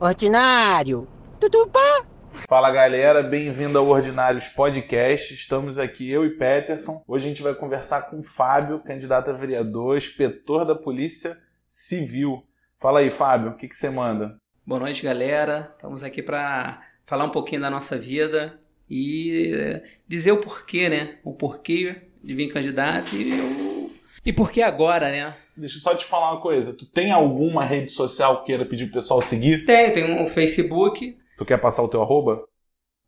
Ordinário. Tutupá. Fala galera, bem-vindo ao Ordinários Podcast. Estamos aqui, eu e Peterson. Hoje a gente vai conversar com o Fábio, candidato a vereador, inspetor da Polícia Civil. Fala aí, Fábio, o que, que você manda? Boa noite, galera. Estamos aqui para falar um pouquinho da nossa vida e eh, dizer o porquê, né? O porquê de vir candidato e, o... e por que agora, né? Deixa eu só te falar uma coisa. Tu tem alguma rede social que queira pedir pro pessoal seguir? Tem, tem um Facebook. Tu quer passar o teu arroba?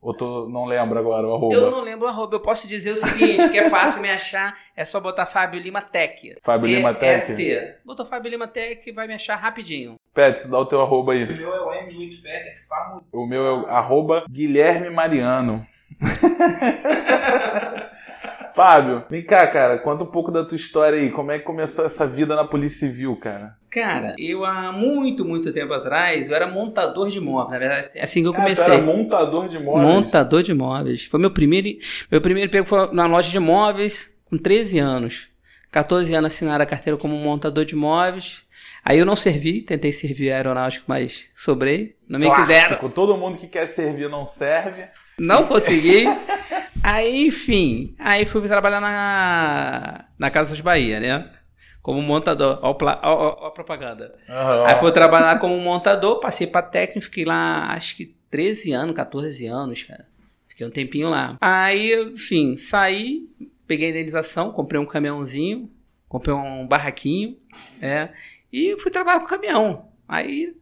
Ou tu não lembra agora o arroba? Eu não lembro o arroba. Eu posso dizer o seguinte, que é fácil me achar, é só botar Fábio Lima Tech. Fábio Lima Tech? Botou Fábio Lima Tech vai me achar rapidinho. Pets, dá o teu arroba aí. O meu é o M. Famoso. O meu é o arroba Guilherme Mariano. Fábio, vem cá, cara, conta um pouco da tua história aí. Como é que começou essa vida na Polícia Civil, cara? Cara, eu há muito, muito tempo atrás, eu era montador de móveis. Na verdade, é assim que eu Ah, tu comecei. era montador de móveis? Montador de móveis. Foi meu primeiro. Meu primeiro emprego foi na loja de móveis com 13 anos. 14 anos assinaram a carteira como montador de móveis. Aí eu não servi, tentei servir aeronáutico, mas sobrei. Não me quiseram. Clássico, todo mundo que quer servir não serve. Não consegui. Aí, enfim, aí fui trabalhar na, na Casas Bahia, né? Como montador. Ó, ó, ó, a propaganda. Aham, Aí fui trabalhar como montador, passei pra técnico, fiquei lá acho que 13 anos, 14 anos, cara. Fiquei um tempinho lá. Aí, enfim, saí, peguei a indenização, comprei um caminhãozinho, comprei um barraquinho, é, e fui trabalhar com caminhão. Aí,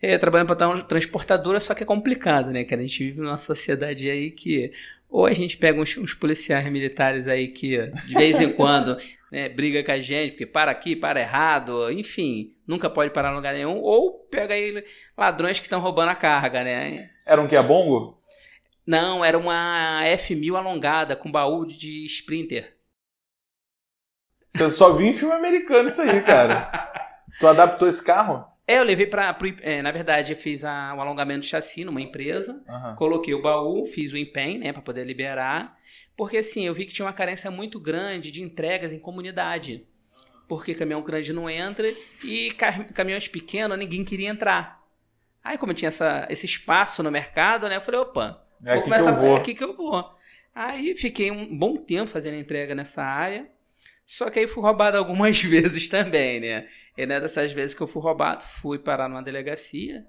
é, trabalhando para transportadora, só que é complicado, né, cara? A gente vive numa sociedade aí que ou a gente pega uns, uns policiais militares aí que de vez em quando né, briga com a gente, porque para aqui, para errado, enfim, nunca pode parar em lugar nenhum, ou pega aí ladrões que estão roubando a carga, né? Era um que é bongo? Não, era uma F1000 alongada com baú de Sprinter. Você só viu em filme americano isso aí, cara. tu adaptou esse carro? É, eu levei para. na verdade, eu fiz a- o alongamento do chassi numa empresa, Aham. coloquei o baú, fiz o empenho, né, para poder liberar, porque assim, eu vi que tinha uma carência muito grande de entregas em comunidade. Porque caminhão grande não entra e ca- caminhões pequenos ninguém queria entrar. Aí, como tinha essa, esse espaço no mercado, né, eu falei, opa, É vou aqui que começar eu vou. é aqui que eu vou. Aí fiquei um bom tempo fazendo entrega nessa área. Só que aí fui roubado algumas vezes também, né? E né, dessas vezes que eu fui roubado, fui parar numa delegacia.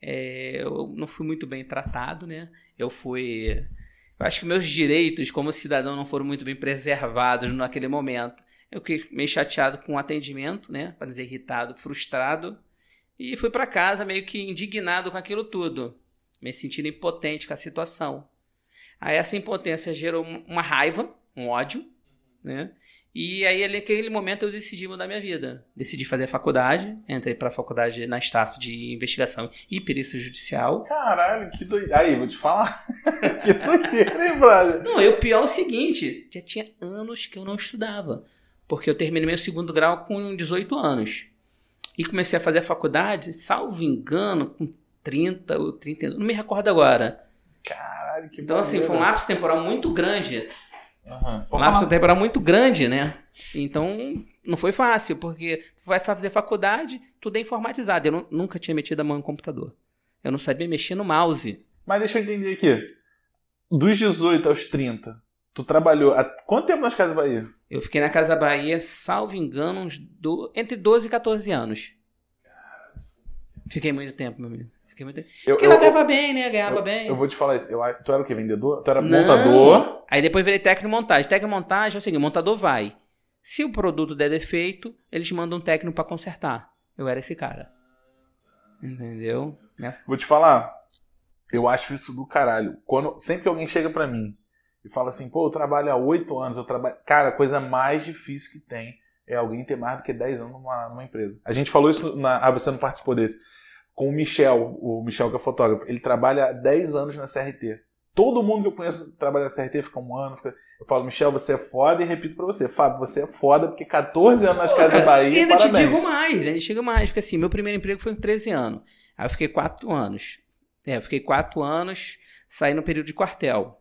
É, eu não fui muito bem tratado, né? Eu fui. Eu acho que meus direitos como cidadão não foram muito bem preservados naquele momento. Eu fiquei meio chateado com o atendimento, né? Para dizer irritado, frustrado. E fui para casa meio que indignado com aquilo tudo. Me sentindo impotente com a situação. Aí essa impotência gerou um- uma raiva, um ódio, né? E aí, naquele momento, eu decidi mudar minha vida. Decidi fazer faculdade, entrei para a faculdade na Estácio de Investigação e Perícia Judicial. Caralho, que doideira. Aí, vou te falar. que doideira, hein, brother? Não, e o pior é o seguinte, já tinha anos que eu não estudava. Porque eu terminei meu segundo grau com 18 anos. E comecei a fazer a faculdade, salvo engano, com 30 ou 30, não me recordo agora. Caralho, que Então, assim, foi um lapso temporal muito grande. Aham. Um lapso temporal muito grande, né? Então, não foi fácil, porque tu vai fazer faculdade, tudo é informatizado. Eu nu- nunca tinha metido a mão no computador. Eu não sabia mexer no mouse. Mas deixa eu entender aqui. Dos 18 aos 30, tu trabalhou há quanto tempo nas Casas Bahia? Eu fiquei na Casa Bahia, salvo engano, uns do... entre 12 e 14 anos. Fiquei muito tempo, meu amigo. Fiquei muito. Eu, Porque eu, ela ganhava bem, né? Ganhava eu, bem. eu vou te falar isso. Eu, tu era o quê? Vendedor? Tu era Não. montador? Aí depois virei técnico montagem. Técnico montagem é o seguinte: o montador vai. Se o produto der defeito, eles mandam um técnico pra consertar. Eu era esse cara. Entendeu? Vou te falar. Eu acho isso do caralho. Quando, sempre que alguém chega pra mim e fala assim, pô, eu trabalho há 8 anos, eu trabalho. Cara, a coisa mais difícil que tem é alguém ter mais do que 10 anos numa, numa empresa. A gente falou isso na. Ah, você não participou desse. Com o Michel, o Michel que é fotógrafo. Ele trabalha há 10 anos na CRT. Todo mundo que eu conheço trabalha na CRT fica um ano. fica- Eu falo, Michel, você é foda e repito pra você. Fábio, você é foda porque 14 anos nas Pô, Casas cara, Bahia. E ainda te parabéns. digo mais, ainda te digo mais, porque assim, meu primeiro emprego foi com 13 anos. Aí eu fiquei 4 anos. É, eu fiquei 4 anos, saí no período de quartel.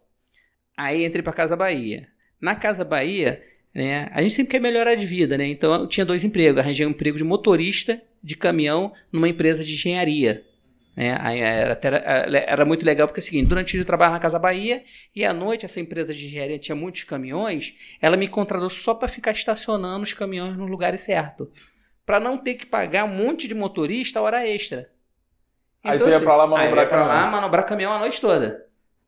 Aí entrei pra Casa Bahia. Na Casa Bahia, né, a gente sempre quer melhorar de vida, né? Então eu tinha dois empregos. Arranjei um emprego de motorista de caminhão numa empresa de engenharia. Né? Era, era, muito legal porque é o seguinte, durante o dia eu trabalhava na Casa Bahia e à noite essa empresa de engenharia tinha muitos caminhões, ela me contratou só para ficar estacionando os caminhões nos lugares certos. Para não ter que pagar um monte de motorista a hora extra. Aí tu ia pra lá manobrar pra lá caminhão. manobrar caminhão a noite toda.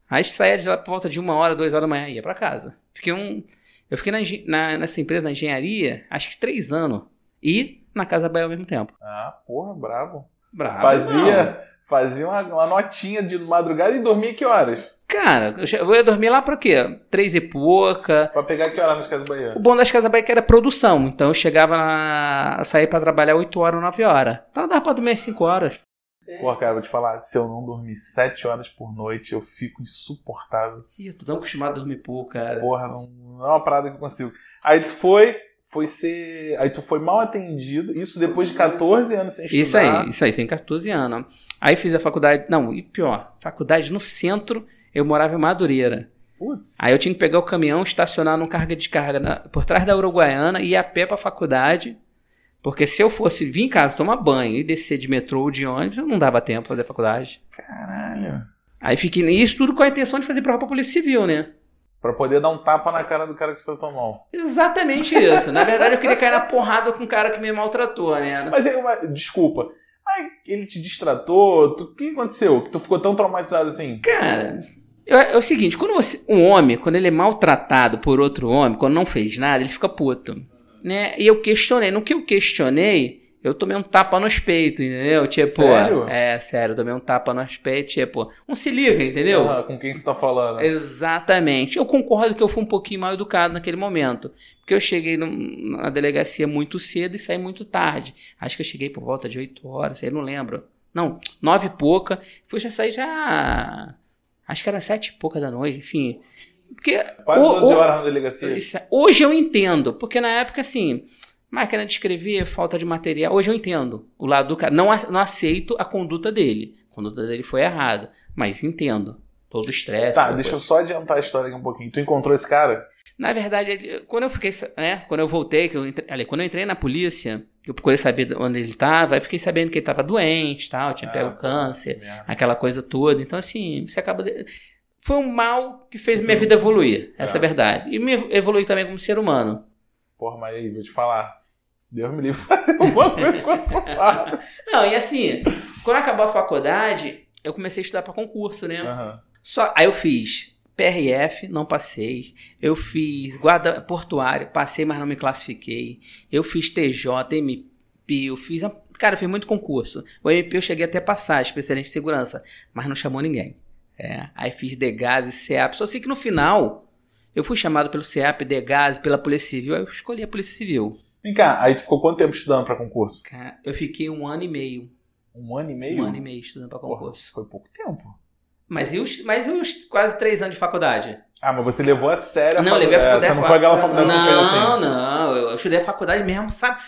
Aí saía de lá por volta de uma hora, duas horas da manhã e ia pra casa. Fiquei um. Eu fiquei na na- nessa empresa, na engenharia, acho que três anos. E na Casa Bahia ao mesmo tempo. Ah, porra, bravo. Bravo. fazia fazia uma, uma notinha de madrugada e dormia que horas? Cara, eu ia dormir lá pra quê? Três e pouca. Pra pegar que horas nas casas O Bahia? bom das Casas Bahia é que era produção. Então eu chegava na. Saía pra trabalhar 8 horas ou 9 horas. Então dava pra dormir às 5 horas. Porra, cara, vou te falar, se eu não dormir 7 horas por noite, eu fico insuportável. Ih, eu tô tão acostumado a dormir pouco, cara. Porra, não, não é uma parada que eu consigo. Aí tu foi, foi ser. Aí tu foi mal atendido, isso depois de 14 anos sem estudar. Isso aí, isso aí, sem 14 anos. Aí fiz a faculdade. Não, e pior, faculdade no centro, eu morava em Madureira. Putz. Aí eu tinha que pegar o caminhão, estacionar num carga e descarga na- por trás da Uruguaiana e ir a pé pra faculdade. Porque se eu fosse vir em casa tomar banho e descer de metrô ou de ônibus, eu não dava tempo pra fazer a faculdade. Caralho. Aí fiquei nisso tudo com a intenção de fazer prova pra Polícia Civil, né? Pra poder dar um tapa na cara do cara que você tá tomando. Exatamente isso. Na verdade, eu queria cair na porrada com o cara que me maltratou, né? Mas, mas, desculpa. Aí ele te distratou? tu- O que aconteceu? Que tu ficou tão traumatizado assim? Cara, eu- é o seguinte, quando você, um homem, quando ele é maltratado por outro homem, quando não fez nada, ele fica puto. Né? E eu questionei. No que eu questionei, eu tomei um tapa nos peitos, entendeu? Tipo, Sério? é, sério, eu tomei um tapa nos peitos, tipo, um se liga, entendeu? Ah, com quem você tá falando? Exatamente. Eu concordo que eu fui um pouquinho mal educado naquele momento. Porque eu cheguei na delegacia muito cedo e saí muito tarde. Acho que eu cheguei por volta de 8 horas, eu não lembro. Não, 9 e pouca. Fui já sair já. Acho que era 7 e pouca da noite, enfim. Porque Quase o- 12 o- horas na delegacia. hoje eu entendo, porque na época, assim, máquina de escrever, falta de material. Hoje eu entendo o lado do cara. Não, não aceito a conduta dele. A conduta dele foi errada, mas entendo. Todo o estresse. Tá, deixa coisa. eu só adiantar a história aqui um pouquinho. Tu encontrou esse cara? Na verdade, quando eu fiquei, né, quando eu voltei, que eu entrei, quando eu entrei na polícia, eu procurei saber onde ele estava, aí fiquei sabendo que ele estava doente, tal, tinha Ah, pego tá. câncer, Merda. aquela coisa toda. Então assim, você acaba de- foi um mal que fez minha vida evoluir, essa é a É. verdade. E me evoluir também como ser humano. Porra, mas aí, vou te falar. Deus me livre fazer alguma coisa o Fábio. Não, e assim, quando acabou a faculdade, eu comecei a estudar para concurso, né? Aham. Só, aí eu fiz PRF, não passei. Eu fiz guarda portuário, passei, mas não me classifiquei. Eu fiz TJ, MP, eu fiz. a- Cara, eu fiz muito concurso. O MP eu cheguei até a passar, especialista em segurança, mas não chamou ninguém. É, aí fiz DEGAS e CEAP. Só sei que no final, eu fui chamado pelo CEAP, DEGAS, pela Polícia Civil, aí eu escolhi a Polícia Civil. Vem cá, aí tu ficou quanto tempo estudando pra concurso? Cara, eu fiquei um ano e meio. Um ano e meio? Um ano e meio estudando para Porra, concurso. foi pouco tempo. Mas e, os, mas e os quase três anos de faculdade? Ah, mas você levou a sério a Não, facu- levei a faculdade. Você não foi aquela faculdade que você fez Não, assim? não. Eu estudei a faculdade mesmo, sabe?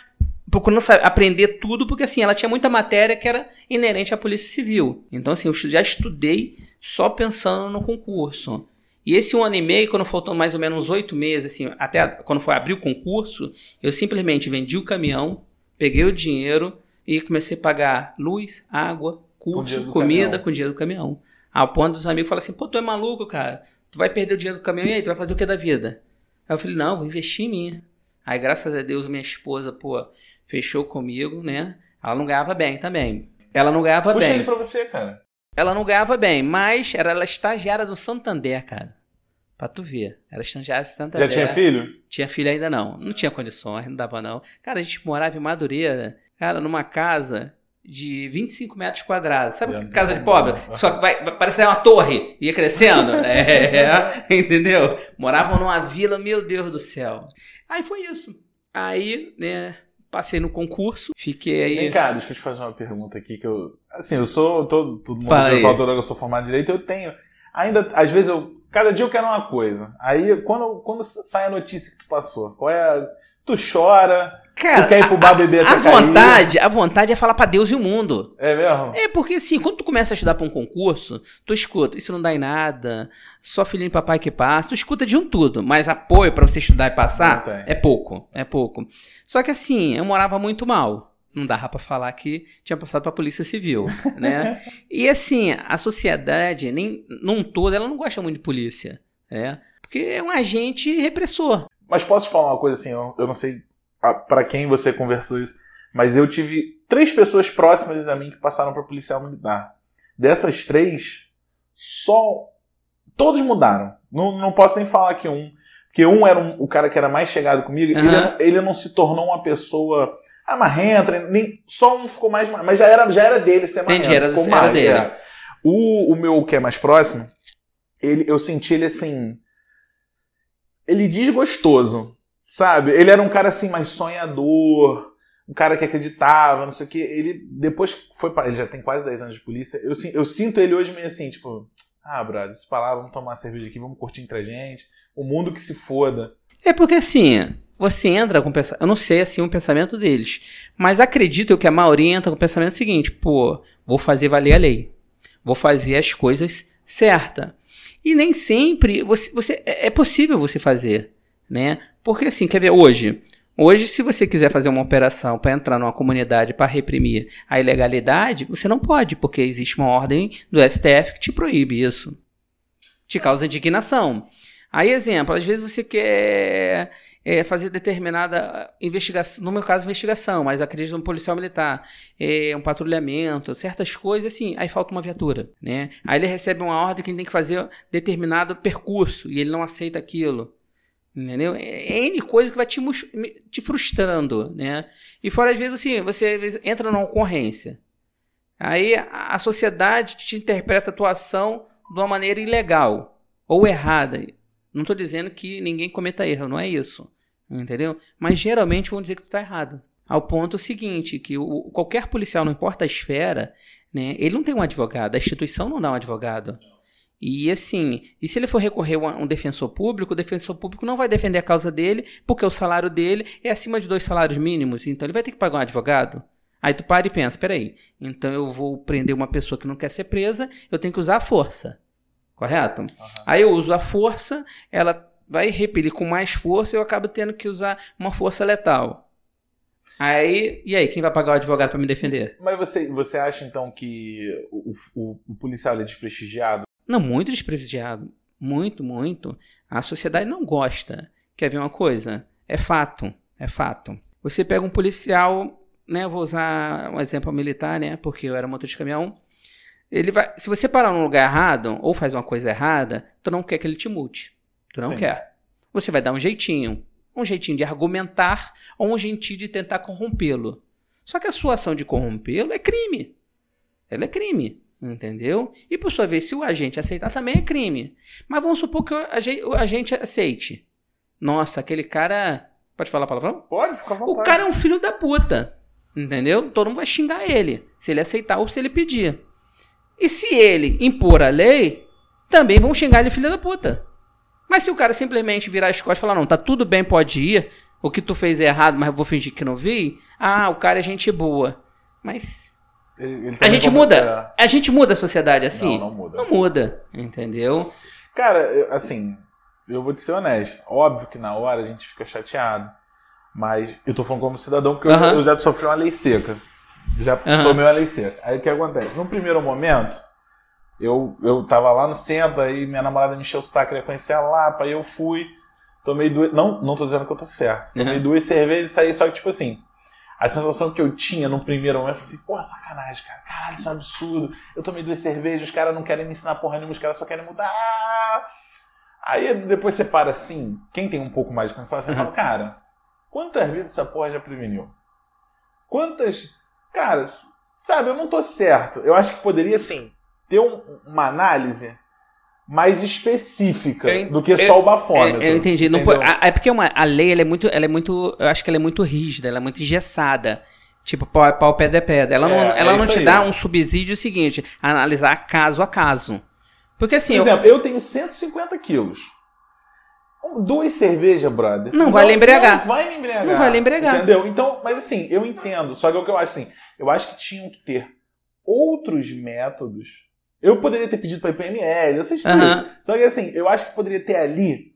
Procurando sa- aprender tudo, porque assim, ela tinha muita matéria que era inerente à Polícia Civil. Então, assim, eu já estudei só pensando no concurso. E esse um ano e meio, quando faltou mais ou menos oito meses, assim, até quando foi abrir o concurso, eu simplesmente vendi o caminhão, peguei o dinheiro e comecei a pagar luz, água, curso, do comida caminhão. com dinheiro do caminhão. Ao ponto dos amigos falam assim, pô, tu é maluco, cara. Tu vai perder o dinheiro do caminhão e aí, tu vai fazer o que da vida? Aí eu falei, não, vou investir em mim. Aí, graças a Deus, minha esposa, pô, fechou comigo, né? Ela não ganhava bem também. Ela não ganhava Puxa bem. ele pra você, cara. Ela não ganhava bem, mas era ela estagiária do Santander, cara. Pra tu ver. Era estagiária do Santander. Já tinha filho? Tinha filho ainda não. Não tinha condições, não dava não. Cara, a gente morava em Madureira, cara, numa casa de 25 metros quadrados. Sabe que casa de pobre? Só que vai, vai parecer uma torre. Ia crescendo. é, entendeu? Moravam numa vila, meu Deus do céu. Aí foi isso. Aí, né, passei no concurso, fiquei aí... Vem cá, deixa eu te fazer uma pergunta aqui que eu. Assim, eu sou. Todo, todo mundo Fala toda hora que eu sou formado em direito, eu tenho. Ainda, às vezes, eu. Cada dia eu quero uma coisa. Aí, quando, quando sai a notícia que tu passou, qual é a. Tu chora, Cara, tu quer ir pro bar beber a até cair. vontade, a vontade é falar pra Deus e o mundo. É mesmo? É, porque assim, quando tu começa a estudar pra um concurso, tu escuta, isso não dá em nada, só filhinho de papai que passa, tu escuta de um tudo, mas apoio pra você estudar e passar é pouco, é pouco. Só que assim, eu morava muito mal. não dava pra falar que tinha passado pra Polícia Civil, né? e assim, a sociedade, nem, num todo, ela não gosta muito de polícia, né? Porque é um agente repressor. Mas posso te falar uma coisa assim, eu, eu não sei pra quem você conversou isso, mas eu tive três pessoas próximas a mim que passaram pra policial militar. Dessas três, só. Todos mudaram. Não, não posso nem falar que um. Porque um era um- o cara que era mais chegado comigo, ele, Aham. não- ele não se tornou uma pessoa amarrenta, nem, só um ficou mais. Mas já era, já era dele ser Entendi, marrento, era- ficou era mais, dele. é. O, o meu que é mais próximo, ele, eu senti ele assim. Ele desgostoso, sabe? Ele era um cara assim mais sonhador, um cara que acreditava, não sei o que. Ele depois foi para ele já tem quase 10 anos de polícia. Eu, eu sinto ele hoje meio assim, tipo, ah, brother, se falar, vamos tomar uma cerveja aqui, vamos curtir entre a gente. O mundo que se foda. É porque assim, você entra com pensamento. Eu não sei assim o pensamento deles. Mas acredito eu que a maioria entra com o pensamento seguinte: pô, vou fazer valer a lei. Vou fazer as coisas certas. E nem sempre você, você, é é possível você fazer, né? Porque assim, quer ver, hoje. Hoje, se você quiser fazer uma operação para entrar numa comunidade para reprimir a ilegalidade, você não pode, porque existe uma ordem do STF que te proíbe isso. Te causa indignação. Aí, exemplo, às vezes você quer é, fazer determinada investigação, no meu caso, investigação, mas acredito no policial militar, é, um patrulhamento, certas coisas, assim, aí falta uma viatura, né? Aí ele recebe uma ordem que ele tem que fazer determinado percurso e ele não aceita aquilo. Entendeu? É N coisa que vai te, te frustrando, né? E fora, às vezes, assim, você entra numa ocorrência. Aí a, sociedade te interpreta a tua ação de uma maneira ilegal ou errada. Não estou dizendo que ninguém cometa erro, não é isso. Entendeu? Mas geralmente vão dizer que tu tá errado. Ao ponto seguinte, que o, qualquer policial, não importa a esfera, né, ele não tem um advogado, a instituição não dá um advogado. E assim, e se ele for recorrer a um defensor público, o defensor público não vai defender a causa dele, porque o salário dele é acima de dois salários mínimos, então ele vai ter que pagar um advogado. Aí tu para e pensa, peraí, então eu vou prender uma pessoa que não quer ser presa, eu tenho que usar a força. Correto? Aí eu uso a força, ela vai repelir com mais força e eu acabo tendo que usar uma força letal. Aí, e aí, quem vai pagar o advogado para me defender? Mas você, você acha então que o, o, o policial é desprestigiado? Não, muito desprestigiado. Muito, muito. A sociedade não gosta. Quer ver uma coisa? É fato. É fato. Você pega um policial, né? Vou usar um exemplo militar, né? Porque eu era motorista de caminhão. Ele vai. Se você parar num lugar errado ou faz uma coisa errada, tu não quer que ele te multe. Tu não Sim. quer. Você vai dar um jeitinho. Um jeitinho de argumentar ou um jeitinho de tentar corrompê-lo. Só que a sua ação de corrompê-lo é crime. Ela é crime. Entendeu? E por sua vez, se o agente aceitar, também é crime. Mas vamos supor que o age- o agente aceite. Nossa, aquele cara. Pode falar palavrão? Pode, fica à O vontade. cara é um filho da puta. Entendeu? Todo mundo vai xingar ele. Se ele aceitar ou se ele pedir. E se ele impor a lei, também vão xingar ele filho da puta. Mas se o cara simplesmente virar as costas e falar, não, tá tudo bem, pode ir. O que tu fez é errado, mas eu vou fingir que não vi. Ah, o cara é gente boa. Mas Ele- ele a gente muda. A gente muda a sociedade assim? Não, não muda. Não muda, entendeu? Cara, assim, eu vou te ser honesto. Óbvio que na hora a gente fica chateado. Mas eu tô falando como cidadão porque eu- já sofri uma lei seca. Já tomei uma lei seca. Aí o que acontece? No primeiro momento, eu, eu tava lá no centro, aí minha namorada me encheu o saco, queria conhecer a Lapa, aí eu fui, tomei duas. Não, não tô dizendo que eu tô certo. Tomei Aham. duas cervejas e saí, só que, tipo assim. A sensação que eu tinha no primeiro momento foi assim, porra, sacanagem, cara. Caralho, isso é um absurdo. Eu tomei duas cervejas, os caras não querem me ensinar porra nenhuma, os caras só querem mudar. Aí depois você para assim, quem tem um pouco mais de consciência, você fala, cara, quantas vezes essa porra já preveniu? Quantas. Cara, sabe, eu não tô certo. Eu acho que poderia, assim, ter um- uma análise mais específica Eu do que só o bafômetro. É, eu entendi. Não a- é porque uma, a lei é muito, ela é muito, eu acho que ela é muito rígida, ela é muito engessada. Tipo, pau é pau, pedra é pedra. Ela não, É, ela é não te aí. dá um subsídio seguinte, analisar caso a caso. Porque assim, Por eu- exemplo, eu tenho 150 quilos. Duas cervejas, brother. Não vai lhe embriagar. Não vai me embriagar. Não vai lhe embriagar. Entendeu? Então, mas assim, eu entendo. Só que o que eu acho assim, eu acho que tinham que ter outros métodos. Eu poderia ter pedido para IPML, eu sei de tudo Aham. isso. Só que assim, eu acho que poderia ter ali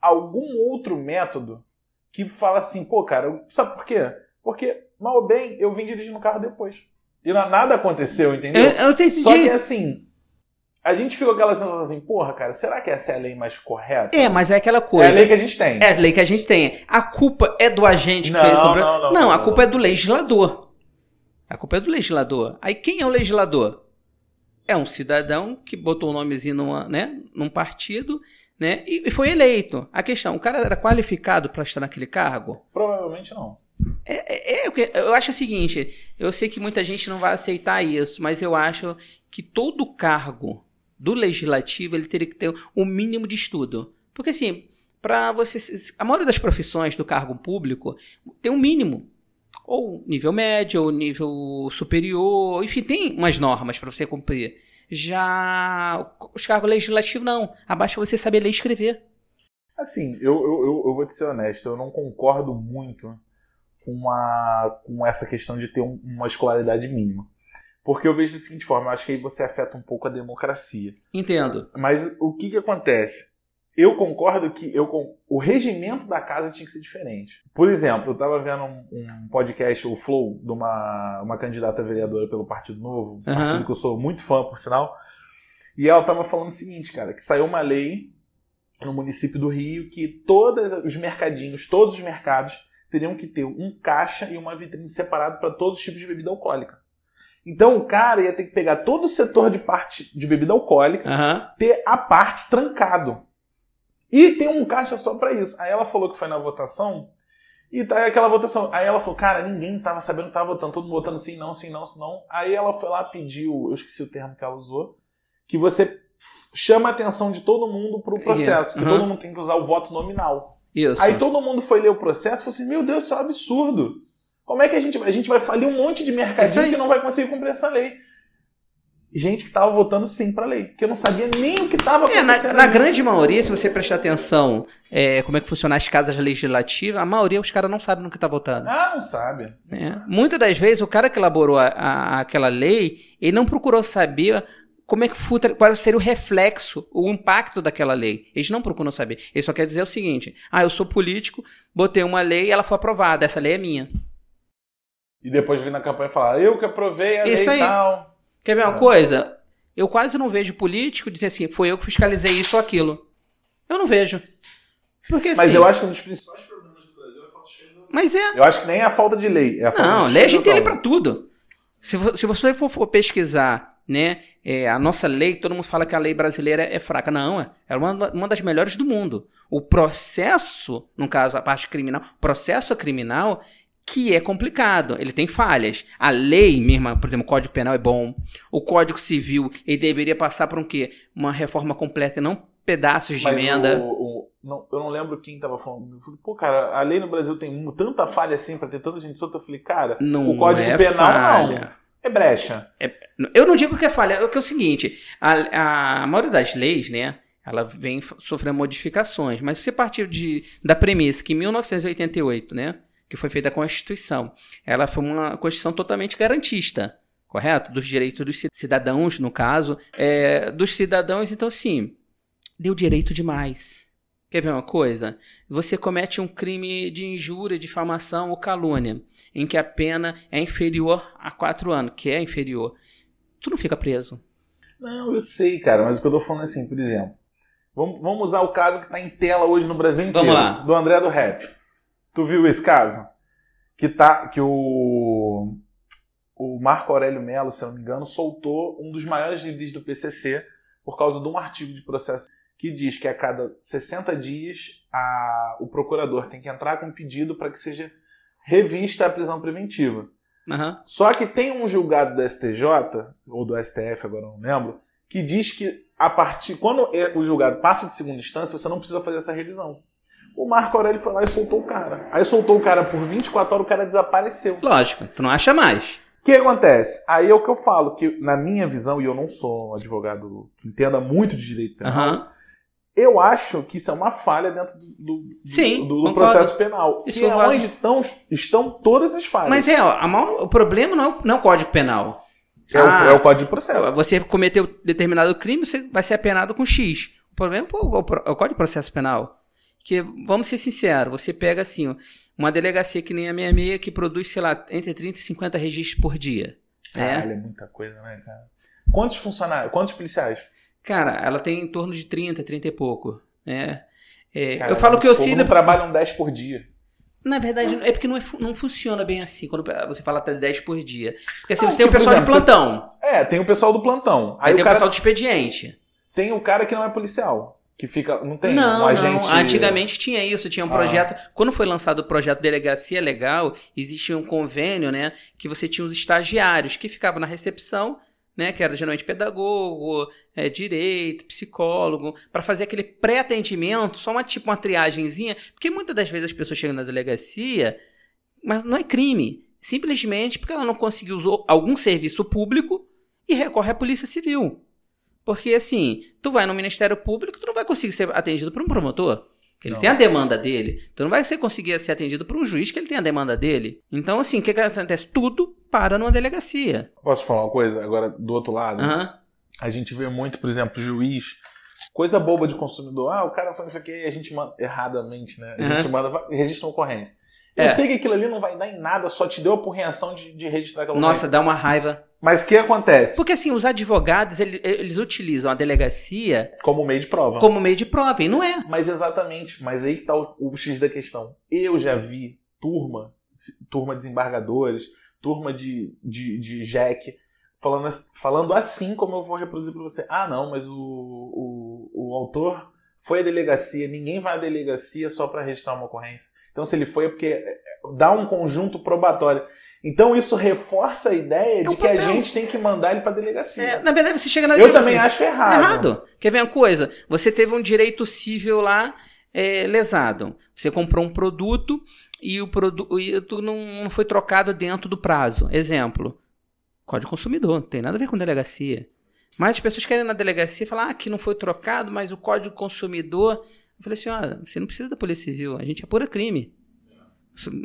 algum outro método que fala assim, pô, cara, sabe por quê? Porque mal ou bem, eu vim dirigindo o carro depois. E na- nada aconteceu, entendeu? Eu, eu entendi. Só que assim, a gente ficou com aquela sensação assim, porra, cara, será que essa é a lei mais correta? É, mas é aquela É a coisa. lei que a gente tem. É a lei que a gente tem. A culpa é do agente que Não, fez o não, compra- não, Não, não, a não, culpa não. é do legislador. A culpa é do legislador. Aí quem é o legislador? É um cidadão que botou o nomezinho numa, né, num partido, né, e, e foi eleito. A questão, o cara era qualificado para estar naquele cargo? Provavelmente não. É, é, é o que- eu acho o seguinte, eu sei que muita gente não vai aceitar isso, mas eu acho que todo cargo do legislativo ele teria que ter o mínimo de estudo. Porque assim, para você, a maioria das profissões do cargo público tem um mínimo, ou nível médio, ou nível superior, enfim, tem umas normas para você cumprir. Já os cargos legislativos não, abaixa você saber ler e escrever. Assim, eu, eu, eu, eu vou te ser honesto, eu não concordo muito com, a, com essa questão de ter um- uma escolaridade mínima. Porque eu vejo da seguinte forma, eu acho que aí você afeta um pouco a democracia. Entendo. Mas o que que acontece? Eu concordo que eu, o regimento da casa tinha que ser diferente. Por exemplo, eu estava vendo um, um podcast, o Flow, de uma, uma candidata vereadora pelo Partido Novo, um Aham. partido que eu sou muito fã, por sinal, e ela estava falando o seguinte, cara, que saiu uma lei no município do Rio que todos os mercadinhos, todos os mercados, teriam que ter um caixa e uma vitrine separado para todos os tipos de bebida alcoólica. Então o cara ia ter que pegar todo o setor de parte de bebida alcoólica Aham. ter a parte trancado. E tem um caixa só pra isso. Aí ela falou que foi na votação. E tá aí aquela votação. Aí ela falou, cara, ninguém tava sabendo que tava votando. Todo mundo votando sim, não, sim, não, sim, não. Aí ela foi lá pediu, eu esqueci o termo que ela usou, que você chama a atenção de todo mundo pro processo. Que Uhum. todo mundo tem que usar o voto nominal. Isso. Aí todo mundo foi ler o processo e falou assim, meu Deus, isso é um absurdo. Como é que a gente vai? A gente vai falir um monte de mercadinho que não vai conseguir cumprir essa lei. Gente que tava votando sim pra lei. Que eu não sabia nem o que tava É, acontecendo. na, na ali. grande maioria, se você prestar atenção é, como é que funcionam as casas legislativas, a maioria os caras não sabem no que tá votando. Ah, não sabe. Não É. sabe. Muitas das vezes, o cara que elaborou a- a- aquela lei, ele não procurou saber como é que futra- qual seria o reflexo, o impacto daquela lei. Eles não procuram saber. Ele só quer dizer o seguinte: ah, eu sou político, botei uma lei e ela foi aprovada. Essa lei é minha. E depois vir na campanha e falar, eu que aprovei a Isso lei aí. tal. Quer ver uma É. coisa? Eu quase não vejo político dizer assim, foi eu que fiscalizei isso ou aquilo. Eu não vejo. Porque assim. Mas eu acho que um dos principais problemas do Brasil é a falta de fiscalização. Mas é. Eu acho que nem é a falta de lei, é Não, de lei a gente tem lei pra tudo. Se, se você for, for pesquisar, né, é, a nossa lei, todo mundo fala que a lei brasileira é fraca. Não, é, é uma, uma das melhores do mundo. O processo, no caso, a parte criminal, processo criminal, que é complicado, ele tem falhas. A lei mesma, por exemplo, o Código Penal é bom. O Código Civil, ele deveria passar por um quê? Uma reforma completa e não pedaços de Mas emenda. o- o- não, eu não lembro quem tava falando. Eu falei, pô, cara, a lei no Brasil tem tanta falha assim pra ter tanta gente solta. Eu falei, cara, Não o Código é Penal falha. não. É brecha. Eu não digo que é falha, é que é o seguinte, a, a maioria das leis, né, ela vem sofrendo modificações, mas se você partir de, da premissa que em 1988, né, que foi feita a Constituição, ela foi uma Constituição totalmente garantista, correto? Dos direitos dos ci- cidadãos, no caso, é, dos cidadãos, então sim, deu direito demais. Quer ver uma coisa? Você comete um crime de injúria, difamação ou calúnia, em que a pena é inferior a quatro anos, que é inferior. Tu não fica preso. Não, eu sei, cara, mas o que eu tô falando é assim, por exemplo. Vamos, vamos usar o caso que tá em tela hoje no Brasil inteiro. Vamos lá. Do André do Rap. Tu viu esse caso? Que tá. Que o. O Marco Aurélio Melo, se eu não me engano, soltou um dos maiores líderes do PCC por causa de um artigo de processo que diz que a cada 60 dias a, o procurador tem que entrar com um pedido para que seja revista a prisão preventiva. Aham. Só que tem um julgado do STJ, ou do STF, agora não lembro, que diz que a partir quando é- o julgado passa de segunda instância, você não precisa fazer essa revisão. O Marco Aurélio foi lá e soltou o cara. Aí soltou o cara por 24 horas, o cara desapareceu. Lógico, tu não acha mais. O que acontece? Aí é o que eu falo, que na minha visão, e eu não sou um advogado que entenda muito de direito penal, Aham. eu acho que isso é uma falha dentro do, do, Sim, do- do processo penal. Isso que é concordo. onde estão, estão todas as falhas. Mas é, ó, maior- o problema não é, o- não é o Código Penal. é, o, Ah, é o Código de Processo. Você cometeu determinado crime, você vai ser apenado com X. O problema é o pro- é o Código de Processo Penal. Que, vamos ser sinceros, você pega assim, ó, uma delegacia que nem a 66 que produz, sei lá, entre 30 e 50 registros por dia. né? Caralho, é muita coisa, né, cara? Quantos funcionários, quantos policiais? Cara, ela tem em torno de 30, 30 e pouco. Né? É, Cara, eu falo que eu o auxílio. não trabalham 10 por dia. Na verdade, é porque não, é não funciona bem assim quando você fala até 10 por dia. Porque assim, Não, você tem o pessoal de exemplo, plantão, É, tem o pessoal do plantão. aí, Aí, tem o o cara pessoal do expediente. tem o cara que não é policial, que fica, não tem não, agente. não. Antigamente tinha isso, tinha um Ah. projeto. Quando foi lançado o projeto Delegacia Legal, existia um convênio, né? Que você tinha os estagiários que ficavam na recepção, né? Que era geralmente pedagogo, é, direito, psicólogo, para fazer aquele pré-atendimento, só uma tipo uma triagenzinha, porque muitas das vezes as pessoas chegam na delegacia, mas não é crime. Simplesmente porque ela não conseguiu usar algum serviço público e recorre à Polícia Civil. Porque assim, tu vai no Ministério Público, tu não vai conseguir ser atendido por um promotor. Que ele Não. tem a demanda dele. Tu não vai ser conseguir ser atendido por um juiz que ele tem a demanda dele. Então, assim, o que, que acontece? Tudo para numa delegacia. Posso falar uma coisa agora do outro lado? Aham. A gente vê muito, por exemplo, juiz, coisa boba de consumidor. Ah, o cara faz isso aqui a gente manda erradamente, né? A Aham. gente manda, registra uma ocorrência. Eu É. sei que aquilo ali não vai dar em nada, só te deu a porreação de, de registrar aquela Nossa, ocorrência. dá uma raiva. Mas o que acontece? Porque assim, os advogados, ele- eles utilizam a delegacia Como meio de prova. como meio de prova, e não é. Mas exatamente, mas aí que tá o, o X da questão. Eu já vi turma, turma de desembargadores, turma de, de, de JEC, falando, falando assim como eu vou reproduzir para você. Ah, não, mas o, o, o autor foi à delegacia, ninguém vai à delegacia só para registrar uma ocorrência. Então, se ele foi, é porque é, dá um conjunto probatório. Então, isso reforça a ideia de um que a gente tem que mandar ele para delegacia. É, Na verdade, você chega na eu delegacia. também acho errado. Errado. Quer ver uma coisa? Você teve um direito civil lá é, lesado. Você comprou um produto e o produto não foi trocado dentro do prazo. Exemplo: Código Consumidor. Não tem nada a ver com delegacia. Mas as pessoas querem ir na delegacia falar ah, que não foi trocado, mas o Código Consumidor. Eu falei assim: olha, você não precisa da Polícia Civil. A gente apura crime.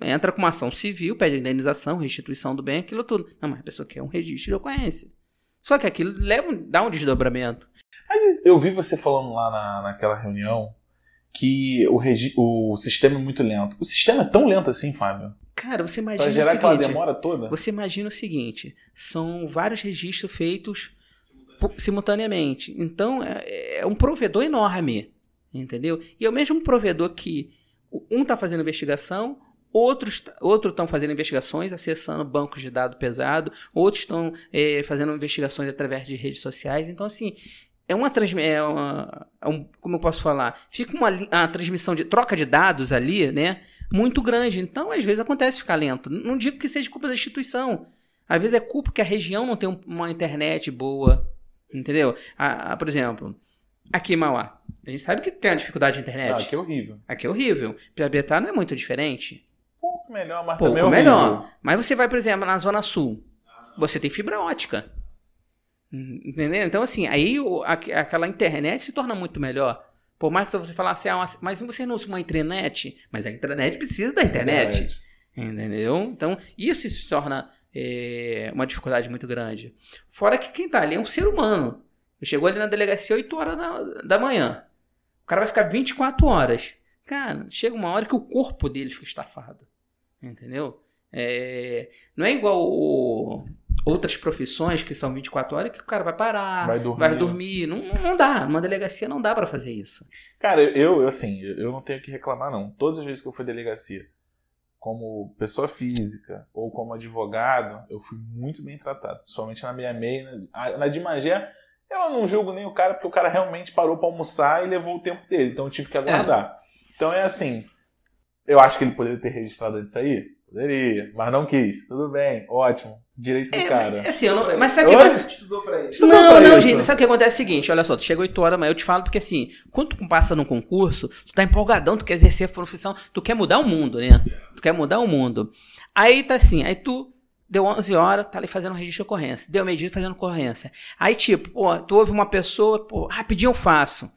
Entra com uma ação civil, pede indenização, restituição do bem, aquilo tudo. Não, mas a pessoa quer um registro de ocorrência. Só que aquilo leva, dá um desdobramento. Mas eu vi você falando lá na, naquela reunião que o, regi- o sistema é muito lento. O sistema é tão lento assim, Fábio? Cara, você Pra imagina gerar o aquela seguinte. demora toda? Você imagina o seguinte: são vários registros feitos pu- simultaneamente. Então, é, é um provedor enorme. Entendeu? E é o mesmo provedor que um está fazendo investigação, outros outro estão fazendo investigações, acessando bancos de dados pesado, outros estão é, fazendo investigações através de redes sociais. Então, assim, é uma transmissão. É uma, é um, como eu posso falar? Fica uma, uma transmissão de troca de dados ali, né? Muito grande. Então, às vezes acontece ficar lento. Não digo que seja culpa da instituição. Às vezes é culpa que a região não tem um- uma internet boa. Entendeu? Ah, ah, por exemplo, aqui em Mauá. A gente sabe que tem uma dificuldade de internet. Ah, que horrível. Aqui é horrível. Piabetá não é muito diferente. Pouco melhor, mas Pouco também é horrível. melhor. Mas você vai, por exemplo, na Zona Sul. Você tem fibra ótica. Entendeu? Então, assim, aí o- aqu- aquela internet se torna muito melhor. Por mais que você falasse, ah, mas- mas você não usa uma intranet? Mas a intranet precisa da internet. Entendeu? Então, isso se torna é, uma dificuldade muito grande. Fora que quem tá ali é um ser humano. Chegou ali na delegacia 8 horas da, da manhã. O cara vai ficar 24 horas. Cara, chega uma hora que o corpo dele fica estafado. Entendeu? É, não é igual o- outras profissões que são 24 horas que o cara vai parar, Vai dormir. vai dormir. Não, não- dá. Numa delegacia não dá pra fazer isso. Cara, eu, eu, assim, eu não tenho o que reclamar, não. Todas as vezes que eu fui delegacia, como pessoa física ou como advogado, eu fui muito bem tratado. Principalmente na minha meia. Na, na de Magé, eu não julgo nem o cara, porque o cara realmente parou pra almoçar e levou o tempo dele. Então eu tive que aguardar. Então é assim. Eu acho que ele poderia ter registrado antes de sair? Poderia, mas não quis. Tudo bem, ótimo. Direito do É, cara. é assim, eu não, mas sabe o que acontece? Estudou pra isso. Isso não Não, pra não, isso. gente, sabe o que acontece? É o seguinte, olha só, tu chega 8 horas da manhã, eu te falo porque assim, quando tu passa num concurso, tu tá empolgadão, tu quer exercer a profissão, tu quer mudar o mundo, né? Tu quer mudar o mundo. Aí tá assim, aí tu deu 11 horas, tá ali fazendo um registro de ocorrência, deu meio-dia fazendo ocorrência. Aí tipo, pô, tu ouve uma pessoa, pô, rapidinho eu faço.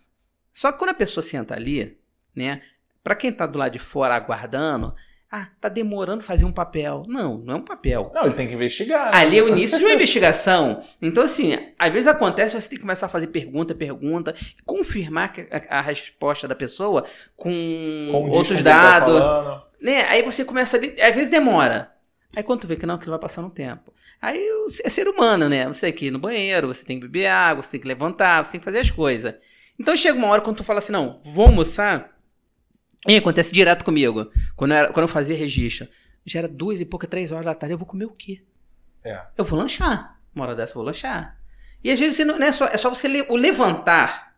Só que quando a pessoa senta ali, né, pra quem tá do lado de fora aguardando, Ah, tá demorando fazer um papel. Não, não é um papel. Não, ele tem que investigar. né? Ali é o início de uma investigação. Então, assim, às vezes acontece, você tem que começar a fazer pergunta, pergunta, confirmar a, a resposta da pessoa com outros tá dados. falando. né? Aí você começa ali, às vezes demora. Aí quando tu vê que não, que vai passando um tempo. Aí é ser humano, né? Você tem que ir no banheiro, você tem que beber água, você tem que levantar, você tem que fazer as coisas. Então chega uma hora quando tu fala assim, não, vou almoçar. E acontece direto comigo. Quando eu, era- quando eu fazia registro. Já era duas e pouca, três horas da tarde, eu vou comer o quê? É. Eu vou lanchar. Uma hora dessa eu vou lanchar. E às vezes não, não é, só, é só você le- o levantar,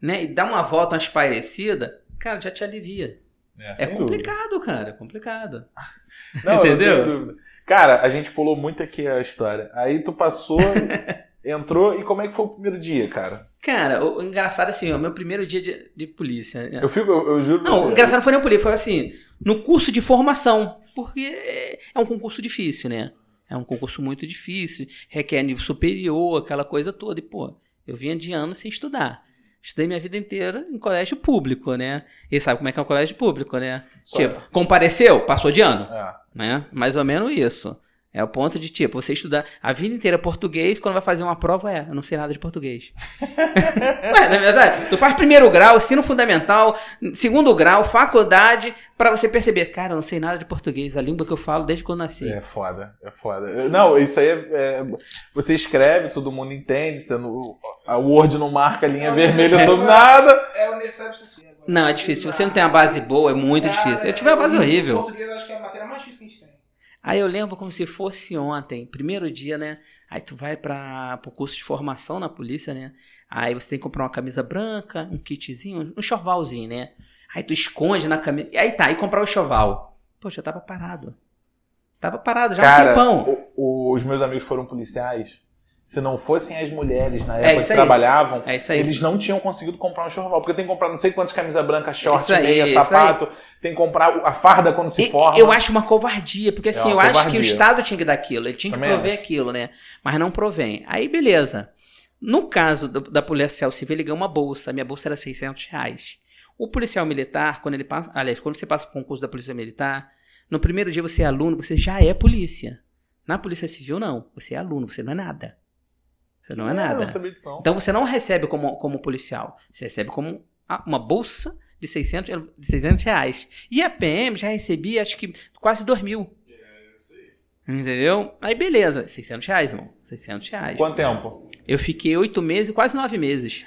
né? E dar uma volta, uma espairecida, cara, já te alivia. É, É sem dúvida. complicado, cara, é complicado. Não, Entendeu? Cara, a gente pulou muito aqui a história. Aí tu passou, entrou, e como é que foi o primeiro dia, cara? Cara, o, o engraçado é assim, ó, meu primeiro dia de, de polícia. né? Eu fico, eu, eu juro Não, você. o engraçado não foi nem polícia, foi assim, no curso de formação. Porque é é um concurso difícil, né? É um concurso muito difícil, requer nível superior, aquela coisa toda. E, pô, eu vinha de anos sem estudar. Estudei minha vida inteira em colégio público, né? E sabe como é que é o colégio público, né? Só- Tipo, compareceu, passou de ano. É. né? Mais ou menos isso. É o ponto de, tipo, você estudar a vida inteira português, quando vai fazer uma prova, é, eu não sei nada de português. Ué, na verdade, tu faz primeiro grau, ensino fundamental, segundo grau, faculdade, pra você perceber, cara, eu não sei nada de português, a língua que eu falo desde quando eu nasci. É foda, é foda. Não, isso aí é, é- Você escreve, todo mundo entende, você não- a Word não marca a linha Não, vermelha mas- sobre nada. É o necessário pra você ser. Agora, Não, é difícil. Se você não tem uma base boa, é muito Cara, difícil. Eu tive uma base o horrível. português eu acho que é a matéria mais difícil que a gente tem. Aí eu lembro como se fosse ontem, primeiro dia, né? Aí tu vai para o curso de formação na polícia, né? Aí você tem que comprar uma camisa branca, um kitzinho, um chovalzinho, né? Aí tu esconde na camisa. E aí tá, aí comprar o choval. Poxa, eu tava parado. Tava parado já há um Cara, tempão. o- o- os meus amigos foram policiais. Se não fossem as mulheres na É época isso que trabalhavam, É eles não tinham conseguido comprar um enxoval. Porque tem que comprar não sei quantas camisas brancas, short, aí, meia, sapato. Tem que comprar a farda quando se E- forma. Eu acho uma covardia, porque assim, É eu uma acho que o covardia. Estado tinha que dar aquilo, ele tinha que Também prover acho. aquilo, né? Mas não provém. Aí, beleza. No caso do- da policial civil, ele ganhou uma bolsa. A minha bolsa era 600 reais. O policial militar, quando ele passa. Aliás, quando você passa o concurso da polícia militar, no primeiro dia você é aluno, você já é polícia. Na polícia civil, não. Você é aluno, você não é nada. Você não é Eu nada. não. Então você não recebe como, como policial. Você recebe como uma bolsa de 600, de 600 reais. E a PM já recebia, acho que quase 2 mil. Entendeu? Aí beleza, 600 reais, irmão. 600 reais. Quanto tempo? Eu fiquei 8 meses, quase 9 meses.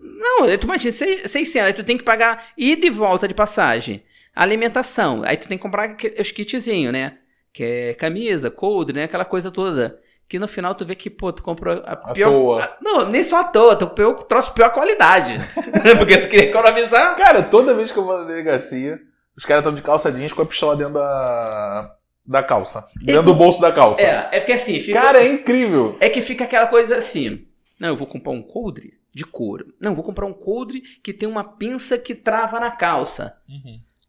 Não, tu imagina, sei- 600, aí tu tem que pagar ida e volta de passagem. Alimentação, aí tu tem que comprar os kitzinhos, né? Que é camisa, coldre, né? Aquela coisa toda. Que no final tu vê que, pô, tu comprou a À pior... toa. a- não, nem só à toa, tu pegou, trouxe pior qualidade. Porque tu queria economizar. Cara, toda vez que eu vou na delegacia, os caras estão de calça jeans com a pistola dentro da, da calça. Dentro do bolso da calça. É, é porque assim, fica... Cara, é incrível. É que fica aquela coisa assim. Não, eu vou comprar um coldre de couro. Não, eu vou comprar um coldre que tem uma pinça que trava na calça.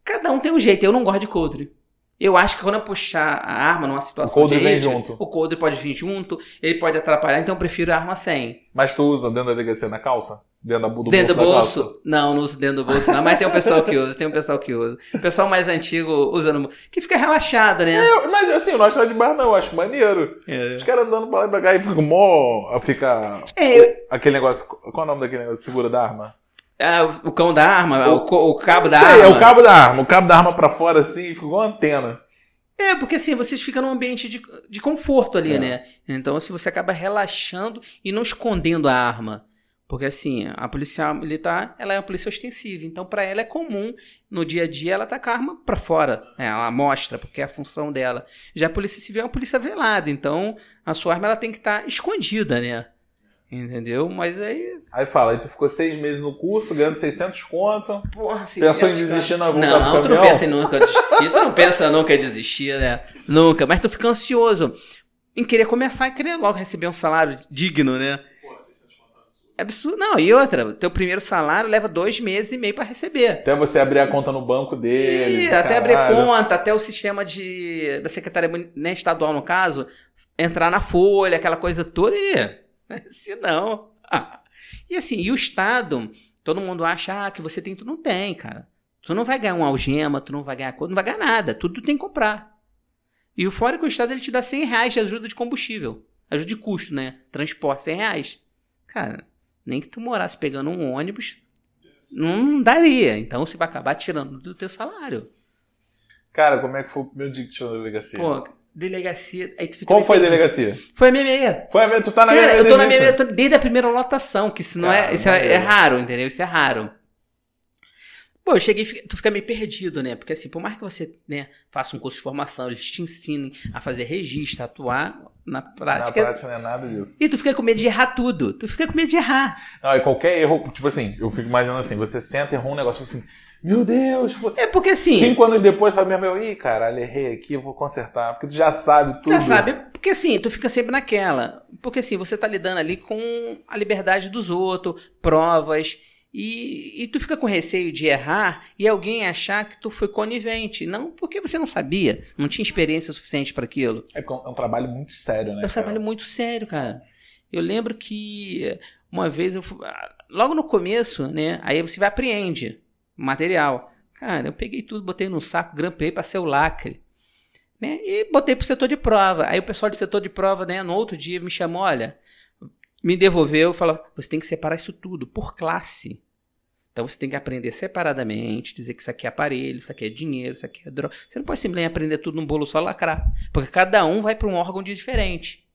Cada um tem um jeito. Eu não gosto de coldre. Eu acho que quando eu puxar a arma numa situação O coldre de vem junto. o coldre pode vir junto, ele pode atrapalhar, então eu prefiro a arma sem. Mas tu usa dentro da delegacia na calça? Dentro da, do dentro do bolso? bolso? Não, não uso dentro do bolso, não. Mas tem um pessoal que usa, tem um pessoal que usa. O pessoal mais antigo usa no. Que fica relaxado, né? Eu- mas assim, eu não acho nada de bar, não. Eu acho maneiro. É. Os caras andando pra lá e pra cá e fica mó. Fica. É, eu- Aquele negócio. Qual é o nome daquele negócio? Segura da arma? Ah, o- o cão da arma, o, co- o cabo da Sei, arma. é o cabo da arma. O cabo da arma pra fora assim fica igual uma antena. É, porque assim, vocês ficam num ambiente de, de conforto ali, É. né? Então, assim, você acaba relaxando e não escondendo a arma. Porque, assim, a polícia militar, ela é uma polícia ostensiva. Então, pra ela é comum, no dia a dia, ela tá com a arma pra fora. né? Ela mostra, porque é a função dela. Já a polícia civil é uma polícia velada. Então, a sua arma, ela tem que estar escondida, né? Entendeu? Mas aí, Aí fala, aí tu ficou seis meses no curso, ganhando 600 conto. porra, Pensou em 600, desistir na volta Não, pro tu não pensa em nunca desistir. Tu não pensa nunca em desistir, né? Nunca. Mas tu fica ansioso em querer começar e querer logo receber um salário digno, né? É absurdo. Não, e outra, teu primeiro salário leva dois meses e meio pra receber. Até você abrir a conta no banco deles. E até abrir caralho. conta, até o sistema de, da Secretaria né, Estadual, no caso, entrar na folha, aquela coisa toda. E, se não. ah. E assim, e o Estado, todo mundo acha ah, que você tem tudo. Não tem, cara. Tu não vai ganhar uma algema, tu não vai ganhar coisa, não vai ganhar nada. Tudo tu tem que comprar. E o fora que o Estado ele te dá 100 reais de ajuda de combustível. Ajuda de custo, né? Transporte, 100 reais. Cara, nem que tu morasse pegando um ônibus, não daria. Então você vai acabar tirando do teu salário. Cara, como é que foi o primeiro dia que tu chegou na delegacia? Pô, delegacia. Aí tu fica meio foi a delegacia? Foi a minha meia. Foi a tu tá na Cara, minha eu tô na eu tô desde a primeira lotação, que isso não é, isso é, é raro, entendeu? Isso é raro. Pô, eu cheguei, tu fica meio perdido, né? Porque assim, por mais que você, né, faça um curso de formação, eles te ensinem a fazer registro, a atuar na Na prática, prática não é nada disso. e tu fica com medo de errar tudo. Tu fica com medo de errar. Não, e qualquer erro, tipo assim, eu fico imaginando assim, você senta, errou um negócio assim, meu Deus. É porque assim, cinco anos depois, fala, meu, meu, ih, caralho, errei aqui, eu vou consertar, porque tu já sabe tudo. já sabe, porque assim, tu fica sempre naquela. Porque assim, você tá lidando ali com a liberdade dos outros, provas, e, e tu fica com receio de errar e alguém achar que tu foi conivente. Não porque você não sabia, não tinha experiência suficiente para aquilo. É porque é um trabalho muito sério, né? É um trabalho muito sério, cara. Eu lembro que uma vez eu fu- ah, logo no começo, né? Aí você vai apreende material. Cara, eu peguei tudo, botei no saco, grampei, passei o lacre. Né? E botei pro setor de prova. Aí o pessoal do setor de prova, né, no outro dia me chamou, olha, me devolveu e falou: você tem que separar isso tudo por classe. Então você tem que aprender separadamente, dizer que isso aqui é aparelho, isso aqui é dinheiro, isso aqui é droga. Você não pode simplesmente aprender tudo num bolo só lacrar. Porque cada um vai para um órgão diferente.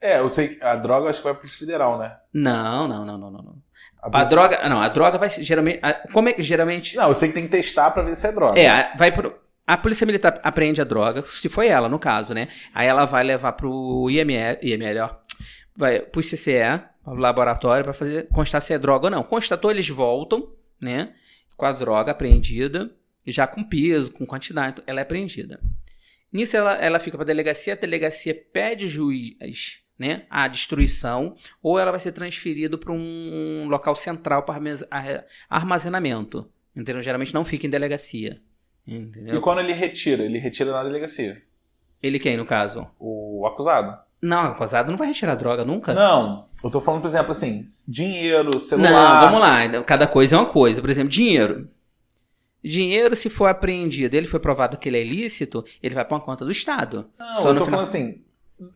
É, eu sei que a droga acho que vai pro federal, né? Não, não, não, não, não. A droga, não, a droga vai ser- geralmente, a- como é que geralmente Não, que tem que testar pra ver se é droga. é, vai pro a polícia militar apreende a droga, se foi ela no caso, né? Aí ela vai levar pro IML, IML, ó. Vai pro CCE, pro laboratório para fazer constar se é droga ou não. Constatou, eles voltam, né? Com a droga apreendida, já com peso, com quantidade, então ela é apreendida. Nisso ela, ela fica para delegacia, a delegacia pede juiz, né, a destruição, ou ela vai ser transferida para um local central para armazenamento. Entendeu? Geralmente não fica em delegacia. Entendeu? E quando ele retira? Ele retira na delegacia. Ele quem, no caso? O acusado. Não, acusado não vai retirar droga nunca. Não, eu tô falando, por exemplo, assim, dinheiro, Não, celular. vamos lá. Cada coisa é uma coisa. Por exemplo, dinheiro. Dinheiro, se for apreendido, ele foi provado que ele é ilícito, ele vai para uma conta do Estado. Não, Só eu tô final- falando assim,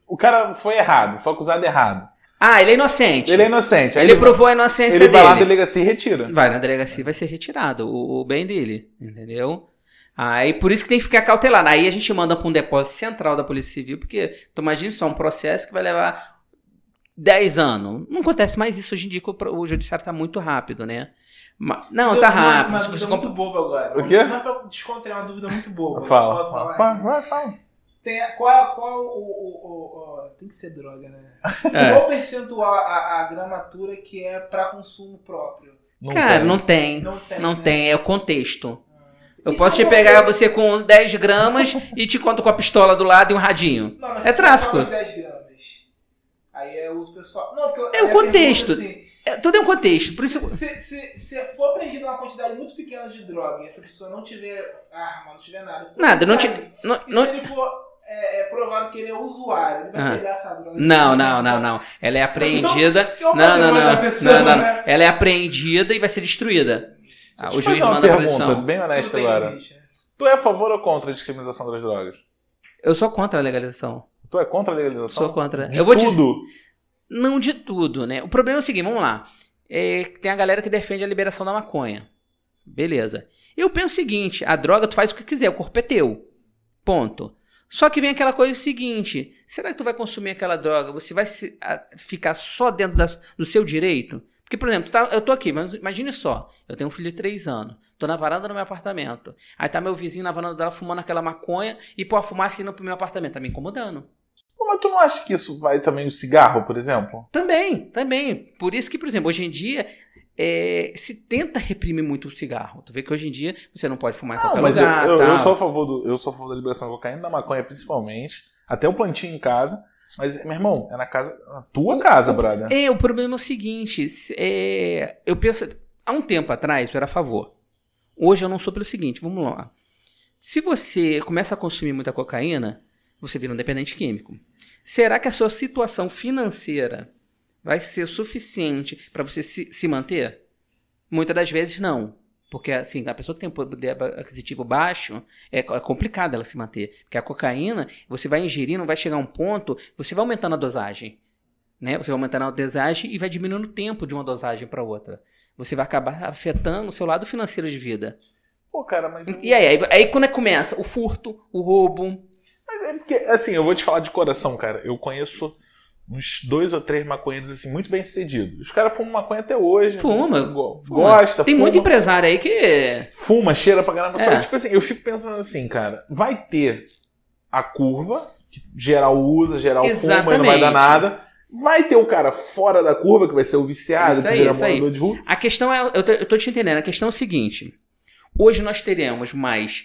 o cara foi errado, foi acusado errado. Ah, ele é inocente. Ele é inocente. aí Ele provou a inocência ele vai lá na dele. delegacia e retira. Vai na delegacia e vai ser retirado o, o bem dele, entendeu? Aí por isso que tem que ficar cautelar. Aí a gente manda para um depósito central da Polícia Civil, porque tu imagina só um processo que vai levar 10 anos. Não acontece mais isso hoje em dia, que o, o judiciário tá muito rápido, né? Ma- não, tá Uma- rápido. Uma, Se dúvida muito compra- boba agora. O quê? Mas pra descontrair uma dúvida muito boba. Fala. Posso falar? Fala, vai, fala. Tem, qual, qual o, o, o- o- Tem que ser droga, né? É. Qual percentual a, a gramatura que é pra consumo próprio? Não Cara, tem. não tem. Não tem. Não né? tem, é o contexto. Eu E posso se te pegar você com 10 gramas e te conto com a pistola do lado e um radinho. Não, mas É se tráfico. só mais 10 gramas. Aí é uso pessoal. Não, porque eu- É o contexto. assim, É, tudo é um contexto. Por isso. Se, se, se for apreendida uma quantidade muito pequena de droga e essa pessoa não tiver arma, não tiver nada. Nada, não, sair, te, não, E não, se ele for é, é provado que ele é usuário, ele vai Ah. pegar essa droga. Não, não, não, não. Ela é apreendida. É Não, não, não. da pessoa, Não, não, né? não. Ela é apreendida e vai ser destruída. Ah, O eu juiz manda pra pergunta destruição. bem honesta tem agora. limite, né? Tu é a favor ou contra a descriminalização das drogas? Eu sou contra a legalização. Tu é contra a legalização? Sou contra. De Eu vou dizer- tudo. Não de tudo, né? O problema é o seguinte, vamos lá. É, tem a galera que defende a liberação da maconha. Beleza. Eu penso o seguinte, a droga tu faz o que quiser, o corpo é teu. Ponto. Só que vem aquela coisa seguinte, será que tu vai consumir aquela droga? Você vai se- a- ficar só dentro da- do seu direito? Porque, por exemplo, tá- eu tô aqui, mas imagine só, eu tenho um filho de 3 anos, tô na varanda do meu apartamento, aí tá meu vizinho na varanda dela fumando aquela maconha e pô, a fumaça indo pro meu apartamento, tá me incomodando. Mas tu não acha que isso vai também o cigarro, por exemplo? Também, também. Por isso que, por exemplo, hoje em dia é, se tenta reprimir muito o cigarro. Tu vê que hoje em dia você não pode fumar em Não, qualquer mas lugar. eu, eu, eu sou a favor do, eu sou a favor da liberação da cocaína, da maconha principalmente. Até o plantio em casa. Mas, meu irmão, é na casa. Na tua casa, brother. É, o problema é o seguinte: se- é, eu penso. Há um tempo atrás eu era a favor. Hoje eu não sou pelo seguinte, vamos lá. Se você começa a consumir muita cocaína, você vira um dependente químico. Será que a sua situação financeira vai ser suficiente para você se, se manter? Muitas das vezes não. Porque, assim, a pessoa que tem poder aquisitivo baixo, é, é complicado ela se manter. Porque a cocaína, você vai ingerindo, vai chegar a um ponto, você vai aumentando a dosagem. Né? Você vai aumentando a dosagem e vai diminuindo o tempo de uma dosagem para outra. Você vai acabar afetando o seu lado financeiro de vida. Pô, cara, mas. E aí, aí, aí quando é que começa? O furto, o roubo. Mas é porque, assim, eu vou te falar de coração, cara. Eu conheço uns dois ou três maconheiros, assim, muito bem sucedidos. Os caras fumam maconha até hoje. Fuma. Fuma. Gosta, Tem fuma, muito empresário aí que. Fuma, cheira pra caramba. É. que, tipo assim, eu fico pensando assim, cara, vai ter a curva, que geral usa, geral fuma e não vai dar Exatamente. nada. Vai ter o cara fora da curva, que vai ser o viciado, Isso que aí, vira isso aí. morador de rua. A questão é. Eu tô te entendendo. A questão é o seguinte: hoje nós teremos mais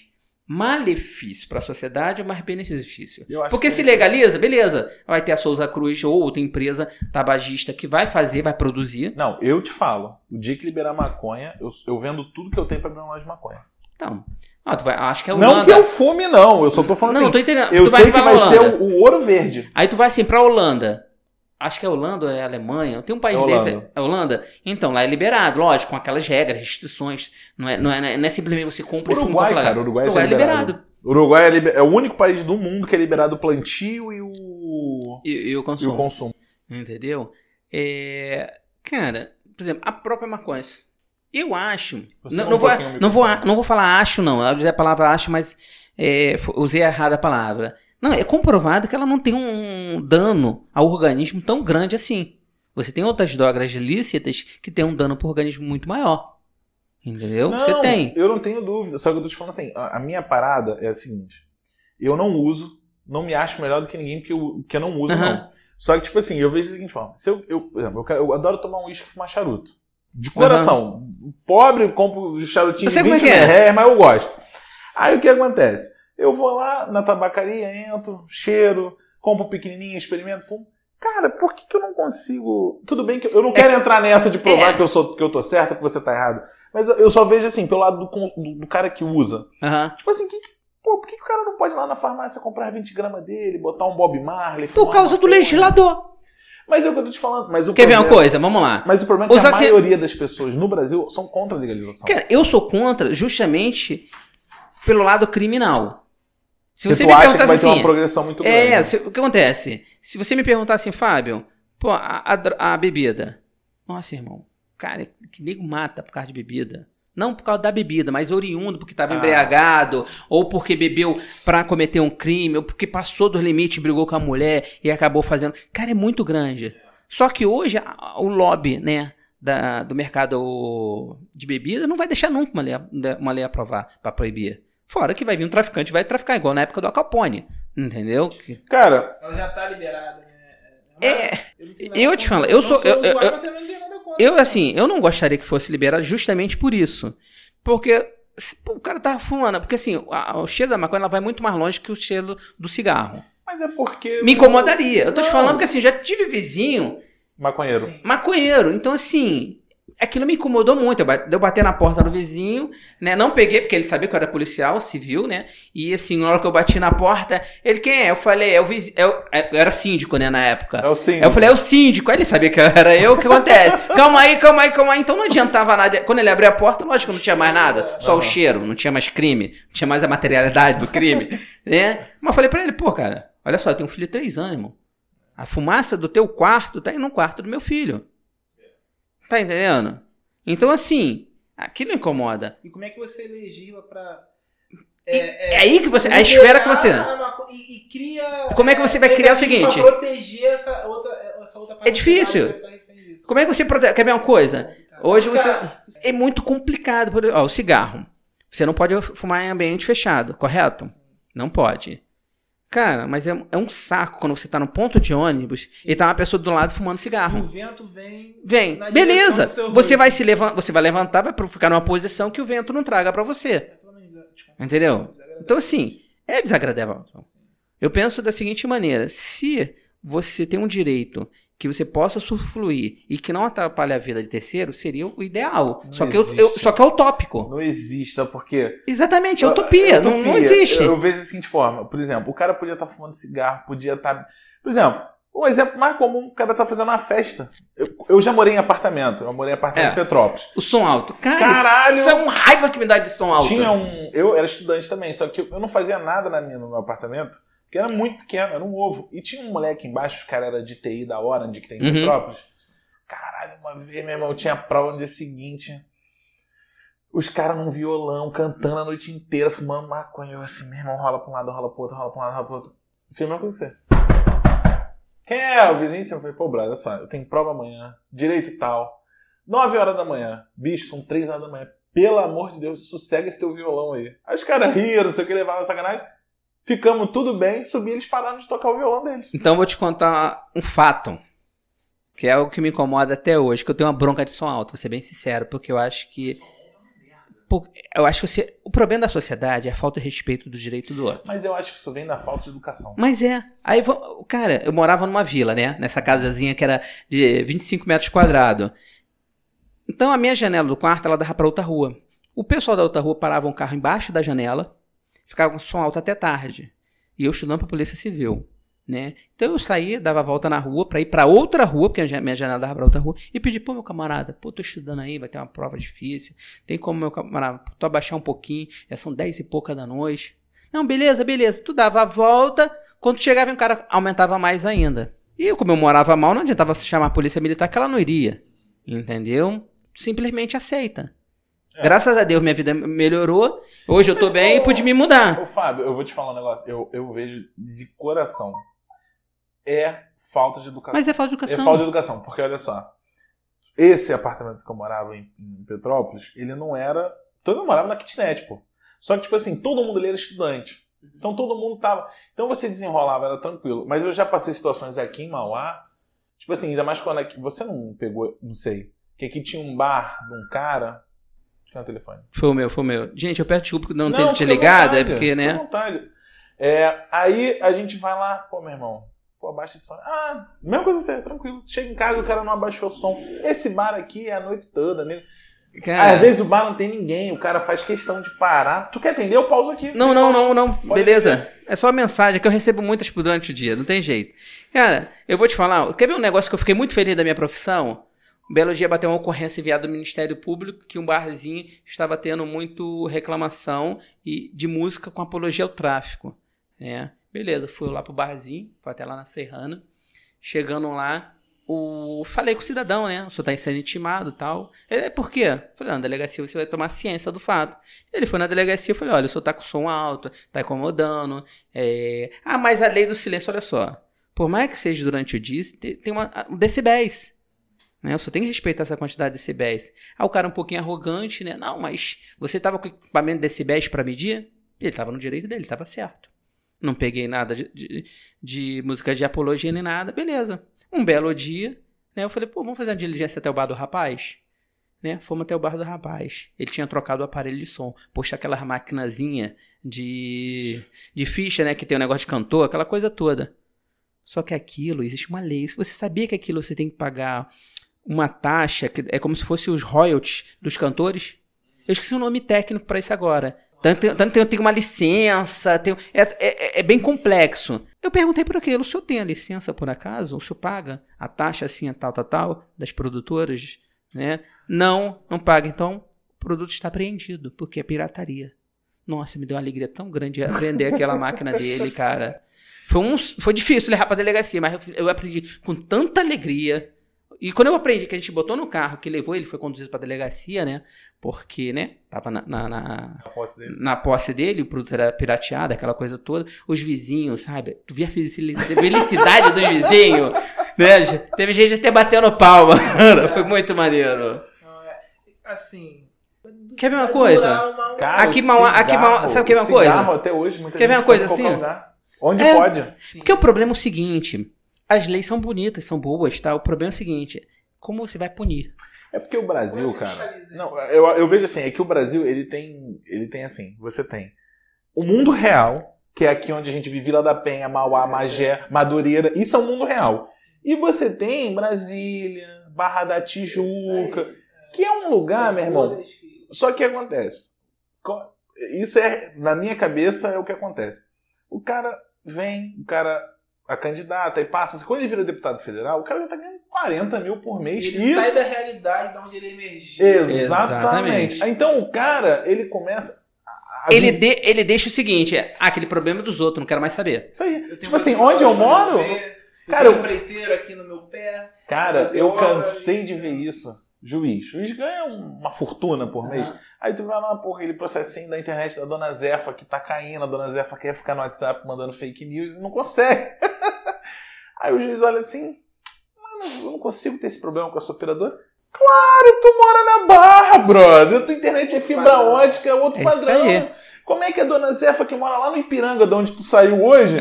malefício para a sociedade ou mais benefício? Porque que- se legaliza, beleza. Vai ter a Souza Cruz ou outra empresa tabagista que vai fazer, vai produzir. Não, eu te falo. O dia que liberar maconha, eu, eu vendo tudo que eu tenho pra abrir uma loja de maconha. Então, ah, tu vai, acho que é Não Holanda. que eu fume, não. Eu só tô falando Não, assim. tô entendendo. Eu tu sei que pra vai ser o, o ouro verde. Aí tu vai assim pra Holanda. Acho que é Holanda ou é Alemanha? Tem um país É desse. Holanda. É Holanda? Então, lá é liberado, lógico, com aquelas regras, restrições. Não é, não é, não é simplesmente você compra e fuma Uruguai, em qualquer cara. Uruguai, Uruguai é é liberado. liberado. Uruguai é, liber- é o único país do mundo que é liberado o plantio e o, E, e o e consumo. o consumo. Entendeu? É, cara, por exemplo, a própria maconha. Eu acho. Não, um não, vou, não, vou, não vou falar acho, não. Eu usei a palavra acho, mas é, usei errada a palavra. Não, é comprovado que ela não tem um dano ao organismo tão grande assim. Você tem outras drogas lícitas que tem um dano pro organismo muito maior. Entendeu? Você Não, tem. Eu não tenho dúvida. Só que eu tô te falando assim, a, minha parada é a seguinte. Eu não uso, não me acho melhor do que ninguém porque eu, porque eu não uso, Aham. não. Só que, tipo assim, eu vejo da seguinte forma. Se eu, eu, por exemplo, eu, eu adoro tomar um uísque e fumar charuto. De coração. Pobre, eu compro charutinho de sei 20 como é que é. reais, mas eu gosto. Aí o que acontece? Eu vou lá na tabacaria, entro, cheiro, compro um pequenininho, experimento, fumo. Cara, por que, que eu não consigo. Tudo bem que eu não quero entrar nessa de provar É. que, eu sou, que eu tô certo, que você tá errado. Mas eu, só vejo assim, pelo lado do, do, do cara que usa. Aham. Tipo assim, que, que- pô, por que, que o cara não pode ir lá na farmácia comprar 20 gramas dele, botar um Bob Marley? Por causa do legislador. Mas é o que eu tô te falando. Mas o Quer ver uma problema- coisa? Vamos lá. Mas o problema é que Os a maioria das pessoas no Brasil são contra a legalização. Cara, eu sou contra justamente pelo lado criminal. Se você me perguntasse ter uma assim, progressão muito grande. é, se- o que acontece? Se você me perguntar assim, Fábio, pô, a, a a bebida. Nossa, irmão, cara, que nego mata por causa de bebida. Não por causa da bebida, mas oriundo porque estava Ah. embriagado, ou porque bebeu pra cometer um crime, ou porque passou dos limites, brigou com a mulher e acabou fazendo. Cara, é muito grande. Só que hoje o lobby, né, da- do mercado de bebida não vai deixar nunca uma lei, uma lei aprovar pra proibir. Fora que vai vir um traficante e vai traficar, igual na época do Al Capone. Entendeu? Cara, Ela já tá liberada, né? É, eu, tenho nada eu te falo, eu não sou- eu- usuário, eu- Eu, assim, eu não gostaria que fosse liberado justamente por isso. Porque se- pô, o cara tava fumando. Porque, assim, a- o cheiro da maconha ela vai muito mais longe que o cheiro do cigarro. mas é porque. Me incomodaria. Eu tô te Não. falando que, assim, já tive vizinho Maconheiro. Sim. maconheiro. Então, assim, aquilo me incomodou muito. Eu ba- Eu bater na porta do vizinho, né? Não peguei, porque ele sabia que eu era policial, civil, né? E assim, na hora que eu bati na porta, ele, quem é? Eu falei, é o vizinho. Eu era síndico, né, na época. É o. Aí eu falei, é o síndico. Aí ele sabia que era eu, o que acontece? calma aí, calma aí, calma aí. Então não adiantava nada. Quando ele abriu a porta, lógico que não tinha mais nada. Só o Aham. cheiro, não tinha mais crime. Não tinha mais a materialidade do crime. né? Mas eu falei pra ele, pô, cara, olha só, eu tenho um filho de três anos, irmão. A fumaça do teu quarto tá indo no quarto do meu filho. Tá entendendo? Então, assim, aquilo incomoda. E como é que você legisla pra. É aí que você. A esfera que você. E, e cria. Como é que você vai criar o seguinte? Pra proteger essa outra, essa outra parte É difícil. refém disso. Como é que você protege? Quer ver uma coisa? Hoje Mas, você- É muito complicado. Ó, o cigarro. Você não pode fumar em ambiente fechado, correto? Não pode. Cara, mas é, é um saco quando você tá no ponto de ônibus e tá uma pessoa do lado fumando O cigarro. vento vem. Vem, beleza. Você vai se levantar, você vai levantar, vai ficar numa posição que o vento não traga pra você. Entendeu? Então assim, é desagradável. Eu penso da seguinte maneira: se você tem um direito que você possa usufruir e que não atrapalhe a vida de terceiro, seria o ideal. Não Só que, eu, eu- só que é utópico. Não existe, sabe por quê? Exatamente, é Eu- utopia. é Não, não utopia. existe. Eu, eu vejo da seguinte forma. Por exemplo, o cara podia estar fumando cigarro, podia estar. Por exemplo, O exemplo mais comum, o cara tá fazendo uma festa. Eu, já morei em apartamento. Eu morei em apartamento É. em Petrópolis. O som alto. Cara, Caralho! isso é um raiva que me dá de som alto. Tinha um. Eu era estudante também, só que eu não fazia nada na minha, no meu apartamento, porque era muito pequeno, era um ovo. E tinha um moleque embaixo, o cara era de TI da Orange, que tem em Uhum. Petrópolis. Caralho, uma vez, meu irmão, tinha prova no dia seguinte. Os caras num violão, cantando a noite inteira, fumando maconha. Eu assim, meu irmão, rola pra um lado, rola pro outro, rola pra um lado, rola pro outro. Filmando com você. Quem é? O vizinho? Eu falei, pô, brother, olha só, eu tenho prova amanhã, direito tal. 9 horas da manhã. Bicho, são 3 horas da manhã. Pelo amor de Deus, sossega esse teu violão aí. Aí os caras riram, não sei o que, levaram sacanagem. Ficamos tudo bem, subi, eles pararam de tocar o violão deles. Então eu vou te contar um fato. Que é algo que me incomoda até hoje, que eu tenho uma bronca de som alto, vou ser bem sincero, porque eu acho que. Eu acho que você- o problema da sociedade é a falta de respeito do direito do outro. Mas eu acho que isso vem da falta de educação. Mas é. Aí, cara, eu morava numa vila, né? Nessa casazinha que era de 25 metros quadrados. Então a minha janela do quarto, ela dava pra outra rua. O pessoal da outra rua parava um carro embaixo da janela, ficava com som alto até tarde. E eu estudando pra Polícia Civil, né? Então eu saía, dava a volta na rua pra ir pra outra rua, porque a minha janela dava pra outra rua, e pedi, pô, meu camarada, pô, tô estudando aí, vai ter uma prova difícil. Tem como, meu camarada, tu abaixar um pouquinho, já são 10 e pouca da noite. Não, beleza, beleza. Tu dava a volta, quando chegava um cara, aumentava mais ainda. E como eu morava mal, não adiantava chamar a polícia militar, que ela não iria. Entendeu? Simplesmente aceita. É. Graças a Deus, minha vida melhorou. Hoje eu tô bem e pude me mudar. Ô, Fábio, eu vou te falar um negócio. Eu, eu vejo de coração. É falta de educação. Mas é falta de É educação. falta de educação, porque olha só. Esse apartamento que eu morava em, em Petrópolis, ele não era. Todo mundo morava na kitnet, pô. Só que, tipo assim, todo mundo ali era estudante. Então todo mundo tava. Então você desenrolava, era tranquilo. Mas eu já passei situações aqui em Mauá. Tipo assim, ainda mais quando aqui. Você não pegou, não sei. Que aqui tinha um bar de um cara. Tinha um telefone. Foi o meu, foi o meu. Gente, eu peço desculpa por não, ter te ligado, é vontade, porque, fica à né? vontade. É, aí a gente vai lá, pô, meu irmão, pô, abaixa esse som. Ah, mesma coisa você, tranquilo. Chega em casa, o cara não abaixou o som. Esse bar aqui é a noite toda, né? Cara, Às vezes o bar não tem ninguém, o cara faz questão de parar. Tu quer atender? Eu pauso aqui. Não, não, não, não. Pode Beleza. É só a mensagem que eu recebo muitas durante o dia, não tem jeito. Cara, eu vou te falar, quer ver um negócio que eu fiquei muito feliz da minha profissão? Um belo dia bateu uma ocorrência enviada do Ministério Público que um barzinho estava tendo muito reclamação e de música com apologia ao tráfico, né? Beleza, fui lá pro barzinho, fui até lá na Serrana. Chegando lá, o... falei com o cidadão, né? O senhor tá sendo intimado e tal. Ele, "É, por quê? Falei, não, na delegacia você vai tomar ciência do fato. Ele foi na delegacia e falei, olha, o senhor tá com som alto, tá incomodando. é, Ah, mas a lei do silêncio, olha só. Por mais que seja durante o dia, te- tem uma, um decibéis. Né? O senhor tem que respeitar essa quantidade de decibéis. Ah, o cara um pouquinho arrogante, né? Não, mas você tava com equipamento de decibéis para medir? Ele tava no direito dele, tava certo. Não peguei nada de, de, de música de apologia nem nada, beleza. Um belo dia, né? Eu falei, pô, vamos fazer uma diligência até o bar do rapaz? Né? Fomos até o bar do rapaz. Ele tinha trocado o aparelho de som. Poxa, aquelas maquinazinha de, de ficha, né? Que tem o negócio de cantor, aquela coisa toda. Só que aquilo, existe uma lei. Se você sabia que aquilo você tem que pagar uma taxa, que é como se fosse os royalties dos cantores. Eu esqueci o nome técnico para isso agora. Tanto, tanto tem, uma licença, tem, é, é, é bem complexo. Eu perguntei por aquilo, o senhor tem a licença por acaso? O senhor paga a taxa assim, tal, tal, tal, das produtoras? Né? Não, não paga. Então, o produto está apreendido, porque é pirataria. Nossa, me deu uma alegria tão grande apreender aquela máquina dele, cara. Foi, um, foi difícil levar pra delegacia, mas eu, eu aprendi com tanta alegria. E quando eu aprendi que a gente botou no carro, que levou, ele foi conduzido pra delegacia, né? Porque, né? Tava na, na, na, posse dele. na posse dele, o produto era pirateado, aquela coisa toda. Os vizinhos, sabe? Tu via a felici- felicidade dos vizinhos, né? Teve gente até batendo palma. Foi muito maneiro. É- Assim. Quer ver uma coisa? uma- Cara, Aqui Mauá- aqui Mauá- cigarro- sabe o que é uma coisa? até hoje, muita Quer ver uma coisa assim? Onde É. pode. Sim. Porque o problema é o seguinte: as leis são bonitas, são boas, tá? O problema é o seguinte: como você vai punir? É porque o Brasil, cara. Não, eu, eu vejo assim, é que o Brasil, ele tem. Ele tem assim, você tem o mundo real, que é aqui onde a gente vive Vila da Penha, Mauá, Magé, Madureira, isso é o mundo real. E você tem Brasília, Barra da Tijuca, que é um lugar, meu irmão. Só que acontece. Co- Isso é, na minha cabeça, é o que acontece. O cara vem, o cara a candidata, e passa. Quando ele vira deputado federal, o cara já tá ganhando 40 mil por mês. Ele Isso sai da realidade de onde ele emergiu. Exatamente. Exatamente. Então o cara, ele começa. a Ele, de- ele deixa o seguinte: é, ah, aquele problema é dos outros, não quero mais saber. Isso aí. Eu tenho Tipo assim, onde eu moro. eu Cara, tenho eu- um empreiteiro aqui no meu pé. Cara, eu cansei de ver isso. Juiz. Juiz ganha uma fortuna por mês. Aham. Aí tu vai lá, porra, aquele processinho da internet da dona Zefa que tá caindo, a dona Zefa quer ficar no WhatsApp mandando fake news, não consegue. Aí o juiz olha assim, mano, eu não consigo ter esse problema com a sua operadora. Claro, tu mora na barra, brother. Tua internet é fibra Padrão. ótica, é outro É padrão. Como é que a dona Zefa, que mora lá no Ipiranga, de onde tu saiu hoje,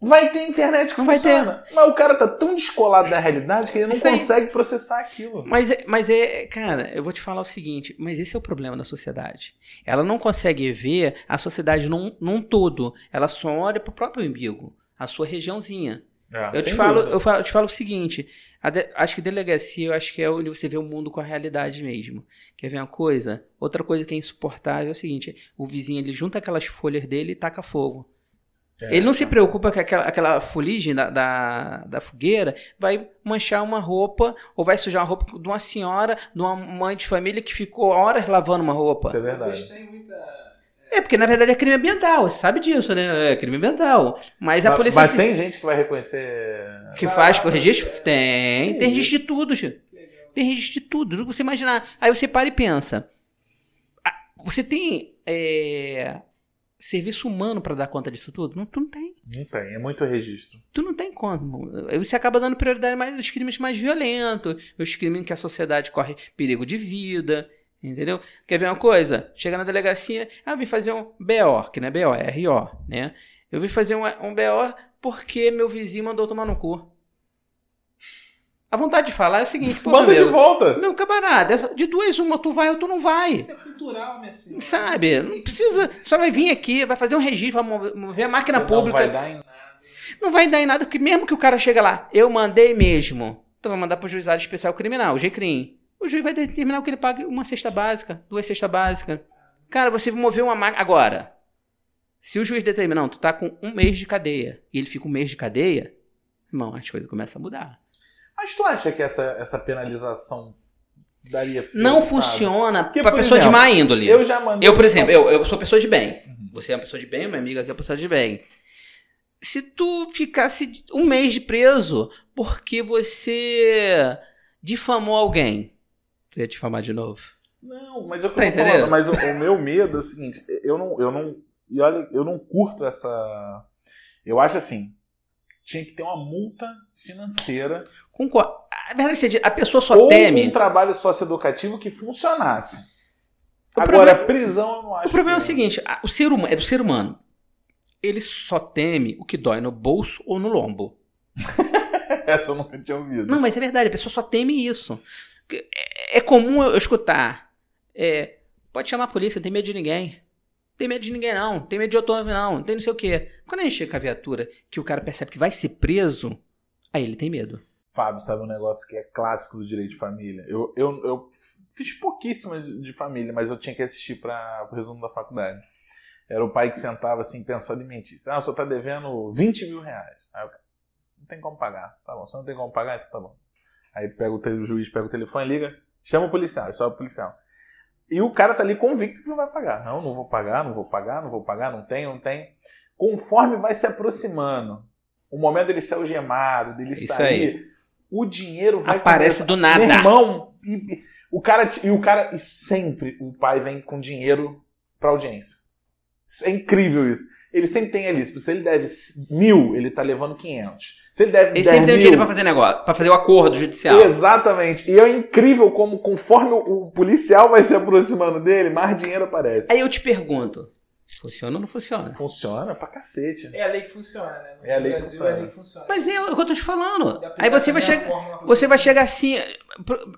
vai ter internet que vai funciona? Mas o cara tá tão descolado da realidade que ele não Isso aí. consegue processar aquilo. Mas, é- mas é, cara, eu vou te falar o seguinte, mas esse é o problema da sociedade. Ela não consegue ver a sociedade num, num todo. Ela só olha pro próprio umbigo, a sua regiãozinha. É, Eu te, falo, eu, falo, eu te falo o seguinte: a de- acho que delegacia, eu acho que é onde você vê o mundo com a realidade mesmo. Quer ver uma coisa? Outra coisa que é insuportável é o seguinte: o vizinho ele junta aquelas folhas dele e taca fogo. É, ele não se preocupa que aquela, aquela fuligem da, da, da fogueira vai manchar uma roupa ou vai sujar uma roupa de uma senhora, de uma mãe de família que ficou horas lavando uma roupa. Isso é Vocês verdade. têm muita. É, porque na verdade é crime ambiental, você sabe disso, né? É crime ambiental. Mas a Mas- polícia Mas ci- tem gente que vai reconhecer. que faz com o registro? Tem. Que Tem registro de tudo, Chico. Legal. Tem registro de tudo, que você imaginar. Aí você para e pensa. Você tem é, serviço humano para dar conta disso tudo? Não, tu não tem. Não tem, é muito registro. Tu não tem como. Você acaba dando prioridade mais aos crimes mais violentos, os crimes em que a sociedade corre perigo de vida. Entendeu? Quer ver uma coisa? Chega na delegacia, ah, eu vim fazer um BO, que não é BO, é RO, né? Eu vim fazer um, um BO porque meu vizinho mandou tomar no cu. A vontade de falar é o seguinte, pô, Manda meu de volta. meu camarada, de duas uma tu vai ou tu não vai. Isso é cultural, minha senhora. Sabe? Não precisa. Só vai vir aqui, vai fazer um registro, vai mover- mover a máquina Não pública. vai dar em nada. Não vai dar em nada, porque mesmo que o cara chega lá, eu mandei mesmo. Então vai mandar pro juizado especial criminal, o GCRIM. O juiz vai determinar que ele pague uma cesta básica, duas cestas básicas. Cara, você moveu uma máquina. Agora, se o juiz determinar, não, tu tá com um mês de cadeia, e ele fica um mês de cadeia, irmão, as coisas começam a mudar. Mas tu acha que essa, essa penalização daria Não resultado? funciona por pessoa de exemplo, má índole. Eu já mandei. Eu, por exemplo, eu, eu sou pessoa de bem. Uhum. Você é uma pessoa de bem, minha amiga aqui é uma pessoa de bem. Se tu ficasse um mês de preso porque você difamou alguém, tu ia difamar de novo? Não, mas eu tô Tá falando, mas o, o meu medo é o seguinte, eu não, eu não, e olha, eu não curto essa, eu acho assim, tinha que ter uma multa financeira Concordo. A verdade é que a pessoa só ou teme. um trabalho socioeducativo que funcionasse. O Agora, problema- prisão eu não acho O problema é o que- seguinte, a- o ser humano é do ser humano. Ele só teme o que dói no bolso ou no lombo. Essa eu nunca tinha ouvido. Não, mas é verdade, a pessoa só teme isso. É, é comum eu escutar. é, pode chamar a polícia, não tem medo de ninguém. Não tem medo de ninguém, não. Não tem medo de outro, não. Não tem não sei o quê. Quando a gente chega com a viatura, que o cara percebe que vai ser preso, aí ele tem medo. Fábio, sabe um negócio que é clássico do direito de família? Eu, eu, eu fiz pouquíssimas de família, mas eu tinha que assistir para o resumo da faculdade. Era o pai que sentava assim, pensando em mentir. Ah, o senhor tá devendo 20 mil reais. Aí cara, não tem como pagar. Tá bom, senhor não tem como pagar, então tá bom. Aí pega o, o juiz, pega o telefone, liga, chama o policial, sobe o policial. E o cara tá ali convicto que não vai pagar. Não, não vou pagar, não vou pagar, não vou pagar, não tem, não tem. Conforme vai se aproximando, o momento dele ser algemado, dele Isso sair, o dinheiro vai Aparece começar- do nada. Meu irmão, e, o cara e o cara e sempre o pai vem com dinheiro pra audiência. É incrível isso. Ele sempre tem ali, se ele deve mil, ele tá levando 500. Se ele deve Ele 10 sempre tem o mil, dinheiro pra fazer negócio, pra fazer o acordo judicial. Exatamente. E é incrível como, conforme o policial vai se aproximando dele, mais dinheiro aparece. Aí eu te pergunto, funciona ou não funciona? Funciona pra cacete. É a lei que funciona, né? No É a lei que Brasil funciona. é a lei que funciona. Mas é o que eu tô te falando. Aí você vai a chegar. Você vai chegar assim.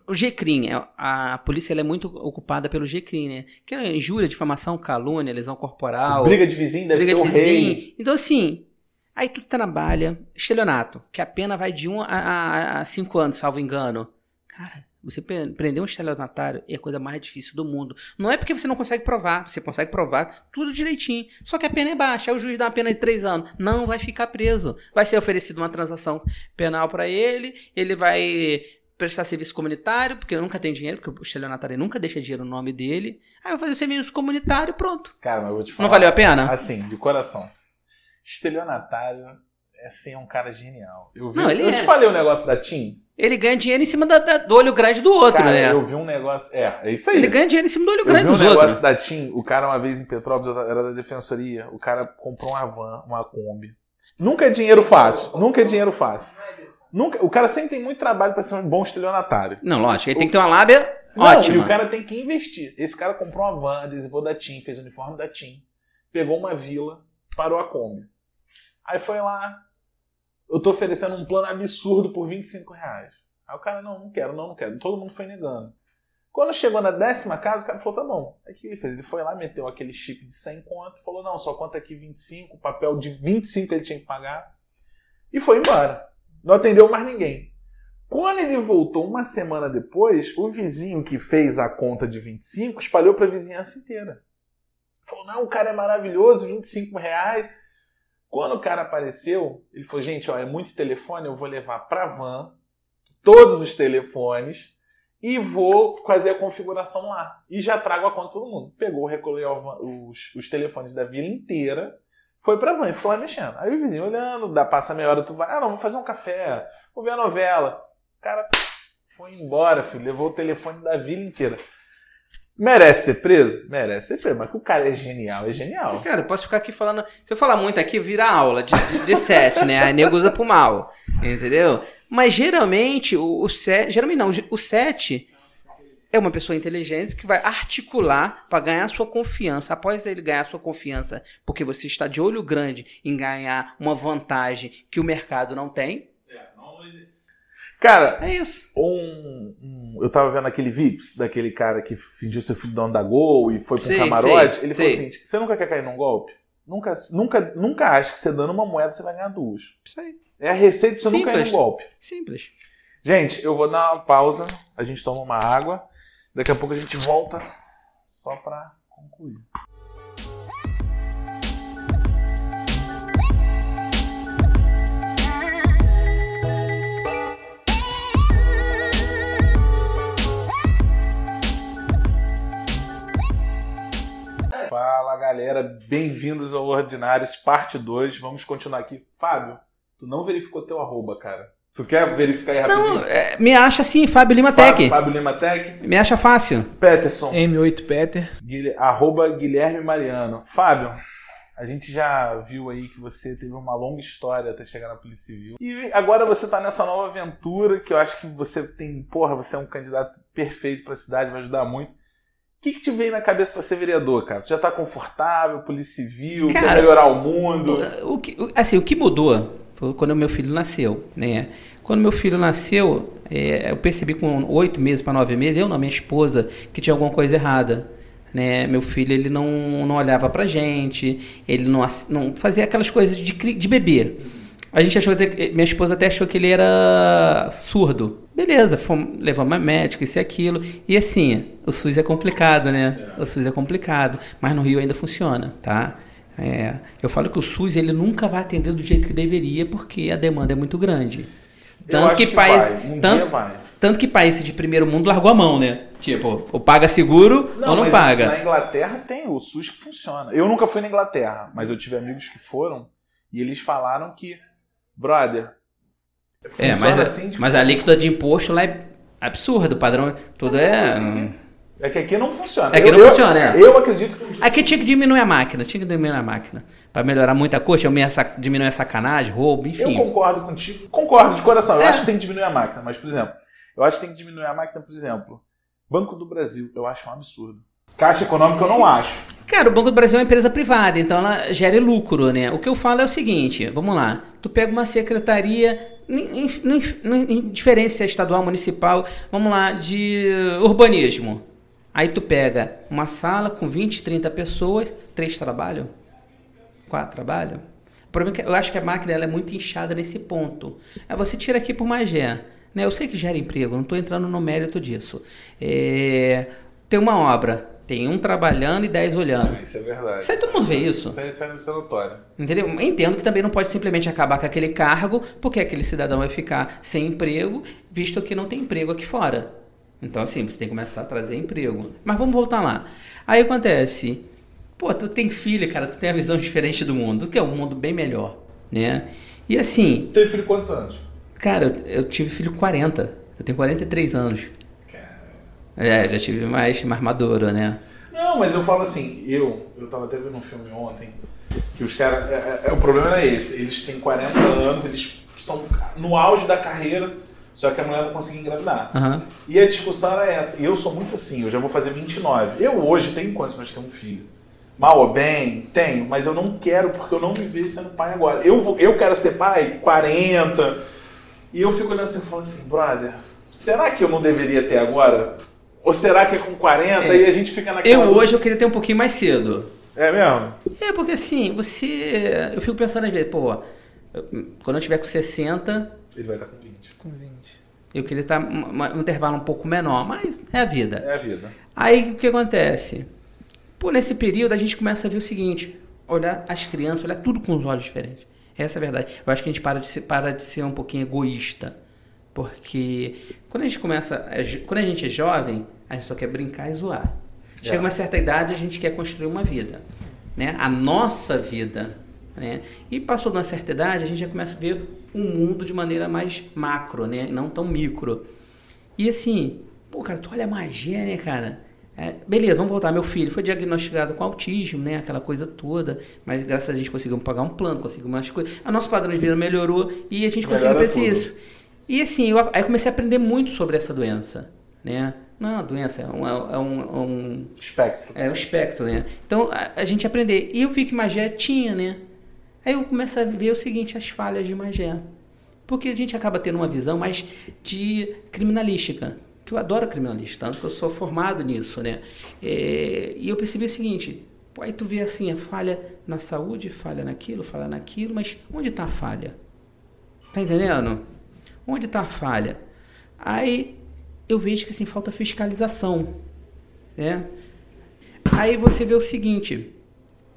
O GCRIM, é- a polícia ela é muito ocupada pelo GCRIM, né? Que é injúria, difamação, calúnia, lesão corporal. Briga de vizinho deve briga ser de o rei. vizinho. Então, assim, aí tu trabalha, estelionato, que a pena vai de 1 um a, a, a cinco anos, salvo engano. Cara, Você prender um estelionatário é a coisa mais difícil do mundo. Não é porque você não consegue provar, você consegue provar tudo direitinho. Só que a pena é baixa, aí o juiz dá uma pena de três anos. Não vai ficar preso. Vai ser oferecida uma transação penal para ele, ele vai prestar serviço comunitário, porque nunca tem dinheiro, porque o estelionatário nunca deixa dinheiro no nome dele. Aí vai fazer serviço comunitário e pronto. Cara, mas eu vou te falar. Não valeu a pena? Assim, de coração. Estelionatário assim, é um cara genial. Eu, vi, Não, ele eu é. te falei o negócio da TIM. Ele ganha dinheiro em cima da- da- do olho grande do outro, Cara, né? eu vi um negócio. É, é isso aí. Ele ganha dinheiro em cima do olho Eu grande vi um negócio outros. da TIM, o cara uma vez em Petrópolis, eu era da defensoria, o cara comprou uma van, uma Kombi. Nunca é dinheiro fácil, nunca é dinheiro fácil. Nunca, o cara sempre tem muito trabalho para ser um bom estelionatário. Não, lógico, ele tem que ter uma lábia Não, ótima. E o cara tem que investir. Esse cara comprou uma van, adesivou da TIM, fez o uniforme da TIM, pegou uma vila, parou a Kombi. Aí foi lá, eu tô oferecendo um plano absurdo por 25 reais. Aí o cara, não, não quero, não, não quero. Todo mundo foi negando. Quando chegou na décima casa, o cara falou, tá bom. Aí o que ele fez? Ele foi lá, meteu aquele chip de 100 conto, falou, não, só conta aqui 25, o papel de 25 ele tinha que pagar. E foi embora. Não atendeu mais ninguém. Quando ele voltou uma semana depois, o vizinho que fez a conta de 25 espalhou para a vizinhança inteira. Falou, não, o cara é maravilhoso, 25 reais. Quando o cara apareceu, ele falou, gente, ó, é muito telefone, eu vou levar para van todos os telefones e vou fazer a configuração lá. E já trago a conta todo mundo. Pegou, recolheu os, os telefones da vila inteira, foi pra van e ficou lá mexendo. Aí o vizinho olhando, dá, passa meia hora, tu vai, ah não, vou fazer um café, vou ver a novela. O cara foi embora, filho, levou o telefone da vila inteira. Merece ser preso? Merece ser preso, mas que o cara é genial, é genial. Cara, eu posso ficar aqui falando. Se eu falar muito aqui, vira aula de, de, de né? Aí nego usa pro mal. Entendeu? Mas geralmente, o, o sete. Geralmente não, o sete é uma pessoa inteligente que vai articular para ganhar sua confiança. Após ele ganhar sua confiança, porque você está de olho grande em ganhar uma vantagem que o mercado não tem. Cara, É isso. um, um- eu tava vendo aquele Vips, daquele cara que fingiu ser filho dono da Gol e foi pra um Sei, camarote. sei, ele sei. falou assim: você nunca quer cair num golpe? Nunca, nunca, nunca acha que você dando uma moeda você vai ganhar duas. Isso aí. É a receita de você não cair Simples. num golpe. Simples. Gente, eu vou dar uma pausa, a gente toma uma água, daqui a pouco a gente volta só pra concluir. Fala galera, bem-vindos ao Ordinários, parte 2. Vamos continuar aqui. Fábio, tu não verificou teu arroba, cara. Tu quer verificar aí rapidinho? Não, é, me acha assim, Fábio Lima Fábio, Tech. Fábio Lima Tech. Me acha fácil. Peterson, M8 Peter. Arroba Guilherme Mariano. Fábio, a gente já viu aí que você teve uma longa história até chegar na Polícia Civil. E agora você tá nessa nova aventura que eu acho que você tem. Porra, você é um candidato perfeito pra cidade, vai ajudar muito. O que, que te veio na cabeça pra ser vereador, cara? Tu já tá confortável, Polícia Civil, quer Cara, melhorar o mundo? O que, assim, o que mudou foi quando meu filho nasceu, né? Quando meu filho nasceu, é, eu percebi com oito meses para nove meses, eu não, minha esposa, que tinha alguma coisa errada. Né? Meu filho, ele não, não olhava pra gente, ele não, não fazia aquelas coisas de, de bebê. A gente achou, até- minha esposa até achou que ele era surdo. Beleza, fomos, levamos a médico, isso e aquilo. E assim, o SUS é complicado, né? O SUS é complicado, mas no Rio ainda funciona, tá? É, eu falo que o SUS ele nunca vai atender do jeito que deveria, porque a demanda é muito grande. Tanto acho que, país, um tanto, tanto que país de primeiro mundo largou a mão, né? Tipo, ou paga seguro ou não paga. Na Inglaterra tem o SUS que funciona. Eu nunca fui na Inglaterra, mas eu tive amigos que foram e eles falaram que, brother, É, mas, assim de mas a alíquota de imposto lá é absurdo, o padrão tudo é. É que aqui não funciona. É que Eu- não eu- funciona, é. Eu acredito que. Aqui tinha que diminuir a máquina, tinha que diminuir a máquina. Pra melhorar muita coisa, diminuir a sacanagem, roubo, Eu enfim. concordo contigo. Concordo de coração. Eu É. acho que tem que diminuir a máquina. Mas, por exemplo, eu acho que tem que diminuir a máquina, por exemplo, Banco do Brasil. Eu acho um absurdo. Caixa Econômica eu não acho. Cara, o Banco do Brasil é uma empresa privada, então ela gera lucro, né? O que eu falo é o seguinte, vamos lá, tu pega uma secretaria, em- em- em- em diferente se é estadual, municipal, vamos lá, de urbanismo. Aí tu pega uma sala com 20, 30 pessoas, três trabalham, quatro trabalham. O problema é que eu acho que a máquina ela é muito inchada nesse ponto. Aí você tira aqui por Magé, Né? Eu sei que gera emprego, não estou entrando no mérito disso. É, tem uma obra, tem um trabalhando e dez olhando. Isso é verdade. Isso aí todo mundo vê isso. Isso aí isso é isso é notório. Entendeu? Entendo que também não pode simplesmente acabar com aquele cargo, porque aquele cidadão vai ficar sem emprego, visto que não tem emprego aqui fora. Então, assim, você tem que começar a trazer emprego. Mas vamos voltar lá. Aí acontece, pô, tu tem filho, cara, tu tem a visão diferente do mundo, que é um mundo bem melhor, né? E assim, Teve filho quantos anos? cara, eu, eu tive filho 40, eu tenho 43 anos. É, já tive mais, mais maduro, né? Não, mas eu falo assim, eu, eu tava até vendo um filme ontem, que os caras. É, é- o problema é esse, eles têm 40 anos, eles são no auge da carreira, só que a mulher não conseguiu engravidar. Aham. E a discussão era essa. E eu sou muito assim, eu já vou fazer 29. Eu hoje tenho condições de ter um filho. Mal ou bem, tenho, mas eu não quero porque eu não me vejo sendo pai agora. Eu, vou, eu quero ser pai 40. E eu fico olhando assim e falo assim, brother, será que eu não deveria ter agora? Ou será que é com 40 É. e a gente fica naquela. Eu hoje eu queria ter um pouquinho mais cedo. É mesmo? É, porque assim, você. Eu fico pensando às vezes, pô, quando eu tiver com 60, Ele vai estar com 20. Com 20. eu queria estar um, um intervalo um pouco menor, mas é a vida. É a vida. Aí o que acontece? Pô, nesse período a gente começa a ver o seguinte: olhar as crianças, olhar tudo com os olhos diferentes. Essa é a verdade. Eu acho que a gente para de ser, para de ser um pouquinho egoísta. Porque quando a gente começa. jo- Quando a gente é jovem, a gente só quer brincar e zoar. Chega É. uma certa idade, a gente quer construir uma vida. Né? A nossa vida. Né? E passou de uma certa idade, a gente já começa a ver o mundo de maneira mais macro, né? não tão micro. E assim, pô, cara, tu olha a magia, né, cara? É, beleza, vamos voltar. Meu filho foi diagnosticado com autismo, né? Aquela coisa toda. Mas graças a gente conseguimos pagar um plano, conseguimos mais coisas. A nosso padrão de vida melhorou e a gente conseguiu Melhora tudo. isso. E assim, eu, aí comecei a aprender muito sobre essa doença, né? Não é uma doença, é um, é um, é um Espectro. é o espectro, né? Então a, a gente aprender. E eu vi que Magé tinha, né? Aí eu começo a ver o seguinte, as falhas de Magé. Porque a gente acaba tendo uma visão mais de criminalística. Que eu adoro criminalística, tanto que eu sou formado nisso, né? É, e eu percebi o seguinte, aí tu vê assim, a falha na saúde, falha naquilo, falha naquilo, mas onde está a falha? Tá entendendo? Onde está a falha? Aí eu vejo que assim falta fiscalização, né? Aí você vê o seguinte,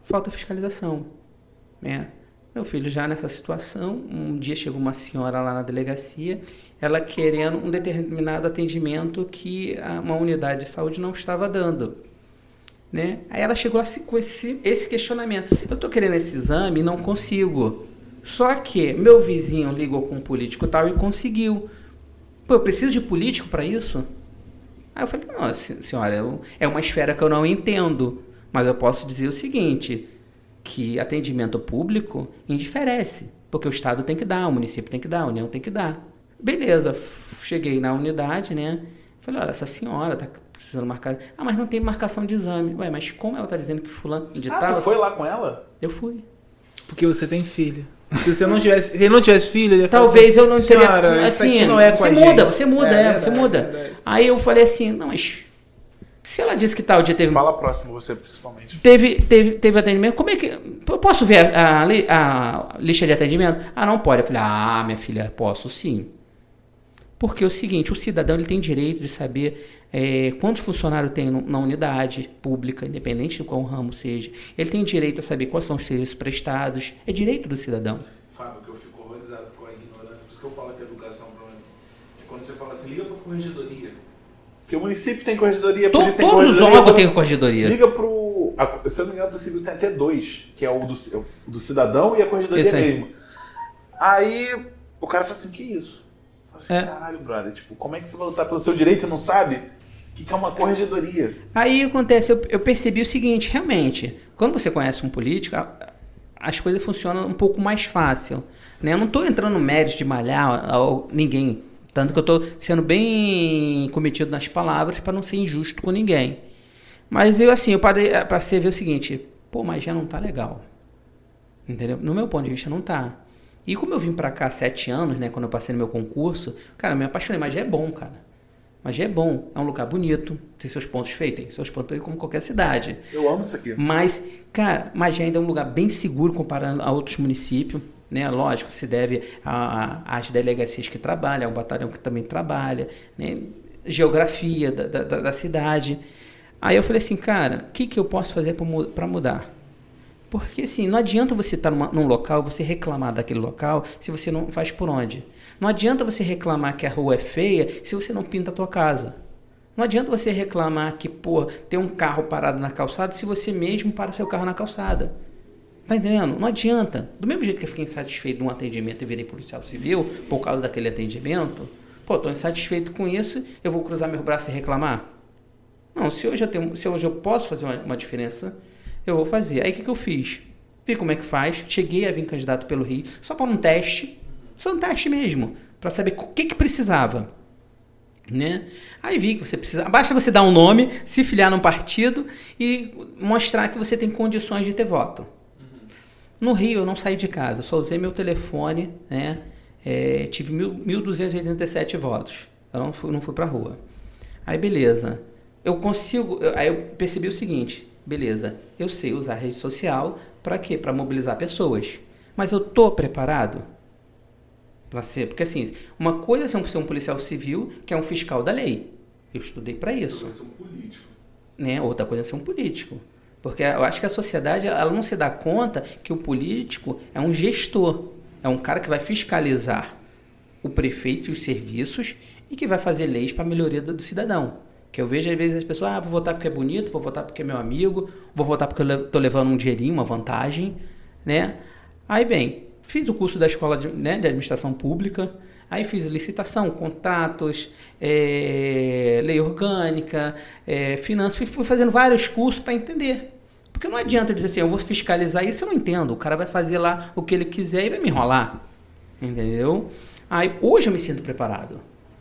falta fiscalização, né? Meu filho já nessa situação, um dia chegou uma senhora lá na delegacia, ela querendo um determinado atendimento que uma unidade de saúde não estava dando. Né? Aí ela chegou assim com esse, esse questionamento. Eu estou querendo esse exame e não consigo. Só que meu vizinho ligou com um político tal e conseguiu. Pô, eu preciso de político para isso? Aí eu falei, não, se- senhora, eu- é uma esfera que eu não entendo. Mas eu posso dizer o seguinte, que atendimento público indiferece. Porque o Estado tem que dar, o município tem que dar, a União tem que dar. Beleza, cheguei na unidade, né? Falei, olha, essa senhora tá precisando marcar. Ah, mas não tem marcação de exame. Ué, mas como ela tá dizendo que fulano de Ah, tal? tu foi lá com ela? Eu fui. Porque você tem filho. Se você não tivesse, se ele não tivesse filho, ele ia falar Talvez assim, eu não Senhora, teria. isso Assim, aqui não é com você a muda, gente." você muda, é, verdade, você muda. verdade. Aí eu falei assim, não, mas se ela disse que tal dia teve Fala próximo, você principalmente. Teve, teve, teve atendimento. Como é que. Eu posso ver a, a li- a lista de atendimento? Ah, não pode. Eu falei, ah, minha filha, posso sim. Porque é o seguinte, o cidadão ele tem direito de saber eh, quantos funcionários tem no- na unidade pública, independente de qual ramo seja. Ele tem direito a saber quais são os serviços prestados. É direito do cidadão. Fábio, que eu fico horrorizado com a ignorância, por isso que eu falo que a educação para nós é quando você fala assim, liga para corregedoria. Porque o município tem corregedoria, a To- tem todos os órgãos têm corregedoria. Liga pro. A, se eu não me engano, o município tem até dois, que é o do, o do cidadão e a corregedoria mesmo. Aí o cara fala assim, que isso? Falo É. assim, caralho, brother, tipo, como é que você vai lutar pelo seu direito e não sabe o que, é uma corregedoria? Aí acontece, eu, eu percebi o seguinte, realmente, quando você conhece um político, as coisas funcionam um pouco mais fácil. Né? Eu não estou entrando no mérito de malhar ao- ninguém. Tanto que eu estou sendo bem cometido nas palavras para não ser injusto com ninguém. Mas eu, assim, eu parei- passei a ver o seguinte, pô, mas já não tá legal. Entendeu? No meu ponto de vista, não tá. E como eu vim pra cá há sete anos, né? Quando eu passei no meu concurso, cara, eu me apaixonei. Mas é bom, cara. Mas é bom. É um lugar bonito. Tem seus pontos feitos. Tem seus pontos feitos como qualquer cidade. Eu amo isso aqui. Mas, cara, Magé ainda é um lugar bem seguro comparando a outros municípios. né? Lógico, se deve às delegacias que trabalham, ao batalhão que também trabalha, né? geografia da, da, da, cidade. Aí eu falei assim, cara, o que, que eu posso fazer para mudar? Porque assim, não adianta você estar numa, num local, você reclamar daquele local, se você não faz por onde. Não adianta você reclamar que a rua é feia se você não pinta a tua casa. Não adianta você reclamar que, pô, tem um carro parado na calçada se você mesmo para seu carro na calçada. Tá entendendo? Não adianta. Do mesmo jeito que eu fiquei insatisfeito de um atendimento e virei policial civil por causa daquele atendimento, pô, tô insatisfeito com isso, eu vou cruzar meu braço e reclamar? Não, se hoje eu, tenho, se hoje eu posso fazer uma, uma diferença, eu vou fazer. Aí o que, que eu fiz? Vi como é que faz, cheguei a vir candidato pelo Rio, só para um teste, só um teste mesmo, para saber o que, que precisava. Né? Aí vi que você precisa. Basta você dar um nome, se filiar num partido e mostrar que você tem condições de ter voto. No Rio eu não saí de casa, só usei meu telefone, né? É, tive 1.287 votos. Eu não fui, não fui pra rua. Aí beleza. Eu consigo. Aí eu percebi o seguinte: beleza, eu sei usar rede social para quê? Para mobilizar pessoas. Mas eu tô preparado para ser? Porque assim, uma coisa é ser um policial civil que é um fiscal da lei. Eu estudei para isso. Outra coisa é ser um político. Né? Outra coisa é ser um político. Porque eu acho que a sociedade ela não se dá conta que o político é um gestor, é um cara que vai fiscalizar o prefeito e os serviços e que vai fazer leis para a melhoria do, cidadão. Que eu vejo às vezes as pessoas, ah, vou votar porque é bonito, vou votar porque é meu amigo, vou votar porque eu estou levando um dinheirinho, uma vantagem, né? Aí bem, fiz o curso da escola de, né, de administração pública, Aí fiz licitação, contratos, é, lei orgânica, é, finanças, fui, fui fazendo vários cursos para entender. Porque não adianta dizer assim, eu vou fiscalizar isso, eu não entendo. O cara vai fazer lá o que ele quiser e vai me enrolar. Entendeu? Aí hoje eu me sinto preparado.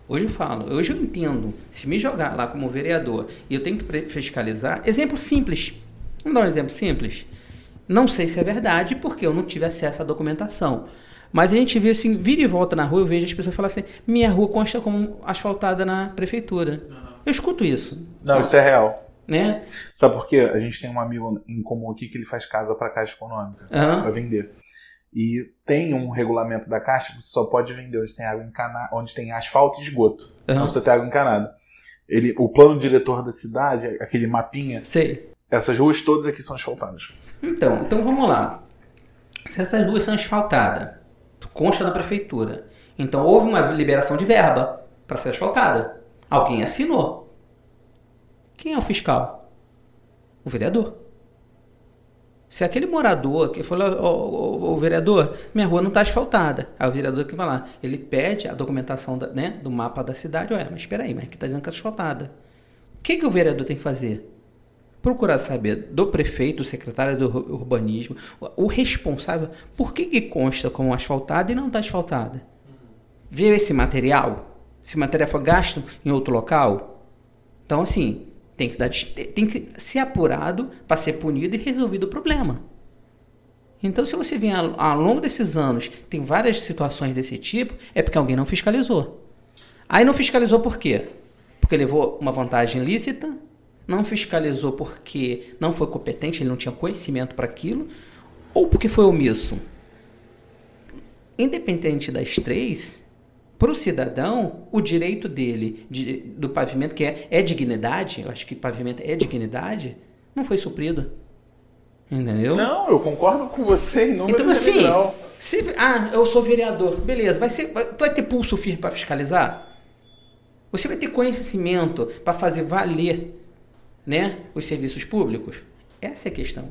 Hoje eu falo, hoje eu entendo. Se me jogar lá como vereador e eu tenho que fiscalizar, exemplo simples. Vamos dar um exemplo simples? Não sei se é verdade, porque eu não tive acesso à documentação. Mas a gente vê assim, vira e volta na rua, eu vejo as pessoas falarem assim: minha rua consta como asfaltada na prefeitura. Eu escuto isso. Não, isso é real. Né? Sabe por quê? A gente tem um amigo em comum aqui que ele faz casa para Caixa Econômica, uhum. para vender. E tem um regulamento da Caixa que você só pode vender onde tem água encanada, onde tem asfalto e esgoto. Uhum. Não precisa ter água encanada. Ele, o plano diretor da cidade, aquele mapinha. Sei. Essas ruas todas aqui são asfaltadas. Então, então vamos lá. Se essas ruas são asfaltadas, consta da prefeitura. Então houve uma liberação de verba para ser asfaltada. Alguém assinou. Quem é o fiscal? O vereador. Se aquele morador que falou, o, vereador, minha rua não está asfaltada. Aí o vereador que vai lá, ele pede a documentação da, né, do mapa da cidade. Ué, mas espera aí, mas aqui está dizendo que está asfaltada. O que, que o vereador tem que fazer? procurar saber do prefeito, do secretário do urbanismo, o responsável, por que, que consta como asfaltada e não está asfaltada? Ver esse material? Esse material foi gasto em outro local? Então, assim, tem que, dar, tem que ser apurado para ser punido e resolvido o problema. Então, se você vem ao, ao longo desses anos, tem várias situações desse tipo, é porque alguém não fiscalizou. Aí não fiscalizou por quê? Porque levou uma vantagem lícita, não fiscalizou porque não foi competente, ele não tinha conhecimento para aquilo, ou porque foi omisso. Independente das três, para o cidadão, o direito dele de, do pavimento, que é, é dignidade, eu acho que pavimento é dignidade, não foi suprido. Entendeu? Não, eu concordo com você em número Então, assim, se, ah, eu sou vereador, beleza, vai ser, vai, tu vai ter pulso firme para fiscalizar? Você vai ter conhecimento para fazer valer né, os serviços públicos? Essa é a questão.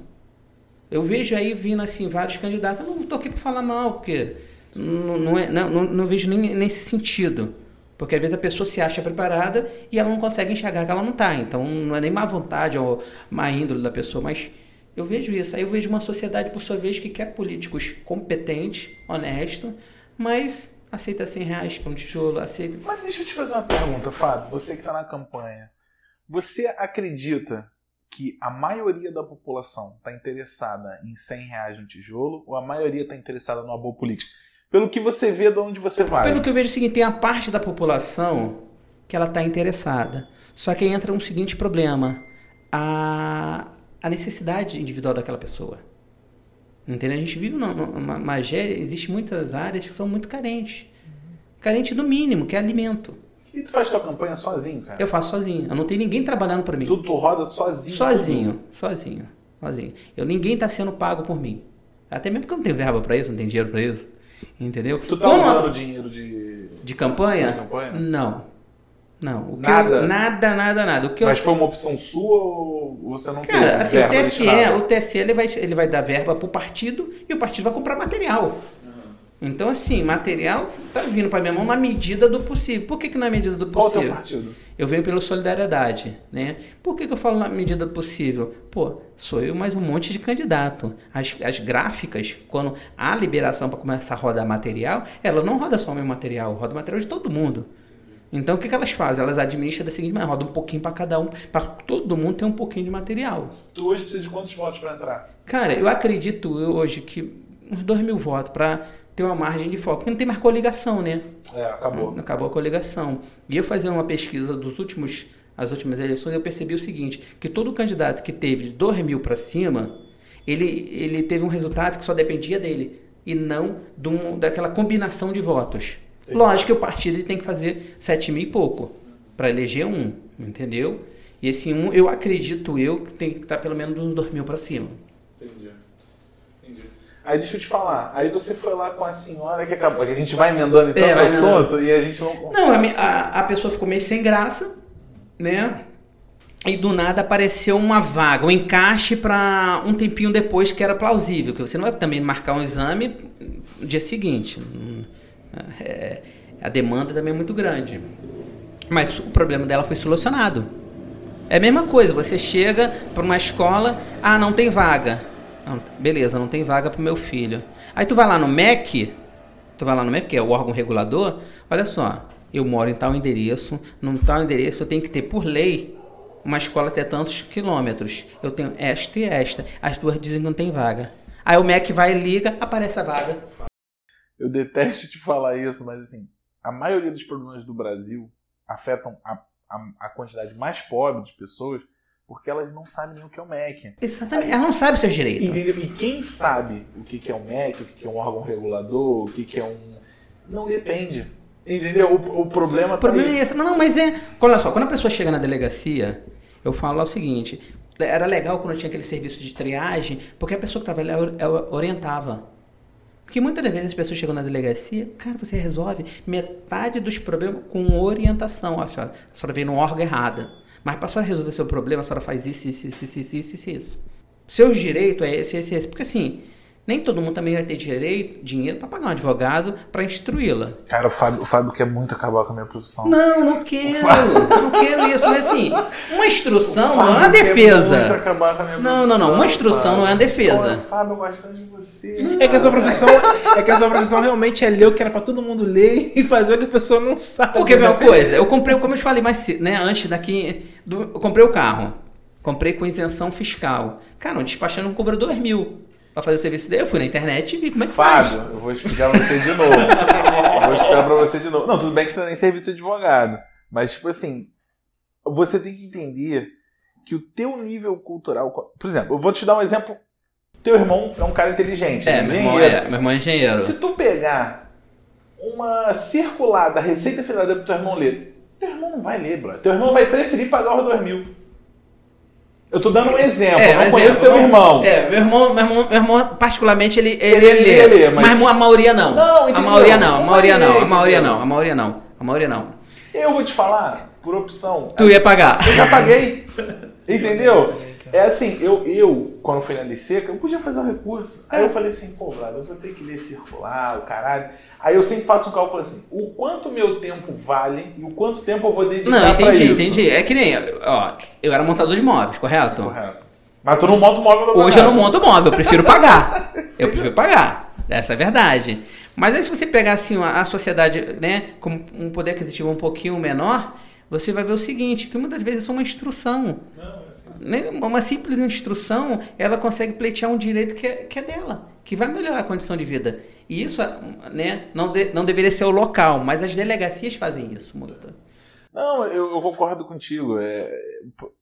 Eu vejo aí vindo assim vários candidatos, eu não estou aqui para falar mal, porque não, não, é, não, não, não vejo nem nesse sentido. Porque às vezes a pessoa se acha preparada e ela não consegue enxergar que ela não está. Então não é nem má vontade ou má índole da pessoa, mas eu vejo isso. Aí eu vejo uma sociedade, por sua vez, que quer políticos competentes, honestos, mas aceita 100 reais para um tijolo, aceita. Mas deixa eu te fazer uma pergunta, Fábio. Você que está na campanha. Você acredita que a maioria da população está interessada em 100 reais no tijolo ou a maioria está interessada numa boa política? Pelo que você vê de onde você vai. Pelo que eu vejo é o seguinte, tem a parte da população que ela está interessada. Só que aí entra um seguinte problema. A, a necessidade individual daquela pessoa. Entendeu? A gente vive numa, numa Magé, existe muitas áreas que são muito carentes. Carente do mínimo, que é alimento. E tu faz tua campanha sozinho, cara? Eu faço sozinho. Eu não tenho ninguém trabalhando para mim. Tudo tu roda sozinho? Sozinho, sozinho, sozinho. Eu, ninguém está sendo pago por mim. Até mesmo porque eu não tenho verba para isso, não tenho dinheiro para isso. Entendeu? Tu tá Como- usando dinheiro de... De campanha? De campanha? Não. Não. O Nada? Eu, nada, nada, nada. O que eu Mas foi uma opção sua ou você não Cara, teve assim, o TSE, o TSE ele vai, ele vai dar verba pro partido e o partido vai comprar material. Então, assim, material tá vindo pra minha mão na medida do possível. Por que, que na medida do Qual o possível? partido? Eu venho pela solidariedade, né? Por que, que eu falo na medida do possível? Pô, sou eu mais um monte de candidato. As, as gráficas, quando há liberação para começar a rodar material, ela não roda só o meu material, roda material de todo mundo. Então, o que, que elas fazem? Elas administram da seguinte maneira, roda um pouquinho para cada um, para todo mundo ter um pouquinho de material. Tu hoje precisa de quantos votos pra entrar? Cara, eu acredito hoje que uns 2 mil votos para ter uma margem de foco, porque não tem mais coligação, né? É, acabou. Acabou a coligação. E eu fazendo uma pesquisa dos últimos, as últimas eleições, eu percebi o seguinte, que todo candidato que teve de 2 mil para cima, ele, ele teve um resultado que só dependia dele, e não de um- daquela combinação de votos. Entendi. Lógico que o partido tem que fazer 7 mil e pouco para eleger um, entendeu? E esse um, eu acredito eu, que tem que estar pelo menos uns 2 mil para cima. Aí deixa eu te falar. Aí você foi lá com a senhora que acabou. Que a gente vai emendando então É, no vai assunto e a gente não. Não, a, a, pessoa ficou meio sem graça, né? E do nada apareceu uma vaga, um encaixe para um tempinho depois que era plausível, que você não vai também marcar um exame no dia seguinte. É, a demanda também é muito grande. Mas o problema dela foi solucionado. É a mesma coisa, você chega para uma escola, ah, não tem vaga. Não, beleza, não tem vaga para o meu filho. Aí tu vai lá no MEC, tu vai lá no MEC, que é o órgão regulador, olha só, eu moro em tal endereço, num tal endereço eu tenho que ter por lei uma escola até tantos quilômetros. Eu tenho esta e esta. As duas dizem que não tem vaga. Aí o MEC vai e liga, aparece a vaga. Eu detesto te falar isso, mas assim, a maioria dos problemas do Brasil afetam a, a, a quantidade mais pobre de pessoas porque elas não sabem nem o que é o MEC. Exatamente. Ela não sabe seus direitos. Entendeu? E quem sabe o que é um MEC, o que é um órgão regulador, o que é um. Não depende. Entendeu? O, o problema O problema tá aí. é esse. Não, não, mas é. Olha só, quando a pessoa chega na delegacia, eu falo o seguinte: era legal quando tinha aquele serviço de triagem, porque a pessoa que estava lá or- or- orientava. Porque muitas das vezes as pessoas chegam na delegacia, cara, você resolve metade dos problemas com orientação. A senhora, a senhora veio no órgão errada. Mas para a senhora resolver seu problema, a senhora faz isso, isso, isso, isso, isso, isso. Seus direitos é esse, esse, esse. Porque assim, nem todo mundo também vai ter direito, dinheiro para pagar um advogado para instruí-la. Cara, o Fábio, o Fábio quer muito acabar com a minha produção. Não, não quero. Não quero isso. Mas assim, uma instrução não é uma Fábio quer muito defesa. acabar com a minha Não, não, não. Uma instrução não é Fábio. defesa. Olha, Fábio, eu gosto tanto de você. É que a sua profissão, é que a sua profissão realmente é ler o que era pra todo mundo ler e fazer o que a pessoa não sabe. Porque né? uma coisa, eu comprei, como eu te falei mais né? Antes daqui, do- eu comprei o carro. Comprei com isenção fiscal. Cara, um despachante não cobrou 2 mil pra fazer o serviço dele. Eu fui na internet e vi como é que faz. Fábio, eu vou explicar pra você de novo. Eu vou explicar pra você de novo. Não, tudo bem que você não é nem serviço de advogado. Mas, tipo assim, você tem que entender que o teu nível cultural. Por exemplo, eu vou te dar um exemplo. Teu irmão é um cara inteligente. É, ele meu irmão é, meu irmão é engenheiro. Se tu pegar uma circular da Receita Federal pro teu irmão ler, teu irmão não vai ler, bro. Teu irmão vai preferir pagar os dois mil. Eu tô dando um exemplo, eu não mas conheço é, teu não- irmão. É, meu irmão, meu irmão, meu irmão particularmente, ele, ele, Ele lê, lê, mas- mas... a maioria não. Não, a maioria não, a maioria não, a maioria não, a maioria não, a maioria não. Eu vou te falar, por opção. Tu ia pagar. Eu já paguei. Entendeu? É assim, eu, eu, quando fui na Liceca, eu podia fazer um recurso. Aí eu falei assim, pô, Vlad, eu vou ter que ler circular, o caralho. Aí eu sempre faço um cálculo assim, o quanto meu tempo vale e o quanto tempo eu vou dedicar Não, entendi, isso. entendi. É que nem, ó, eu era montador de móveis, correto? Correto. Mas tu não monta o móvel da Hoje eu não monto móvel, eu prefiro pagar. Eu prefiro pagar. Essa é a verdade. Mas aí se você pegar assim a a sociedade, né, com um poder aquisitivo um pouquinho menor, você vai ver o seguinte, que muitas vezes é só uma instrução. Não, é Uma simples instrução, ela consegue pleitear um direito que é, que é dela, que vai melhorar a condição de vida. E isso né, não, de- não deveria ser o local, mas as delegacias fazem isso, Muta. Não, eu, eu concordo contigo. É,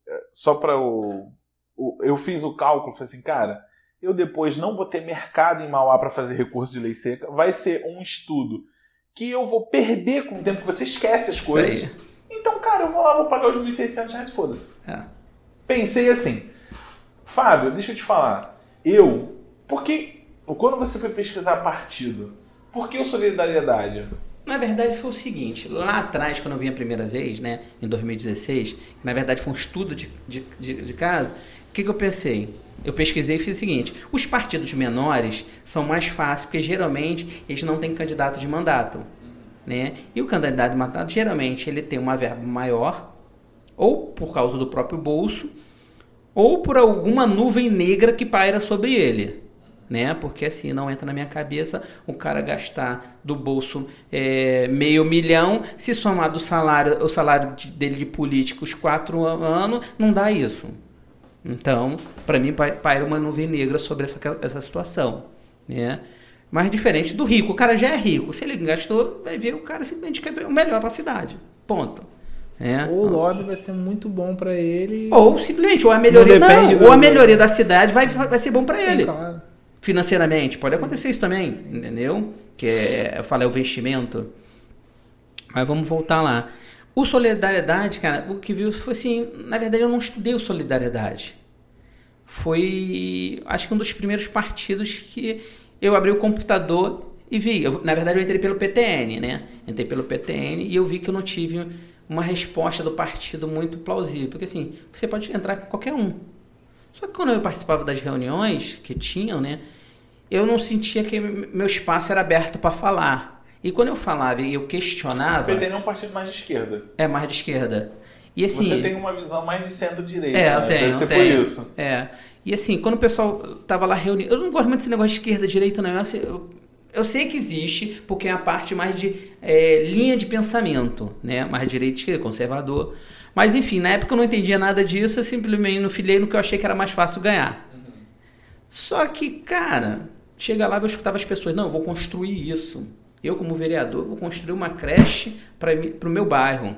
é, só para o, o- Eu fiz o cálculo, falei assim, cara, eu depois não vou ter mercado em Mauá para fazer recurso de lei seca, vai ser um estudo que eu vou perder com o tempo, que você esquece as coisas. Então, cara, eu vou lá, vou pagar os 1.600 reais, foda-se. É. Pensei assim, Fábio, deixa eu te falar, eu, porque quando você foi pesquisar partido, por que o solidariedade? Na verdade foi o seguinte, lá atrás, quando eu vim a primeira vez, né, em 2016, que na verdade foi um estudo de, de, de, de caso, o que, que eu pensei? Eu pesquisei e fiz o seguinte, os partidos menores são mais fáceis, porque geralmente eles não têm candidato de mandato. Né? E o candidato de mandato, geralmente, ele tem uma verba maior, ou por causa do próprio bolso, ou por alguma nuvem negra que paira sobre ele né? Porque assim não entra na minha cabeça o cara gastar do bolso é, meio milhão, se somar do salário, o salário de, dele de políticos quatro anos, não dá isso. Então, para mim paira uma nuvem negra sobre essa, essa situação, né? Mas diferente do rico, o cara já é rico. Se ele gastou, vai ver o cara simplesmente quer ver o melhor para a cidade. Ponto. É. Ou o lobby vai ser muito bom para ele. Ou simplesmente, ou a melhoria, não, não ou a melhoria da cidade vai, vai ser bom para ele. Claro financeiramente. Pode Sim. acontecer isso também, Sim. entendeu? Que é, eu falei, o investimento. Mas vamos voltar lá. O Solidariedade, cara, o que viu foi assim, na verdade eu não estudei o Solidariedade. Foi, acho que um dos primeiros partidos que eu abri o computador e vi. Eu, na verdade eu entrei pelo PTN, né? Entrei pelo PTN e eu vi que eu não tive uma resposta do partido muito plausível. Porque assim, você pode entrar com qualquer um. Só que quando eu participava das reuniões que tinham, né, eu não sentia que meu espaço era aberto para falar. E quando eu falava e eu questionava. O PT é um partido mais de esquerda. É, mais de esquerda. E assim. Você tem uma visão mais de centro-direita. É, né? eu tenho. Deve ser tenho. por isso. É. E assim, quando o pessoal tava lá reunido. Eu não gosto muito desse negócio de esquerda-direita, não. Eu, eu, eu, sei que existe, porque é a parte mais de é, linha de pensamento, né? Mais direita esquerda, conservador. Mas enfim, na época eu não entendia nada disso, eu simplesmente não filhei no que eu achei que era mais fácil ganhar. Uhum. Só que, cara, chega lá eu escutava as pessoas, não, eu vou construir isso. Eu, como vereador, vou construir uma creche para o meu bairro.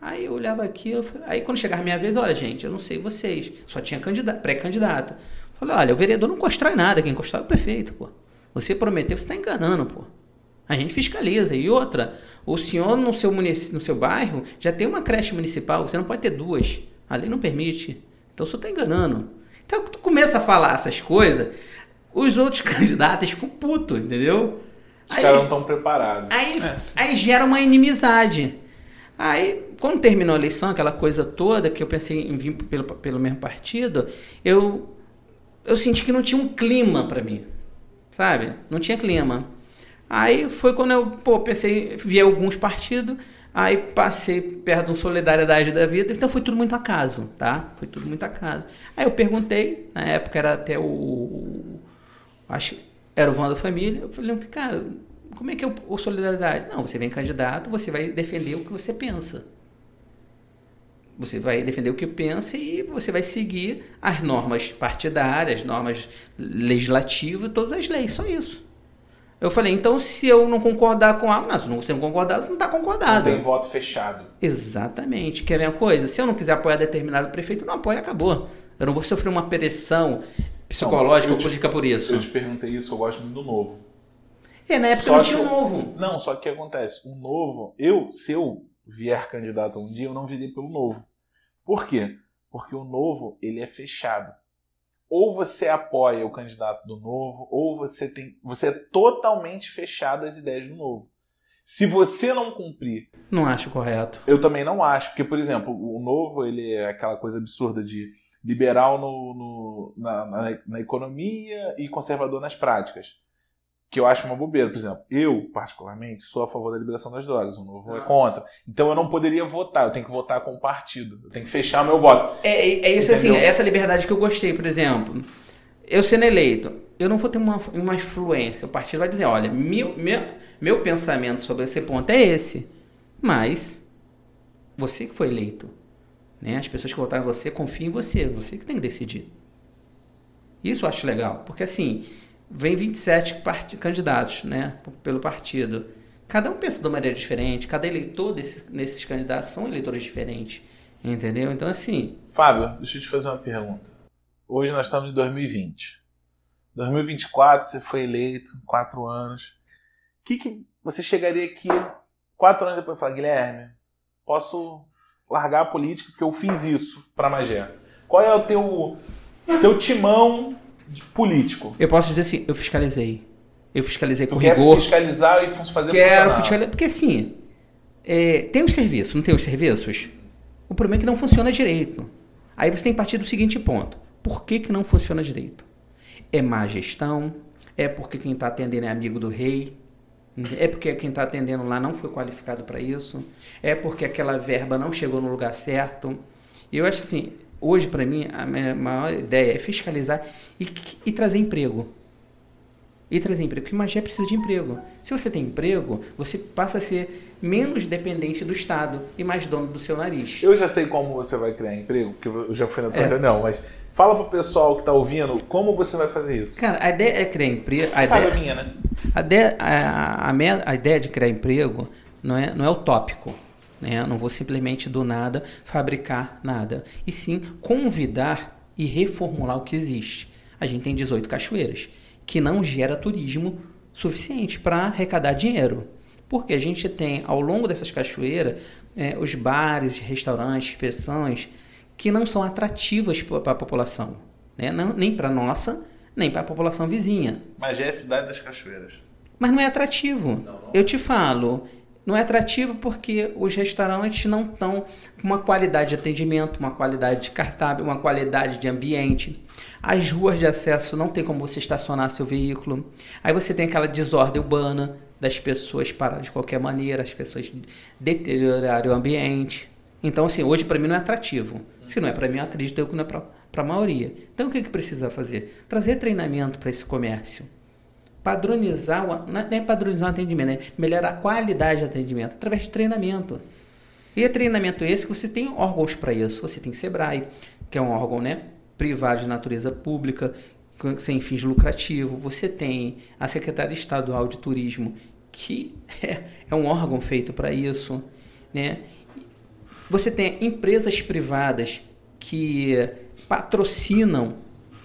Aí eu olhava aquilo, aí quando chegava a minha vez, olha, gente, eu não sei vocês, só tinha pré-candidato. Falei, olha, o vereador não constrói nada, quem constrói é o prefeito, pô. Você prometeu, você está enganando, pô. A gente fiscaliza. E outra, o senhor no seu, no seu bairro já tem uma creche municipal, você não pode ter duas. A lei não permite. Então o senhor está enganando. Então tu começa a falar essas coisas, os outros candidatos ficam putos, entendeu? Os caras não estão preparados. Aí, é, aí gera uma inimizade. Aí, quando terminou a eleição, aquela coisa toda, que eu pensei em vir pelo, pelo mesmo partido, eu, eu senti que não tinha um clima para mim. Sabe? Não tinha clima. Aí foi quando eu pô, pensei, vi alguns partidos, aí passei perto de um solidariedade da vida, então foi tudo muito acaso, tá? Foi tudo muito acaso. Aí eu perguntei, na época era até o. Acho era o Vão da Família, eu falei, cara, como é que é o, solidariedade? Não, você vem candidato, você vai defender o que você pensa. Você vai defender o que pensa e você vai seguir as normas partidárias, normas legislativas, todas as leis, só isso. Eu falei, então se eu não concordar com algo, não, se você não concordar, você não está concordado. Não tem voto fechado. Exatamente. Quer ver uma coisa? Se eu não quiser apoiar determinado prefeito, não apoia, acabou. Eu não vou sofrer uma pressão psicológica ou política por isso. Eu te perguntei isso, eu gosto muito do novo. É, na época só não tinha o novo. Não, só que o que acontece? O novo, eu, se eu vier candidato um dia, eu não virei pelo novo. Por quê? Porque o novo, ele é fechado ou você apoia o candidato do novo, ou você tem, você é totalmente fechado às ideias do novo. Se você não cumprir, não acho correto. Eu também não acho, porque por exemplo, o novo ele é aquela coisa absurda de liberal no, no na, na, na economia e conservador nas práticas que eu acho uma bobeira. Por exemplo, eu, particularmente, sou a favor da liberação das drogas, o novo é ah. contra. Então eu não poderia votar, eu tenho que votar com o partido, eu tenho que fechar meu voto. É, é, é isso assim, Entendeu? assim, essa liberdade que eu gostei, por exemplo. Eu sendo eleito, eu não vou ter uma, uma influência. O partido vai dizer, olha, meu, meu, meu pensamento sobre esse ponto é esse. Mas você que foi eleito. Né? As pessoas que votaram em você confiam em você, você que tem que decidir. Isso eu acho legal, porque assim, vem 27 part... candidatos né, pelo partido. Cada um pensa de uma maneira diferente, cada eleitor desse, nesses candidatos são eleitores diferentes. Entendeu? Então, assim. Fábio, deixa eu te fazer uma pergunta. Hoje nós estamos em 2020. 2024 você foi eleito, quatro anos. O que, que você chegaria aqui quatro anos depois e falar, Guilherme, posso largar a política porque eu fiz isso para Magé? Qual é o teu, teu timão político? Eu posso dizer assim, eu fiscalizei. Eu fiscalizei com quer rigor. fiscalizar e fazer Quero funcionar. fiscalizar. Porque assim, é, tem os serviços, não tem os serviços? O problema é que não funciona direito. Aí você tem que partir do seguinte ponto: por que, que não funciona direito? É má gestão? É porque quem está atendendo é amigo do rei? É porque quem está atendendo lá não foi qualificado para isso? É porque aquela verba não chegou no lugar certo? E eu acho assim, hoje para mim a minha maior ideia é fiscalizar e, e trazer emprego e trazer emprego. Porque Magé precisa de emprego. Se você tem emprego, você passa a ser menos dependente do Estado e mais dono do seu nariz. Eu já sei como você vai criar emprego, porque eu já fui na tua É. reunião, mas fala pro pessoal que tá ouvindo como você vai fazer isso. Cara, a ideia é criar emprego. A Sabe a ideia, minha, né? a, ideia, a, a, a ideia de criar emprego não é, não é utópico. Né? Não vou simplesmente do nada fabricar nada. E sim convidar e reformular o que existe. A gente tem 18 cachoeiras, que não gera turismo suficiente para arrecadar dinheiro. Porque a gente tem, ao longo dessas cachoeiras, eh, os bares, restaurantes, pensões, que não são atrativas para a população. Né? Não- nem para nossa, nem para a população vizinha. Magé é a cidade das cachoeiras. Mas não é atrativo. Eu te falo, não é atrativo porque os restaurantes não estão com uma qualidade de atendimento, uma qualidade de cardápio, uma qualidade de ambiente. As ruas de acesso não tem como você estacionar seu veículo. Aí você tem aquela desordem urbana das pessoas parar de qualquer maneira, as pessoas deteriorarem o ambiente. Então, assim, hoje para mim não é atrativo. Se não é para mim, eu acredito que não é para a maioria. Então, o que, que precisa fazer? Trazer treinamento para esse comércio padronizar, o- não é padronizar o atendimento, é melhorar a qualidade de atendimento através de treinamento. E é treinamento esse que você tem órgãos para isso. Você tem Sebrae, que é um órgão né, privado de natureza pública, sem fins lucrativos. Você tem a Secretaria Estadual de Turismo, que é, é um órgão feito para isso. Né? Você tem empresas privadas que patrocinam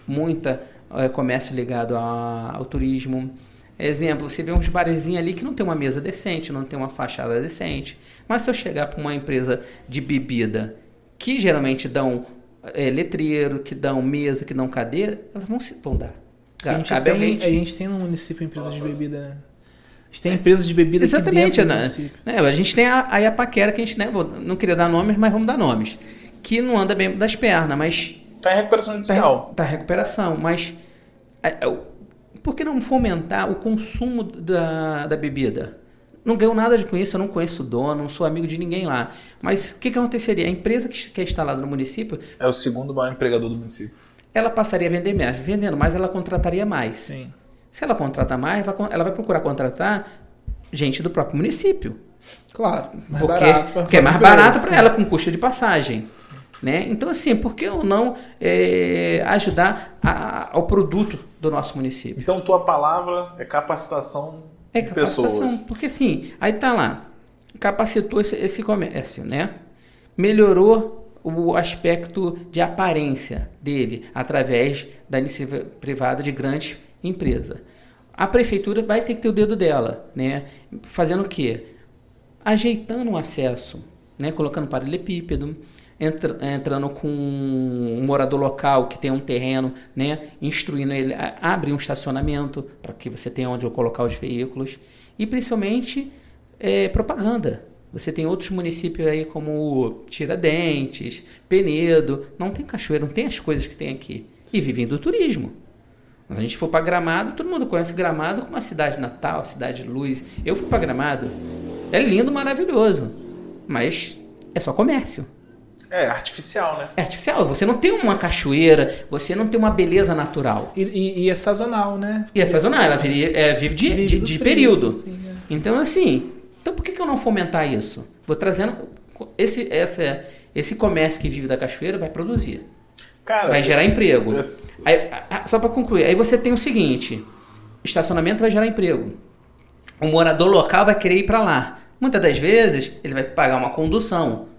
muita eh, comércio ligado a- ao turismo. Exemplo, você vê uns barezinhos ali que não tem uma mesa decente, não tem uma fachada decente. Mas se eu chegar para uma empresa de bebida, que geralmente dão eh, letreiro, que dão mesa, que dão cadeira, elas vão se vão dar. A gente, Cabe tem, a gente tem no município empresas de bebida, né? A gente tem empresas de bebida aqui Exatamente, dentro do né? município. É, a gente tem a, aí a paquera que a gente, né, vou- não queria dar nomes, mas vamos dar nomes. Que não anda bem das pernas, mas Tá em recuperação Tá, judicial. tá recuperação, mas é, é, por que não fomentar o consumo da, da bebida? Não ganho nada com isso, eu não conheço o dono, não sou amigo de ninguém lá. Mas o que, que aconteceria? A empresa que, que é instalada no município, É o segundo maior empregador do município. ela passaria a vender mais. Vendendo mais, ela contrataria mais. Sim. Se ela contratar mais, ela vai procurar contratar gente do próprio município. Claro. Mais porque, barato porque é mais barato para ela com custo de passagem. Né? Então, assim, por que eu não é, ajudar a- ao produto do nosso município? Então, tua palavra é capacitação É de capacitação. pessoas. Porque assim, aí tá lá, capacitou esse, esse comércio, né? Melhorou o aspecto de aparência dele através da iniciativa privada de grandes empresas. A prefeitura vai ter que ter o dedo dela, né? Fazendo o quê? Ajeitando o acesso, né? Colocando paralelepípedo, entra- entrando com um morador local que tem um terreno, né? Instruindo ele, a- abre um estacionamento para que você tenha onde colocar os veículos e principalmente é, propaganda. Você tem outros municípios aí como Tiradentes, Penedo, não tem cachoeira, não tem as coisas que tem aqui e vivem do turismo. Quando a gente for para Gramado, todo mundo conhece Gramado como uma cidade natal, cidade de luz. Eu fui para Gramado, é lindo, maravilhoso, mas é só comércio. É artificial, né? É artificial. Você não tem uma cachoeira, você não tem uma beleza natural. E, e- e é sazonal, né? E é sazonal, ela vive, é, vive de, Vive de- de frio, período. sim, é. Então, assim, então por que, que eu não fomentar isso? Vou trazendo. Esse, essa, esse comércio que vive da cachoeira vai produzir, Cara, vai gerar emprego. Aí, só para concluir, aí você tem o seguinte: estacionamento vai gerar emprego. O morador local vai querer ir para lá. Muitas das vezes ele vai pagar uma condução.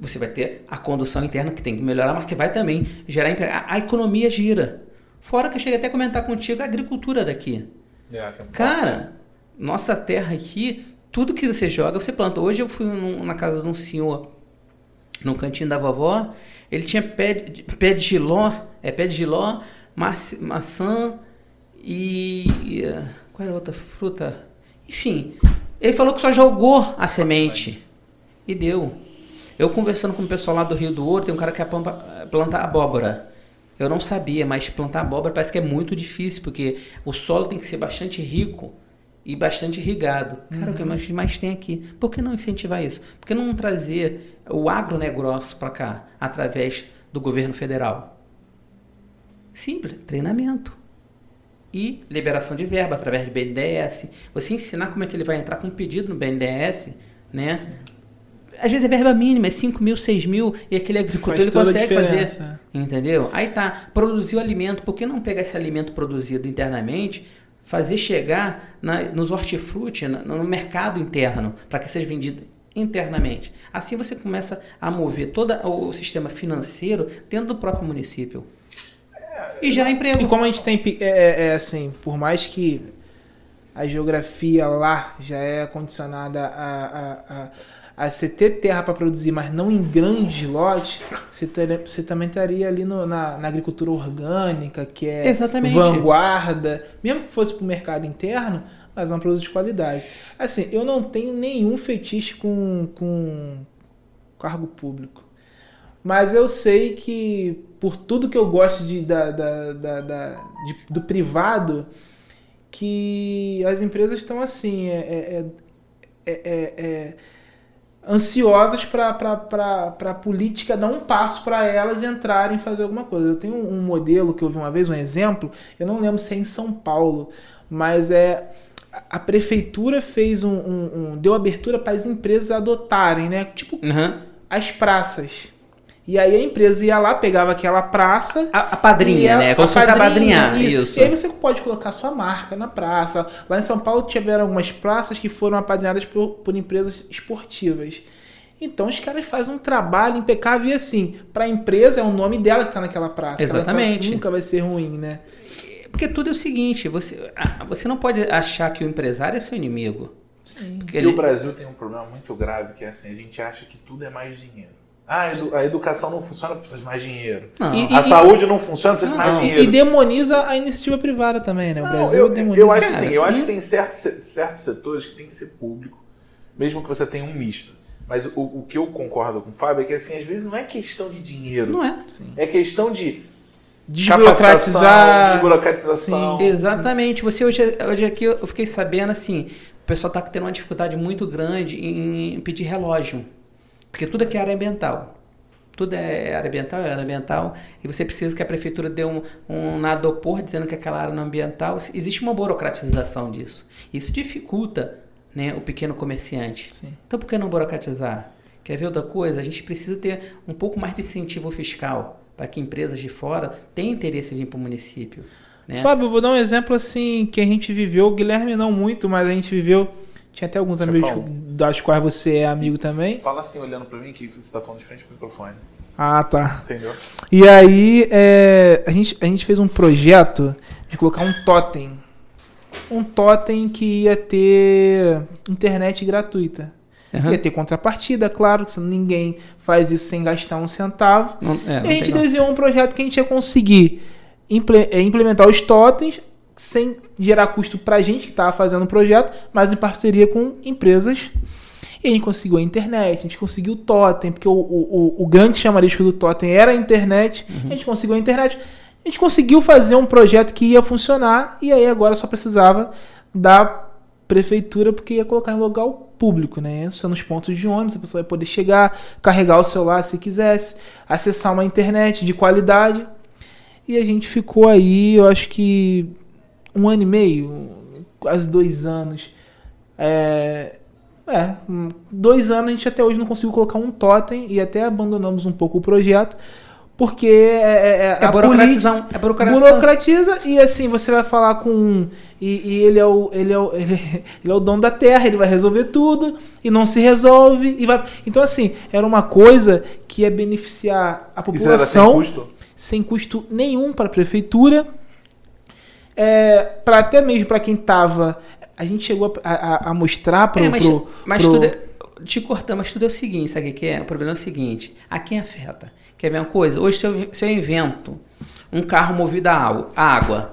Você vai ter a condução interna que tem que melhorar, mas que vai também gerar emprego. A, a economia gira. Fora que eu cheguei até a comentar contigo a agricultura daqui. É, é Cara, nossa terra aqui, tudo que você joga, você planta. Hoje eu fui num- na casa de um senhor, no cantinho da vovó, ele tinha pé de, pé de giló, é pé de giló, maçã e. e, eh, qual era a outra fruta? Enfim, ele falou que só jogou a semente e deu. Eu conversando com o pessoal lá do Rio do Ouro, tem um cara que quer planta- plantar abóbora. Eu não sabia, mas plantar abóbora parece que é muito difícil, porque o solo tem que ser bastante rico e bastante irrigado. Cara, o que mais, mais tem aqui? Por que não incentivar isso? Por que não trazer o agronegócio para cá, através do governo federal? Simples, treinamento. E liberação de verba através do BNDES. Você ensinar como é que ele vai entrar com um pedido no BNDES, né? Às vezes é verba mínima, é 5 mil, 6 mil, e aquele agricultor Faz ele consegue fazer. diferença. Entendeu? Aí tá, produzir o alimento. Por que não pegar esse alimento produzido internamente, fazer chegar na- nos hortifruti, na- no mercado interno, para que seja vendido internamente? Assim você começa a mover todo o sistema financeiro dentro do próprio município. E gerar emprego. E como a gente tem, é, é, é assim, por mais que a geografia lá já é condicionada a, a, a, a você ter terra para produzir, mas não em grandes lotes, você, teria- você também estaria ali no- na, na agricultura orgânica, que é Exatamente. vanguarda, mesmo que fosse para o mercado interno, mas é um produto de qualidade. Assim, eu não tenho nenhum fetiche com, com cargo público. Mas eu sei que por tudo que eu gosto de, da, da, da, da- de- do privado, que as empresas estão assim, é, é, é, é- é ansiosas para a política dar um passo para elas entrarem e fazer alguma coisa. Eu tenho um, modelo que eu vi uma vez, um exemplo, eu não lembro se é em São Paulo, mas é a- a prefeitura fez um, um- um- deu abertura para as empresas adotarem, né? Tipo Uhum. as praças. E aí a empresa ia lá, pegava aquela praça. A, a padrinha, né? a- Como a se fosse a padrinha, padrinhar. Isso. E aí você pode colocar sua marca na praça. Lá em São Paulo tiveram algumas praças que foram apadrinhadas por, por empresas esportivas. Então os caras fazem um trabalho impecável e assim, para a empresa é o nome dela que tá naquela praça. Aquela Exatamente. praça nunca vai ser ruim, né? Porque tudo é o seguinte, você, você não pode achar que o empresário é seu inimigo. Sim. Porque E ele- o Brasil tem um problema muito grave, que é assim, a gente acha que tudo é mais dinheiro. Ah, a edu- a educação não funciona, precisa de mais dinheiro. Não. E- A saúde não funciona, precisa de mais Não. dinheiro. E demoniza a iniciativa privada também, né? O Não, Brasil eu, demoniza. eu acho Cara, assim, eu acho que tem certos, certos setores que tem que ser público, mesmo que você tenha um misto. Mas o, o que eu concordo com o Fábio é que assim, às vezes não é questão de dinheiro. Não é. Sim. É questão de Desburocratizar. desburocratização. Sim. Exatamente. Você hoje, hoje aqui eu fiquei sabendo assim, o pessoal está tendo uma dificuldade muito grande em pedir relógio. Porque tudo aqui é área ambiental. Tudo é área ambiental, é área ambiental, e você precisa que a prefeitura dê um, um nadopor dizendo que aquela área não é ambiental. Existe uma burocratização disso. Isso dificulta né, o pequeno comerciante. Sim. Então por que não burocratizar? Quer ver outra coisa? A gente precisa ter um pouco mais de incentivo fiscal para que empresas de fora tenham interesse em vir para o município. Né? Fábio, eu vou dar um exemplo assim que a gente viveu, Guilherme não muito, mas a gente viveu. Tinha até alguns Deixa amigos das quais você é amigo também. Fala assim, olhando pra mim, que você tá falando de frente pro microfone. Ah, tá. Entendeu? E aí é, a, gente, a gente fez um projeto de colocar um totem. Um totem que ia ter internet gratuita. Aham. Ia ter contrapartida, claro, que ninguém faz isso sem gastar um centavo. Não- é, não E a gente desenhou um projeto que a gente ia conseguir eh, implementar os totens sem gerar custo pra gente que estava fazendo o projeto, mas em parceria com empresas. E a gente conseguiu a internet, a gente conseguiu o totem, porque o, o, o- grande chamarisco do totem era a internet. A gente conseguiu a internet. A gente conseguiu fazer um projeto que ia funcionar e aí agora só precisava da prefeitura porque ia colocar em local público, né? Isso é nos pontos de ônibus, a pessoa vai poder chegar, carregar o celular se quisesse, acessar uma internet de qualidade. E a gente ficou aí, eu acho que um ano e meio, quase dois anos. É, é, hum, dois anos a gente até hoje não conseguiu colocar um totem e até abandonamos um pouco o projeto, porque é, é, É a política- burocratizar. É burocratiza e assim você vai falar com um e, e ele é o ele é o ele, ele é o dono da terra ele vai resolver tudo e não se resolve e vai então assim era uma coisa que ia beneficiar a Isso era sem população custo? sem custo nenhum para a prefeitura é, para até mesmo para quem tava. A gente chegou a, a- a mostrar pro. É, mas, pro- mas pro- tudo é, te cortando, mas tudo é o seguinte, sabe o que é? O problema é o seguinte, a quem afeta? Quer ver uma coisa? Hoje se eu, se eu invento um carro movido a água,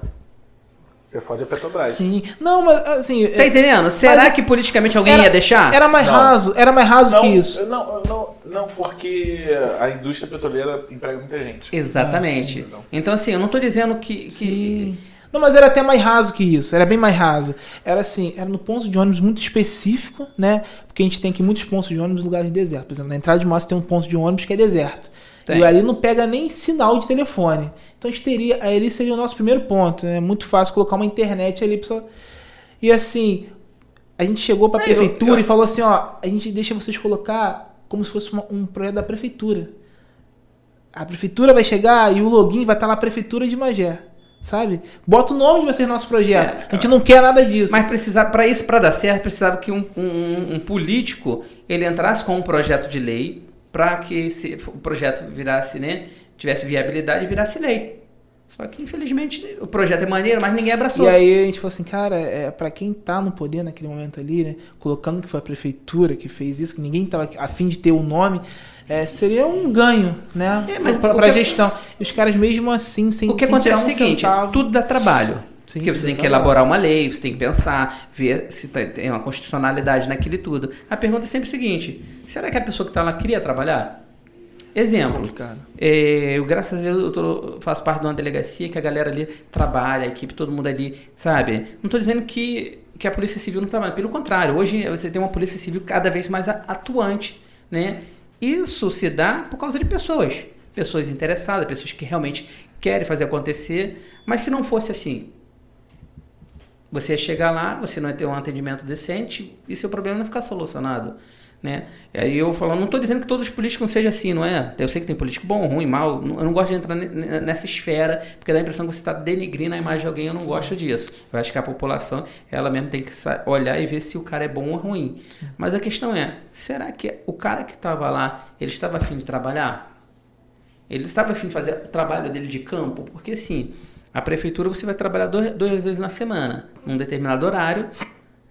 Você fode a Petrobras. Sim. Não, mas assim. tá é- entendendo? Será mas que politicamente alguém era- ia deixar? Era mais Não. raso, era mais raso Não, que isso. Não, não, não, porque a indústria petroleira emprega muita gente. Exatamente. Ah, sim, não. então assim, eu não tô dizendo que... que Sim. Não, mas era até mais raso que isso. Era bem mais raso. Era assim, era no ponto de ônibus muito específico, né? Porque a gente tem aqui muitos pontos de ônibus em lugares desertos. Por exemplo, na entrada de Mostra tem um ponto de ônibus que é deserto. Tem. E ali não pega nem sinal de telefone. Então a gente teria. Ali seria o nosso primeiro ponto. É muito fácil colocar uma internet ali. Pra... E assim, a gente chegou para a Não, eu- prefeitura eu- e falou assim: ó, a gente deixa vocês colocar como se fosse uma- um projeto da prefeitura. A prefeitura vai chegar e o login vai estar lá, Prefeitura de Magé. Sabe? Bota o nome de vocês no nosso projeto. É, a gente não quer nada disso. Mas precisava, para isso, para dar certo, precisava que um, um- um político ele entrasse com um projeto de lei para que esse, o projeto virasse, né, tivesse viabilidade e virasse lei. Só que, infelizmente, o projeto é maneiro, mas ninguém abraçou. E aí a gente falou assim, cara, é, para quem tá no poder naquele momento ali, né? Colocando que foi a prefeitura que fez isso, que ninguém tava a fim de ter o nome, é, seria um ganho, né? É, mas pra, o pra que- gestão. E os caras mesmo assim, sem o que sem acontece é o seguinte, centavo. tudo dá trabalho. Sim, Porque você tem que elaborar uma lei, você tem que pensar, ver se tá- tem uma constitucionalidade naquele tudo. A pergunta é sempre o seguinte: será que a pessoa que está lá queria trabalhar? Exemplo, Complicado. É, eu, graças a Deus, eu tô- faço parte de uma delegacia que a galera ali trabalha, a equipe, todo mundo ali, sabe? Não estou dizendo que, que a Polícia Civil não trabalha, pelo contrário, hoje você tem uma Polícia Civil cada vez mais a- atuante, né? Isso se dá por causa de pessoas, pessoas interessadas, pessoas que realmente querem fazer acontecer, mas se não fosse assim, você ia chegar lá, você não ia ter um atendimento decente e seu problema não ia ficar solucionado. Né? E aí eu falo, não estou dizendo que todos os políticos não sejam assim, não é? Eu sei que tem político bom, ruim, mal. Eu não gosto de entrar ne- ne- nessa esfera, porque dá a impressão que você está denigrindo a imagem de alguém. Eu não gosto disso. Eu acho que a população, ela mesmo tem que olhar e ver se o cara é bom ou ruim. Mas a questão é, será que o cara que estava lá, ele estava afim de trabalhar? Ele estava afim de fazer o trabalho dele de campo? Porque assim, a prefeitura você vai trabalhar dois, duas vezes na semana, num determinado horário,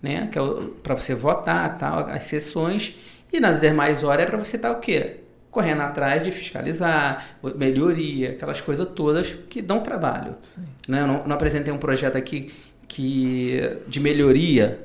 né? Que é para você votar, tal, as sessões. E nas demais horas é para você estar o quê? Correndo atrás de fiscalizar, melhoria, aquelas coisas todas que dão trabalho. Né? Eu não, não apresentei um projeto aqui que, de melhoria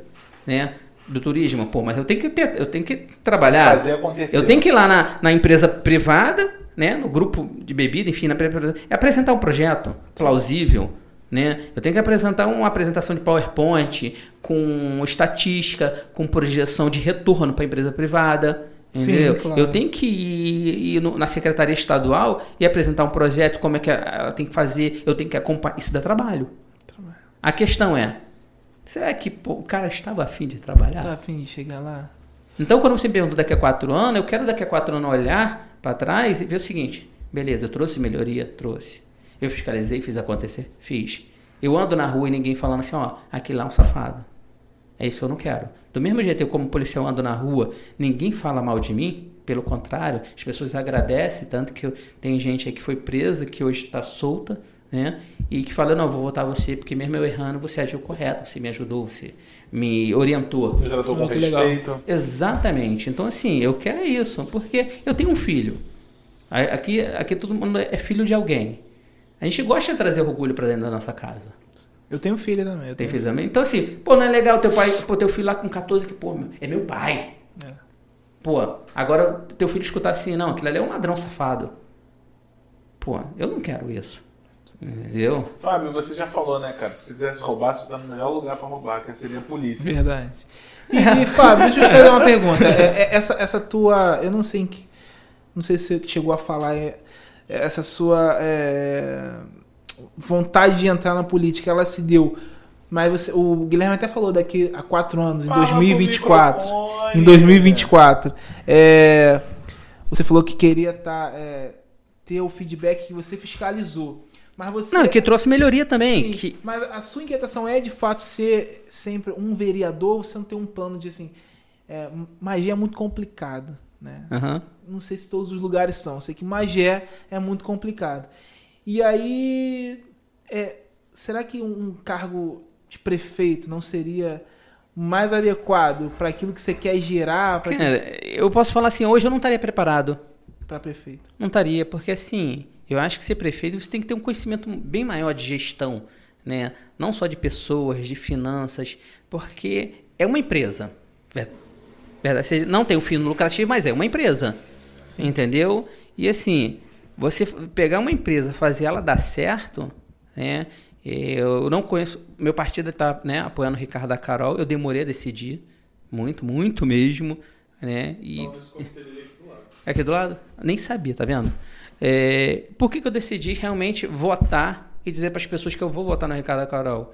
né, do turismo, pô, mas eu tenho que ter, eu tenho que trabalhar. Fazer acontecer. Eu tenho que ir lá na, na empresa privada, né, no grupo de bebida, enfim, na, pre- e apresentar um projeto plausível. Né? Eu tenho que apresentar uma apresentação de PowerPoint com estatística, com projeção de retorno para a empresa privada. Sim, Entendeu? claro. Eu tenho que ir, ir no- na secretaria estadual e apresentar um projeto, como é que ela tem que fazer, eu tenho que acompanhar. Isso dá trabalho. A questão é, será que pô, o cara estava afim de trabalhar? Tá afim de chegar lá? Então, quando você me pergunta daqui a quatro anos, eu quero daqui a quatro anos olhar para trás e ver o seguinte: beleza, eu trouxe melhoria? Trouxe. Eu fiscalizei, fiz acontecer? Fiz. Eu ando na rua e ninguém falando assim: ó, aquele lá é um safado. É isso que eu não quero. Do mesmo jeito, eu, como policial, ando na rua, ninguém fala mal de mim. Pelo contrário, as pessoas agradecem, tanto que eu, tem gente aí que foi presa, que hoje está solta, né? E que fala, não, vou votar você, porque mesmo eu errando, você agiu correto, você me ajudou, você me orientou. Me tratou com Oh, que legal. respeito. Exatamente. Então, assim, eu quero é isso, porque eu tenho um filho. Aqui, aqui todo mundo é filho de alguém. A gente gosta de trazer orgulho pra dentro da nossa casa. Eu tenho filho também. Eu Tem tenho filho também? Então, assim, pô, não é legal teu pai, pô, teu filho lá com 14, que, pô, meu- é meu pai. É. Pô, agora teu filho escutar assim, não, aquilo ali é um ladrão safado. Pô, eu não quero isso. Entendeu? Fábio, você já falou, né, cara? Se você quisesse roubar, você tá no melhor lugar pra roubar, que seria a polícia. Verdade. E, e, Fábio, deixa eu te fazer uma pergunta. É- é- essa, essa tua. Eu não sei em que. Não sei se você chegou a falar. é- é essa sua é, vontade de entrar na política, ela se deu. Mas você, o Guilherme até falou daqui a quatro anos, em Fala 2024. pro microfone. Em 2024. É, você falou que queria tá, é, ter o feedback que você fiscalizou. Mas você. Não, que trouxe melhoria também. Sim, que- Mas a sua inquietação é de fato ser sempre um vereador, você não tem um plano de assim. É, Magé é muito complicado, né? Aham. Não sei se todos os lugares são, sei que Magé é muito complicado. E aí. é, será que um cargo de prefeito não seria mais adequado para aquilo que você quer gerar para Cara, eu posso falar assim, hoje eu não estaria preparado. para prefeito? Não estaria, porque assim, eu acho que ser prefeito você tem que ter um conhecimento bem maior de gestão, né? Não só de pessoas, de finanças, porque é uma empresa. Ver- Verdade, não tem um fim lucrativo, mas é uma empresa. Entendeu? E assim, você pegar uma empresa, fazer ela dar certo, né? Eu não conheço. Meu partido está né, apoiando o Ricardo da Carol. Eu demorei a decidir. Muito, muito mesmo. Né? E, é aqui do lado? Nem sabia, tá vendo? É, por que, que eu decidi realmente votar e dizer para as pessoas que eu vou votar no Ricardo Carol?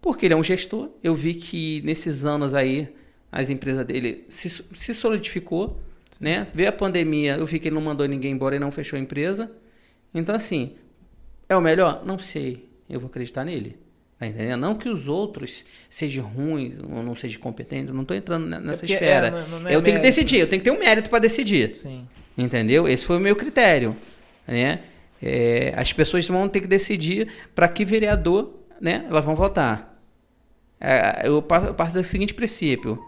Porque ele é um gestor. Eu vi que nesses anos aí as empresas dele se, se solidificou, né? Veio a pandemia, eu vi que ele não mandou ninguém embora e não fechou a empresa. Então, assim, é o melhor? Não sei. Eu vou acreditar nele. Tá entendendo? Não que os outros sejam ruins ou não sejam competentes. eu Não estou entrando ne- nessa porque, é, esfera. não- não é eu tenho que decidir. Eu tenho que ter um mérito para decidir. Sim. Entendeu? Esse foi o meu critério. Né? É, as pessoas vão ter que decidir para que vereador né, elas vão votar. É, eu parto do seguinte princípio: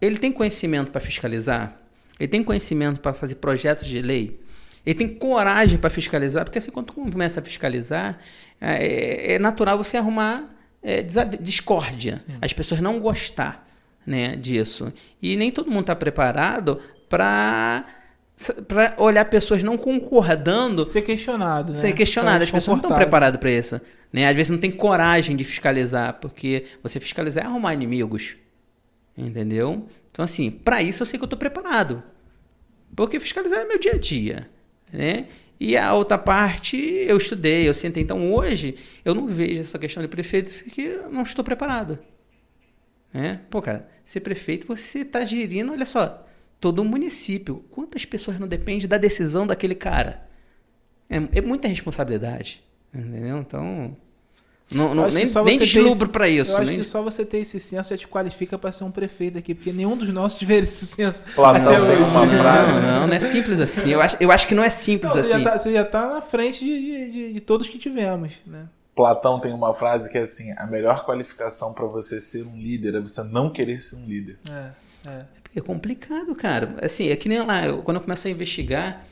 ele tem conhecimento para fiscalizar? Ele tem conhecimento para fazer projetos de lei? Ele tem coragem para fiscalizar? Porque assim, quando começa a fiscalizar, é, é natural você arrumar é, discórdia. Sim. As pessoas não gostar né, disso. E nem todo mundo está preparado para para olhar pessoas não concordando Ser questionado, né? ser questionado. As pessoas não estão preparadas para isso. Né? Às vezes não tem coragem de fiscalizar, porque você fiscalizar é arrumar inimigos. Entendeu? Então, assim, para isso eu sei que eu estou preparado. Porque fiscalizar é meu dia a dia. Né? E a outra parte eu estudei, eu sentei. Então, hoje, eu não vejo essa questão de prefeito porque eu não estou preparado. Né? Pô, cara, ser prefeito, você está gerindo, olha só, todo um município. Quantas pessoas não dependem da decisão daquele cara? É, é muita responsabilidade. Entendeu? Então. Não, não, nem só nem esse- para isso. Eu acho nem- que só você ter esse senso já te qualifica para ser um prefeito aqui, porque nenhum dos nossos tiver esse senso. Platão até tem uma Não, frase. não, não é simples assim. Eu acho, eu acho que não é simples Não, você, assim. já tá, você já tá na frente de, de- de- de todos que tivemos, né? Platão tem uma frase que é assim: a melhor qualificação para você ser um líder é você não querer ser um líder. É, é. É complicado, cara. Assim, é que nem lá, eu- quando eu começo a investigar,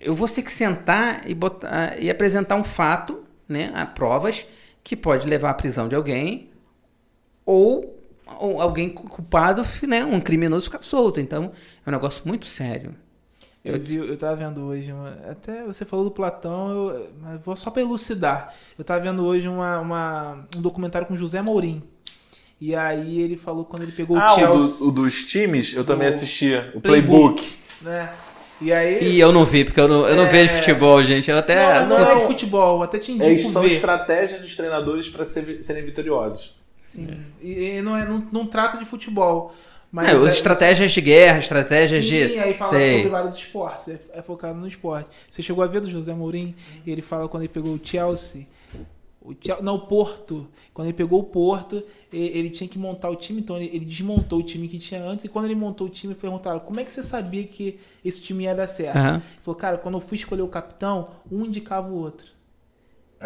eu vou ter que sentar e, botar, e apresentar um fato, né, a provas, que pode levar à prisão de alguém ou, ou alguém culpado, né, um criminoso ficar solto. Então, é um negócio muito sério. Eu, vi, eu tava vendo hoje, uma- até você falou do Platão, eu, mas vou só para elucidar. Eu tava vendo hoje uma, uma- um documentário com José Mourim. E aí ele falou quando ele pegou Ah, o o, Chelsea, do- o dos times, eu também O assistia. O Playbook. Playbook. né? E aí E eu não vi, porque eu não, eu não É. vejo futebol, gente. Eu até. não, não não. é de futebol, até te É, indico são ver. estratégias dos treinadores para serem vitoriosos. Sim. E, e não, é, não, não trata de futebol. Mas É, é- as estratégias de guerra, estratégias Sim, de. aí fala Sei. sobre vários esportes, é, é focado no esporte. Você chegou a ver do José Mourinho? E ele fala quando ele pegou o Chelsea, o não, o Porto. Quando ele pegou o Porto, ele, tinha que montar o time, então ele, ele desmontou o time que tinha antes. E quando ele montou o time, perguntaram: como é que você sabia que esse time ia dar certo? Aham. Ele falou: cara, quando eu fui escolher o capitão, um indicava o outro.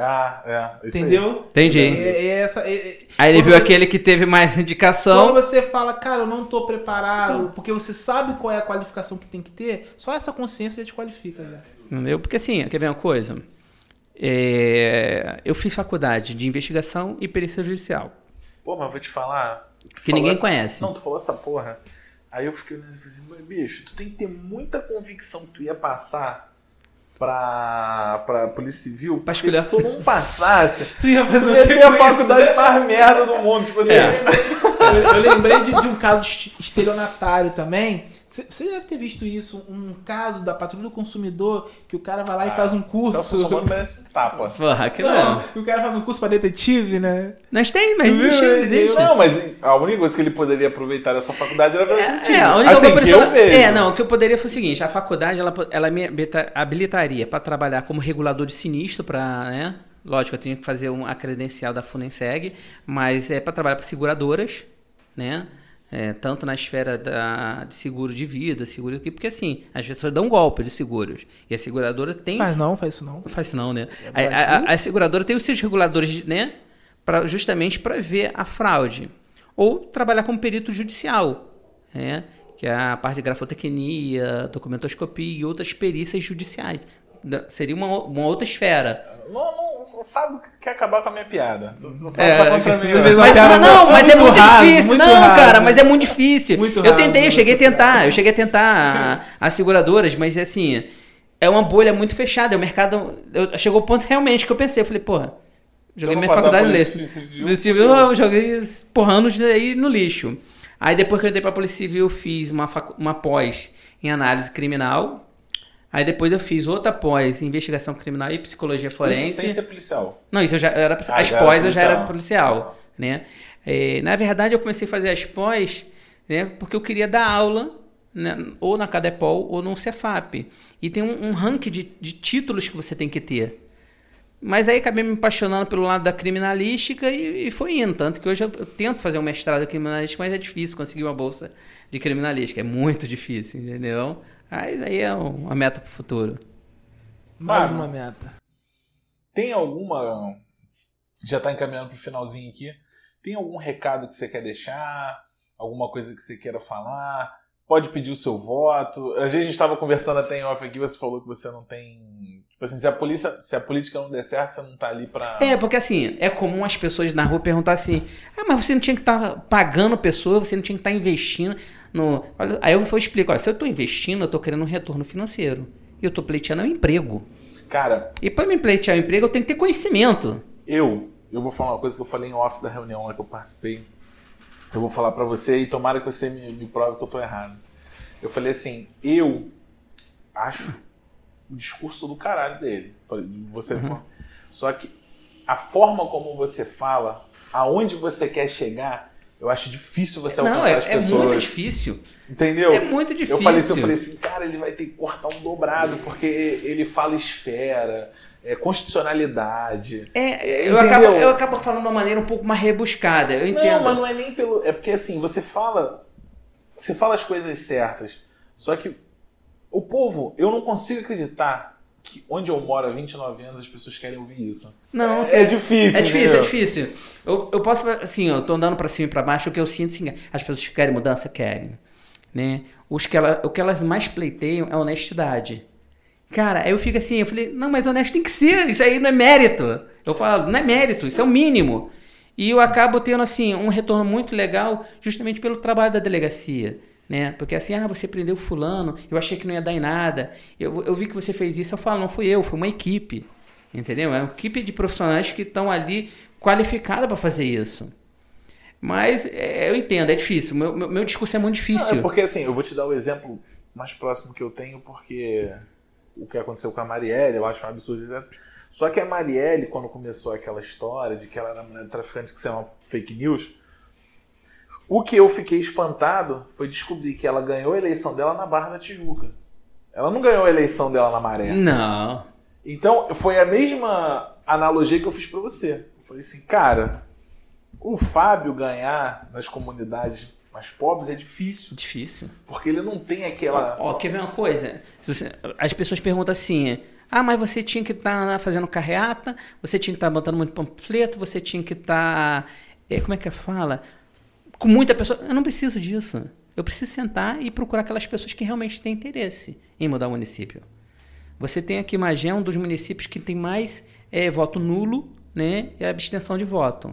Ah, é. isso aí. Entendeu? Entendi. É, é essa, é- é- Aí ele quando viu você- aquele que teve mais Quando indicação. você fala, cara, eu não tô preparado, Então. porque você sabe qual é a qualificação que tem que ter, só essa consciência já te qualifica. Já. Entendeu? Porque assim, quer ver uma coisa? É, eu fiz faculdade de investigação e perícia judicial. Pô, mas vou te falar. tu Que ninguém essa- conhece. Não, tu falou essa porra. Aí eu fiquei olhando e falei assim, "Mas, bicho, tu tem que ter muita convicção que tu ia passar pra, pra Polícia Civil. Pra escolher. se tu não passasse, Tu ia tu fazer ia o quê ter a faculdade né? mais merda do mundo. Tipo assim, É. Eu, eu lembrei de, de um caso de estelionatário também. Você deve ter visto isso, um caso da patrulha do consumidor, que o cara vai lá e Ah, faz um Celso curso. Russomano merece tapa. Porra, que Não, não. o cara faz um curso pra detetive, né? Nós tem, mas existe, existe. Não, mas a única coisa que ele poderia aproveitar dessa faculdade era ver É, é, a única assim, coisa que eu falar- vejo. É, não, o que eu poderia foi o seguinte, a faculdade, ela, ela me habilita- habilitaria para trabalhar como regulador de sinistro para, né? Lógico, eu tinha que fazer um, a credencial da Funenseg, mas é para trabalhar para seguradoras, né? É, tanto na esfera da, de seguro de vida, seguro aqui, porque assim, as pessoas dão golpe de seguros. E a seguradora tem. Faz não, faz isso não. Faz isso não, né? É a, a, a seguradora tem os seus reguladores, né? Pra, justamente para ver a fraude. Ou trabalhar como perito judicial, né? Que é a parte de grafotecnia, documentoscopia e outras perícias judiciais. Seria uma, uma outra esfera. Não, não, o Fábio quer acabar com a minha piada. Tu, tu É, fala contra mim, você né? fez uma Mas, piada não, muito- mas é muito raso, difícil. muito não, raso. cara, mas é muito difícil. Muito eu raso tentei, eu cheguei a tentar, eu cheguei a tentar as seguradoras, mas assim, é uma bolha muito fechada. É o mercado. Eu, chegou o ponto realmente que eu pensei, eu falei, porra, joguei não minha faculdade no por lixo. Civil, eu joguei porra, anos aí no lixo. Aí depois que eu entrei pra Polícia Civil, eu fiz uma, facu- uma pós em análise criminal. Aí depois eu fiz outra pós investigação criminal e psicologia forense. Ciência policial. Não, isso eu já era. Ah, as já pós eu já era policial. policial, né? É, na verdade, eu comecei a fazer as pós, né? Porque eu queria dar aula, né, ou na Cadepol ou no Cefap. E tem um, um ranking de, de títulos que você tem que ter. Mas aí acabei me apaixonando pelo lado da criminalística e, e foi indo. Tanto que hoje eu, eu tento fazer um mestrado em criminalística, mas é difícil conseguir uma bolsa de criminalística. É muito difícil, entendeu? Mas aí é um- uma meta pro futuro. Mais uma meta. Tem alguma. Já tá encaminhando pro finalzinho aqui. Tem algum recado que você quer deixar? Alguma coisa que você queira falar? Pode pedir o seu voto. A gente estava conversando até em off aqui, você falou que você não tem. Tipo assim, se a, polícia, se a política não der certo, você não tá ali pra. É, porque assim, é comum as pessoas na rua perguntar assim: ah, mas você não tinha que estar pagando pessoas, você não tinha que estar investindo no. Olha, aí eu vou explicar: olha, se eu estou investindo, eu estou querendo um retorno financeiro. E eu estou pleiteando um emprego. Cara, E para me pleitear um emprego, eu tenho que ter conhecimento. eu, eu vou falar uma coisa que eu falei em off da reunião lá que eu participei. Eu vou falar pra você e tomara que você me, me prove que eu tô errado. Eu falei assim, eu acho o discurso do caralho dele. Você, Só que a forma como você fala, aonde você quer chegar, eu acho difícil você não, alcançar é, as é pessoas. muito difícil. Entendeu? É muito difícil. Eu falei assim, eu falei assim, cara, ele vai ter que cortar um dobrado, porque ele fala esfera, é, constitucionalidade. É, eu Entendeu? acabo, eu acabo falando de uma maneira um pouco mais rebuscada. Eu entendo. Não, mas não é nem pelo. É porque assim, você fala. Você fala as coisas certas. Só que o povo, eu não consigo acreditar que onde eu moro há 29 anos as pessoas querem ouvir isso. Não, é, é difícil. É difícil, é entendeu? difícil. Eu, eu posso, assim, eu tô andando pra cima e pra baixo, o que eu sinto, assim, as pessoas que querem mudança, querem. Né? Os que ela, o que elas mais pleiteiam é honestidade. Cara, aí eu fico assim, eu falei, não, mas honesto tem que ser, isso aí não é mérito. Eu falo, não é mérito, isso é o mínimo. E eu acabo tendo, assim, um retorno muito legal justamente pelo trabalho da delegacia. Né? Porque assim, ah, você prendeu fulano, eu achei que não ia dar em nada. Eu, eu vi que você fez isso, eu falo, não fui eu, foi uma equipe. Entendeu? É uma equipe de profissionais que estão ali qualificada para fazer isso. Mas é, eu entendo, é difícil. Meu, meu, meu discurso é muito Não, difícil. é porque assim, eu vou te dar o exemplo mais próximo que eu tenho, porque o que aconteceu com a Marielle, eu acho um absurdo. Só que a Marielle, quando começou aquela história de que ela era mulher de traficante, que isso é uma fake news, o que eu fiquei espantado foi descobrir que ela ganhou a eleição dela na Barra da Tijuca. Ela não ganhou a eleição dela na Maré. Não. Então, foi a mesma analogia que eu fiz pra você. Eu falei assim, cara, o Fábio ganhar nas comunidades mais pobres é difícil, Difícil. porque ele não tem aquela. Ó, quer ver uma coisa? Você- as pessoas perguntam assim: ah, mas você tinha que estar fazendo carreata, você tinha que estar botando muito panfleto, você tinha que estar. como é que fala? Com muita pessoa. Eu não preciso disso. Eu preciso sentar e procurar aquelas pessoas que realmente têm interesse em mudar o município. Você tem aqui Magé, um dos municípios que tem mais eh, voto nulo né, e abstenção de voto.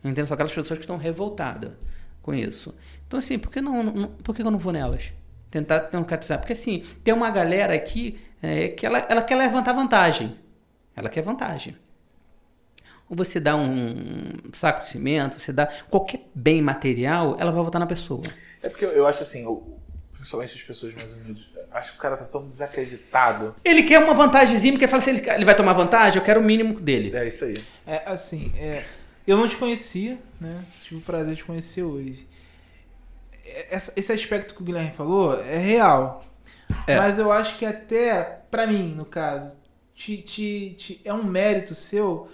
Entendeu? São aquelas pessoas que estão revoltadas com isso. Então, assim, por que, não, não- por que eu não vou nelas? Tentar democratizar. Porque, assim, tem uma galera aqui eh, que ela, ela quer levantar vantagem. Ela quer vantagem. Ou você dá um saco de cimento, você dá qualquer bem material, ela vai votar na pessoa. É porque eu, eu acho assim, eu- principalmente as pessoas mais humildes, acho que o cara tá tão desacreditado. Ele quer uma vantagemzinha, porque fala assim, ele, ele vai tomar vantagem, eu quero o mínimo dele. É isso aí. É assim, é, eu não te conhecia, né? Tive o prazer de te conhecer hoje. É, essa- esse aspecto que o Guilherme falou é real. É. Mas eu acho que até, pra mim, no caso, te, te- te- é um mérito seu,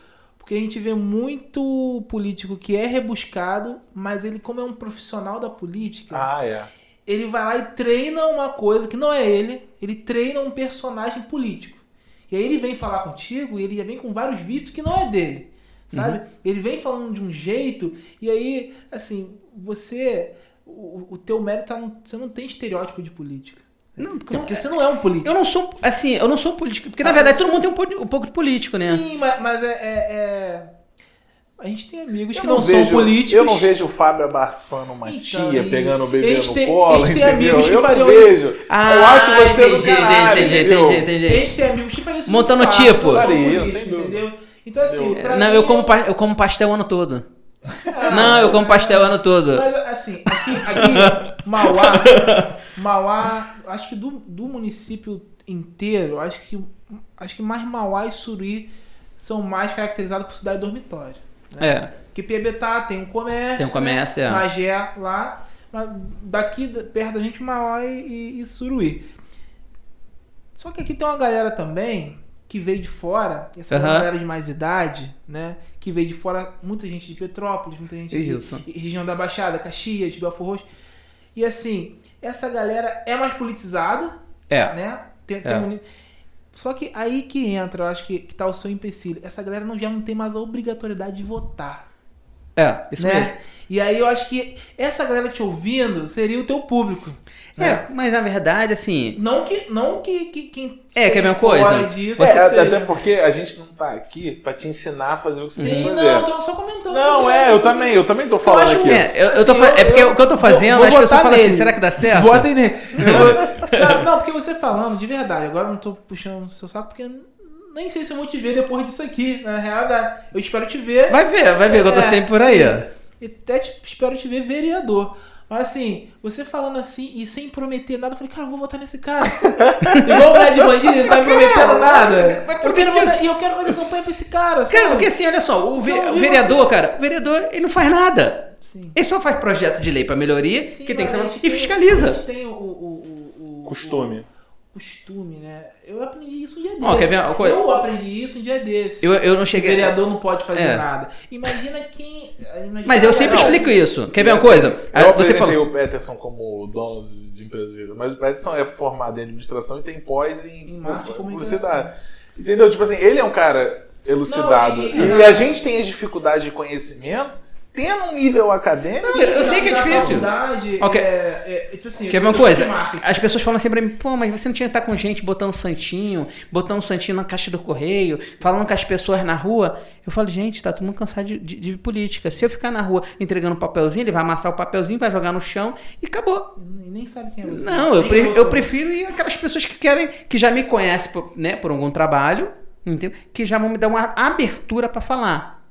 Porque a gente vê muito político que é rebuscado, mas ele, como é um profissional da política, Ah, é. ele vai lá e treina uma coisa que não é ele, ele treina um personagem político. E aí ele vem falar contigo e ele já vem com vários vícios que não é dele, sabe? Uhum. Ele vem falando de um jeito e aí, assim, você... O, o teu mérito tá Você não tem estereótipo de política. Não, porque, Porque você não é um político. eu não sou, assim, eu não sou político. Porque, na verdade, todo mundo tem um, um pouco de político, né? Sim, mas, mas é, é- é- A gente tem amigos Eu que não, são vejo- políticos. Eu não vejo o Fábio abraçando uma Então, tia, pegando o bebê no tem- colo, a gente tem amigos que eu não fariam isso. vejo. eu acho você do Ah, entendi, caralho, entendi, entendi, entendi, A gente tem amigos que fazem isso Montando fácil, tipo. não são Faria, sem dúvida. entendeu? Então, assim, Não, mim, eu como, eu como pastel o ano todo. Ah, não, eu como pastel o ano todo. Mas assim, aqui, aqui Mauá, Mauá, acho que do, do município inteiro, acho que acho que mais Mauá e Suruí são mais caracterizados por cidade dormitório. Né? É. Porque Piabetá tem um comércio, Tem um comércio, né? é. Magé lá, mas daqui da- perto da gente Mauá e, e, e Suruí. Só que aqui tem uma galera também que veio de fora, essa Aham. galera de mais idade, né? Que veio de fora, muita gente de Petrópolis, muita gente de Isso. região da Baixada, Caxias, Belfor Roxo. E assim, essa galera é mais politizada, É. né? Tem, tem É. um Só que aí que entra, eu acho que, que tá o seu empecilho. Essa galera não, já não tem mais a obrigatoriedade de votar. É, isso mesmo. né? E aí eu acho que essa galera te ouvindo seria o teu público. né? É, mas na verdade, assim. Não que, não que, que quem É, que é a mesma coisa. disso É, seja- até porque a gente não tá aqui pra te ensinar a fazer o que você Sim, que não, eu tô só comentando. Não, é, eu também, eu também tô falando acho aqui. É, eu, eu tô Assim, eu- é porque eu- o que eu tô fazendo, vou as pessoas falam assim, será que dá certo? Votem nele. Eu- não, porque você falando de verdade, agora eu não tô puxando o seu saco porque eu nem sei se eu vou te ver depois disso aqui. Na real, eu espero te ver. Vai ver, vai ver que eu tô É, sempre por aí, sim. ó. E até te- espero te ver vereador. Mas assim, você falando assim e sem prometer nada, eu falei, cara, eu vou votar nesse cara. Igual o Red Bandido, ele não tá me prometendo nada. mas Eu votar, e eu quero fazer campanha pra esse cara, sabe? Cara, porque assim, olha só, o, ve- o vereador, cara, o vereador, ele não faz nada. Sim. Ele só faz projeto de lei pra melhoria, Sim, que tem que mas ser e tem- A fiscaliza. gente tem o, o, o, o- Costume. O costume, né? Eu aprendi isso um dia desse. Ver uma coisa? Eu aprendi isso um dia desse. Eu, eu não O cheguei. vereador não pode fazer É. nada. Imagina quem. imagina Mas eu sempre galera- explico isso. Quer ver uma assim, coisa? Eu Ah, Você apresentei falou. o Peterson como dono de, de empresa de mas o Peterson é formado em administração e tem pós em, Em marketing publicidade. Entendeu? Tipo assim, ele é um cara elucidado. Não, e- e, e- a gente tem as dificuldades de conhecimento, tendo um nível acadêmico. Não, eu sei que é difícil. faculdade, Ok. é, é, tipo assim, Quer ver uma coisa? As pessoas falam assim pra mim, pô, mas você não tinha que estar com gente botando santinho, botando santinho na caixa do correio, falando com as pessoas na rua. Eu falo, gente, tá todo mundo cansado de, de- de política. Se eu ficar na rua entregando um papelzinho, ele vai amassar o papelzinho, vai jogar no chão e acabou. E nem sabe quem é você. Não, eu, pre- você. eu prefiro ir aquelas pessoas que querem, que já me conhecem por, né, por algum trabalho, entendeu? que já vão me dar uma abertura pra falar.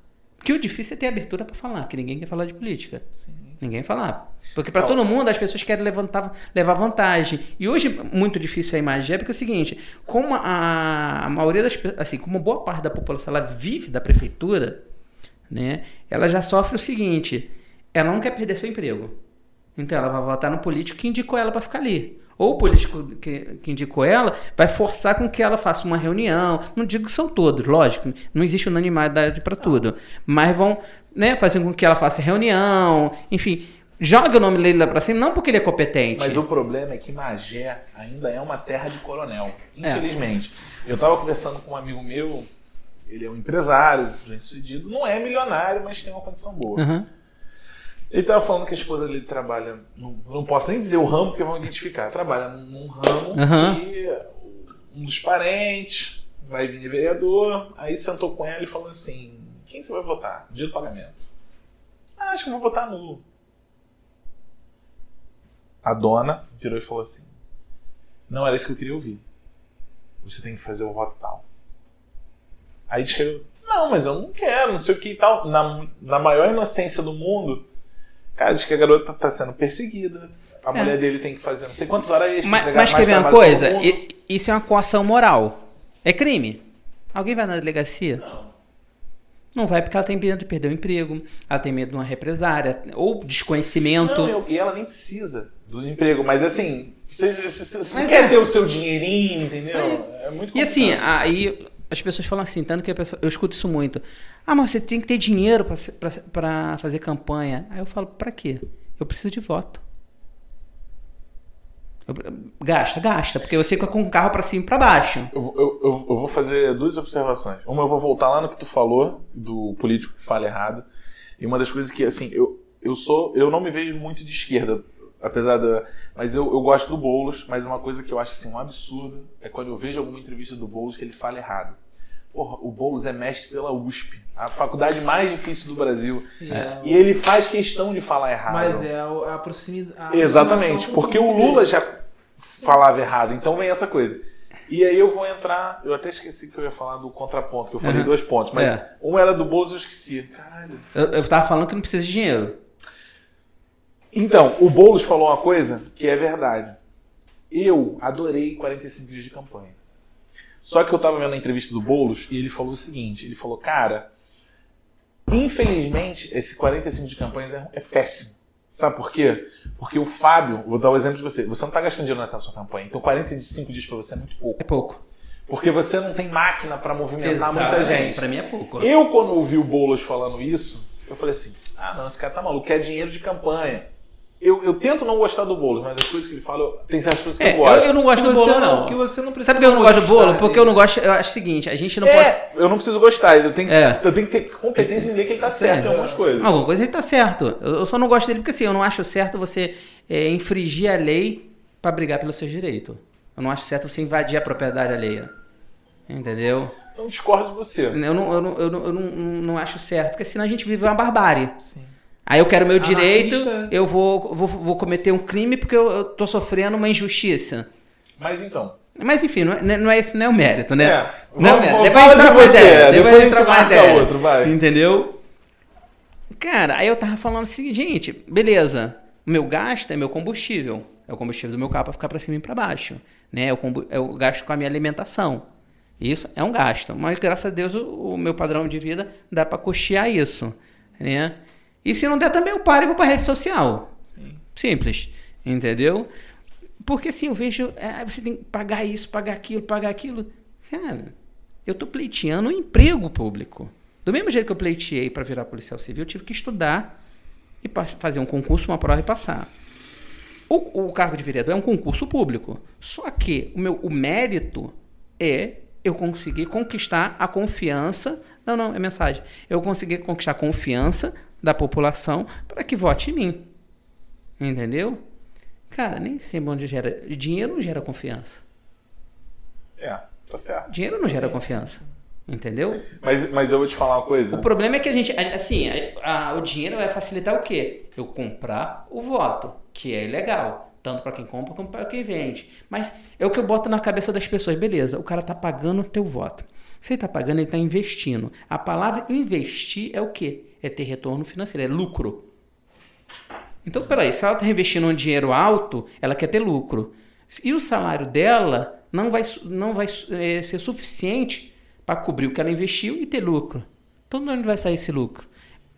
Que o difícil é ter abertura pra falar, que ninguém quer falar de política. Sim. Ninguém falar. Porque para todo mundo as pessoas querem levantar, levar vantagem. E hoje muito difícil a imagem é porque é o seguinte, como a, a maioria das pessoas, assim, como boa parte da população ela vive da prefeitura, né? Ela já sofre o seguinte, ela não quer perder seu emprego. Então ela vai votar no político que indicou ela para ficar ali. Ou o político que, que indicou ela vai forçar com que ela faça uma reunião. Não digo que são todos, lógico, não existe unanimidade para tudo. Mas vão né, fazer com que ela faça reunião, enfim. Joga o nome dele lá pra cima, não porque ele é competente. Mas o problema é que Magé ainda é uma terra de coronel. É. Infelizmente. Eu tava conversando com um amigo meu, ele é um empresário, bem sucedido, não é milionário, mas tem uma condição boa. Aham. Ele tava falando que a esposa dele trabalha, não, não posso nem dizer o ramo porque vão identificar, trabalha num, ramo Aham. e um dos parentes vai vir vereador, aí sentou com ela e falou assim, quem você vai votar? Dia do pagamento. Ah, acho que vou votar nulo. A dona virou e falou assim, não era isso que eu queria ouvir. Você tem que fazer o voto tal. Aí que eu, não, mas eu não quero, não sei o que e tal. Na, na maior inocência do mundo, cara, diz que a garota tá sendo perseguida. A É. mulher dele tem que fazer não sei quantas horas extras. Mas, mas quer ver uma coisa? Isso é uma coação moral. É crime. Alguém vai na delegacia? Não. Não vai porque ela tem medo de perder o emprego, ela tem medo de uma represária, ou desconhecimento. Não, eu- e ela nem precisa do emprego, mas assim, você, você- você quer é. ter o seu dinheirinho, entendeu? É muito E assim, complicado. aí as pessoas falam assim, tanto que pessoa, eu escuto isso muito. Ah, mas você tem que ter dinheiro para fazer campanha. Aí eu falo, para quê? Eu preciso de voto. Eu, gasta, gasta, porque você fica com o carro para cima e para baixo. Eu, eu, eu, eu vou fazer duas observações. Uma, eu vou voltar lá no que tu falou, do político que fala errado. E uma das coisas que, assim, eu, eu sou. Eu não me vejo muito de esquerda, apesar da. Mas eu, eu gosto do Boulos, mas uma coisa que eu acho assim, um absurdo é quando eu vejo alguma entrevista do Boulos que ele fala errado. Porra, o Boulos é mestre pela USP, a faculdade mais difícil do Brasil. É. E ele faz questão de falar errado. Mas é a, a proximidade. Exatamente, porque o Lula já falava errado, então vem essa coisa. E aí eu vou entrar. Eu até esqueci que eu ia falar do contraponto, que eu falei Uhum. dois pontos, mas É. um era do Boulos eu esqueci. Caralho. Eu, eu tava falando que não precisa de dinheiro. Então, o Boulos falou uma coisa que é verdade. Eu adorei 45 dias de campanha. Só que eu tava vendo a entrevista do Boulos e ele falou o seguinte: ele falou, cara, infelizmente, esse 45 de campanhas é, é péssimo. Sabe por quê? Porque o Fábio, vou dar o exemplo de você, você não tá gastando dinheiro na sua campanha, então 45 dias pra você é muito pouco. É pouco. Porque você não tem máquina pra movimentar muita gente. Pra mim é pouco. Eu, quando ouvi o Boulos falando isso, eu falei assim: ah, não, esse cara tá maluco, quer dinheiro de campanha. Eu, eu tento não gostar do Boulos, mas as coisas que ele fala, eu- tem certas coisas que É, eu eu, gosto. eu não gosto do bolo, não, não. que você não precisa Sabe por que eu não gosto do bolo? Porque eu não gosto. Eu acho o seguinte, a gente não pode. É, eu não preciso gostar, eu tenho, que, É. eu tenho que ter competência em ver que ele tá certo em algumas coisas. Alguma coisa ele tá certo. Eu eu só não gosto dele porque assim, eu não acho certo você é, infringir a lei pra brigar pelos seus direitos. Eu não acho certo você invadir a propriedade alheia. Entendeu? Eu discordo de você. Eu não, eu não, eu não, eu não, não acho certo, porque senão a gente vive uma barbárie. Sim. Aí eu quero meu Anarquista. direito, eu vou, vou, vou cometer um crime porque eu, eu tô sofrendo uma injustiça. Mas então. Mas enfim, não é, não é esse não é o mérito, né? É, não, vamos- é. vamos- Depois a gente troca ideia. depois a gente troca ideia. outro, vai. Entendeu? Cara, aí eu tava falando assim, gente, beleza. O meu gasto é meu combustível. É o combustível do meu carro pra ficar pra cima e pra baixo. Né? É o, combu- é o gasto com a minha alimentação. Isso é um gasto. Mas graças a Deus o, o meu padrão de vida dá pra custear isso. Né? E se não der também eu paro e vou pra rede social. Sim. Simples. Entendeu? Porque assim, eu vejo. é, você tem que pagar isso, pagar aquilo, pagar aquilo. Cara, eu tô pleiteando um emprego público. Do mesmo jeito que eu pleiteei para virar policial civil, eu tive que estudar e fazer um concurso, uma prova e passar. O, o cargo de vereador é um concurso público. Só que o meu o mérito é eu conseguir conquistar a confiança. Não, não, é mensagem. Eu conseguir conquistar a confiança da população para que vote em mim. Entendeu? Cara, nem sempre onde gera. Dinheiro não gera confiança. É, tá certo. Dinheiro não gera confiança. Entendeu? Mas, mas eu vou te falar uma coisa. O problema é que a gente, assim, a- a- o dinheiro vai facilitar o quê? Eu comprar o voto, que é ilegal, tanto para quem compra como para quem vende. Mas é o que eu boto na cabeça das pessoas, beleza? O cara tá pagando o teu voto. Se ele tá pagando, ele tá investindo. A palavra investir é o quê? É ter retorno financeiro, é lucro. Então, peraí, se ela está investindo um dinheiro alto, ela quer ter lucro. E o salário dela não vai, não vai eh, ser suficiente para cobrir o que ela investiu e ter lucro. Então, de onde vai sair esse lucro?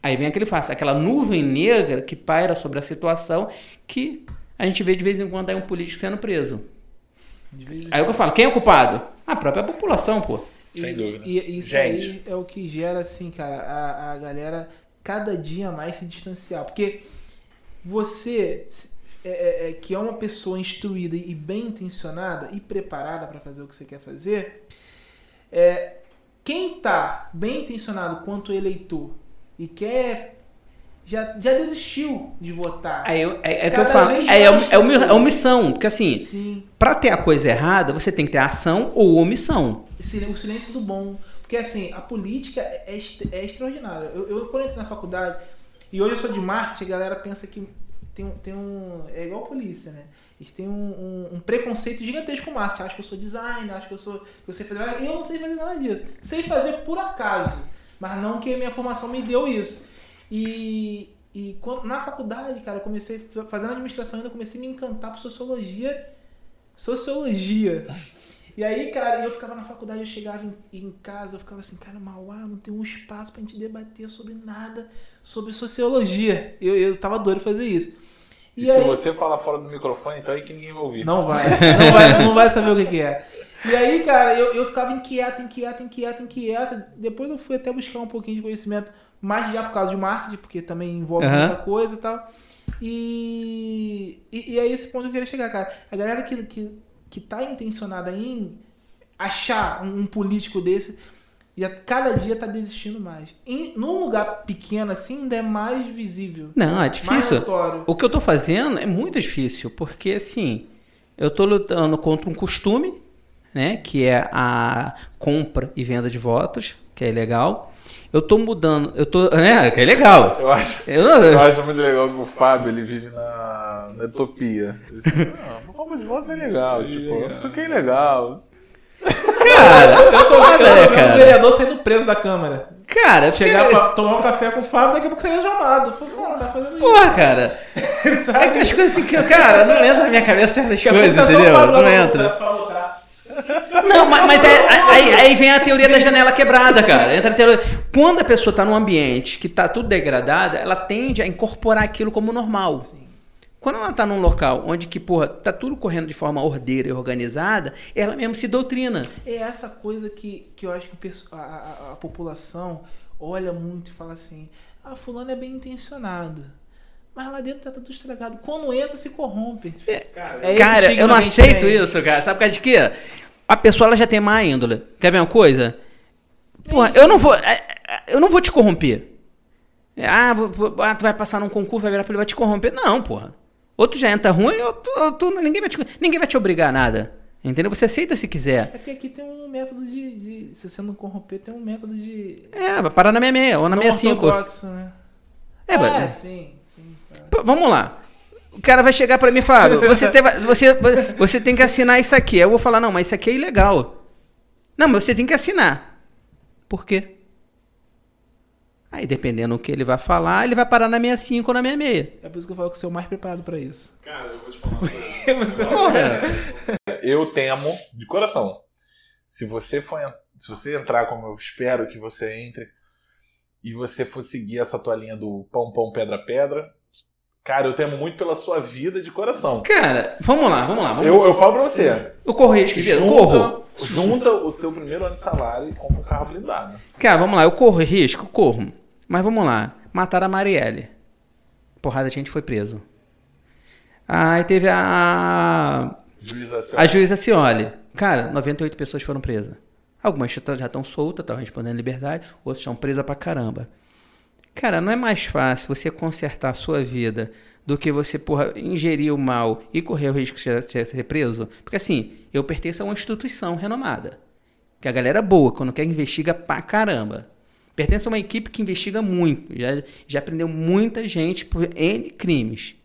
Aí vem aquele fato, aquela nuvem negra que paira sobre a situação que a gente vê de vez em quando aí um político sendo preso. Aí é o que eu falo, quem é o culpado? A própria população, pô. Sem E- dúvida. E isso Gente. aí é o que gera, assim, cara, a, a galera cada dia mais se distanciar. Porque você, é, é, é, que é uma pessoa instruída e bem intencionada e preparada para fazer o que você quer fazer, é, quem tá bem intencionado quanto eleitor e quer. Já, já desistiu de votar. Eu- é, é que eu falo, é, é, é, é omissão, porque assim, Sim. pra ter a coisa errada, você tem que ter ação ou omissão. O silêncio do bom. Porque assim, a política é, é é extraordinária. Eu, eu, quando entrei na faculdade, e hoje eu sou de marketing, a galera pensa que tem um. Tem um é igual a polícia, né? Eles têm um, um- um preconceito gigantesco com marketing. Acho que eu sou designer, acho que eu sou. Que eu sei fazer. Eu não sei fazer nada disso. Sei fazer por acaso. Mas não que a minha formação me deu isso. E, e quando, na faculdade, cara, eu comecei fa- fazendo administração ainda, eu comecei a me encantar por sociologia. Sociologia. E aí, cara, eu ficava na faculdade, eu chegava em, em casa, eu ficava assim, cara, Mauá, não tem um espaço pra gente debater sobre nada, sobre sociologia. Eu, eu tava doido fazer isso. E, se você falar fora do microfone, então é que ninguém vai ouvir. Não vai, não vai, não vai saber o que, que é. E aí, cara, eu, eu ficava inquieto, inquieto, inquieto, inquieto. Depois eu fui até buscar um pouquinho de conhecimento, mais já por causa de marketing, porque também envolve Aham. muita coisa e tal. E, e, e é esse ponto que eu queria chegar, cara. A galera que, que, que tá intencionada em achar um, político desse, já cada dia tá desistindo mais. Em, num lugar pequeno assim, ainda é mais visível. Não, é difícil. O que eu tô fazendo é muito difícil, porque assim, eu tô lutando contra um costume, né, que é a compra e venda de votos, que é ilegal. Eu tô mudando, eu tô, né, que é legal. Eu acho, Eu não, eu acho muito legal que o Fábio ele vive na, na utopia. Diz, Não, roupa de voz é legal. Tipo, isso aqui é legal. cara, Eu tô vendo né, o cara? vereador saindo preso da Câmara. Cara, Chegar porque- pra tomar um café com o Fábio, daqui a pouco você é chamado. Pô, você tá fazendo isso. Porra, cara. É Sabe? que as coisas que. Cara, não entra na minha cabeça certas coisas, tá entendeu? Fábio lá Não pra- entra. pra lutar. Não, mas, mas é- aí, aí vem a teoria da janela quebrada, cara. Entra a teoria- Quando a pessoa tá num ambiente que tá tudo degradado, ela tende a incorporar aquilo como normal. Quando ela tá num local onde que, porra, tá tudo correndo de forma ordeira e organizada, ela mesmo se doutrina. É essa coisa que, que eu acho que a, a- a população olha muito e fala assim: ah, fulano é bem intencionado. Mas lá dentro tá tudo estragado. Quando entra, se corrompe. É cara, estigma eu não aceito tem. isso, cara. Sabe por causa de quê? A pessoa ela já tem má índole. Quer ver uma coisa? Porra, eu não vou. é, é, Eu não vou te corromper. Ah, vou- vou- ah, tu vai passar num concurso, vai virar pra ele vai te corromper. Não, porra. Ou tu já entra ruim, ou tu, ou tu- ninguém, vai te, ninguém vai te obrigar a nada. Entendeu? Você aceita se quiser. É porque aqui tem um método de. de se você não corromper, tem um método de. É, vai parar na 66 ou na não 65. ortodoxo, né? É, mas- sim, sim. cara. Pô, vamos lá. O cara vai chegar pra mim e falar, você tem, você, você tem que assinar isso aqui. Aí Eu vou falar, não, mas isso aqui é ilegal. Não, mas você tem que assinar. Por quê? Aí, dependendo do que ele vai falar, ele vai parar na 65 ou na 66. É por isso que eu falo que eu sou o mais preparado pra isso. Cara, eu vou te falar uma coisa. Você- Porra. Eu temo de coração. Se você for, se você entrar como eu espero que você entre e você for seguir essa tua linha do pão pão pedra pedra, cara, eu temo muito pela sua vida de coração. Cara, vamos lá, vamos lá. Vamos Eu, eu falo pra você, Eu corro risco de vida? Eu corro. junta, junta o teu primeiro ano de salário e compra um carro blindado. Cara, vamos lá, eu corro risco? Corro. Mas vamos lá. Mataram a Marielle. Porrada de gente foi preso. Aí teve a. A juíza Cioli. Cara, 98 pessoas foram presas. Algumas já estão soltas, estão respondendo liberdade, outras estão presas pra caramba. Cara, não é mais fácil você consertar a sua vida do que você, porra, ingerir o mal e correr o risco de ser- preso? Porque assim, eu pertenço a uma instituição renomada. Que a galera é boa, quando quer investiga pra caramba. Pertence a uma equipe que investiga muito. Já, já prendeu muita gente por N crimes.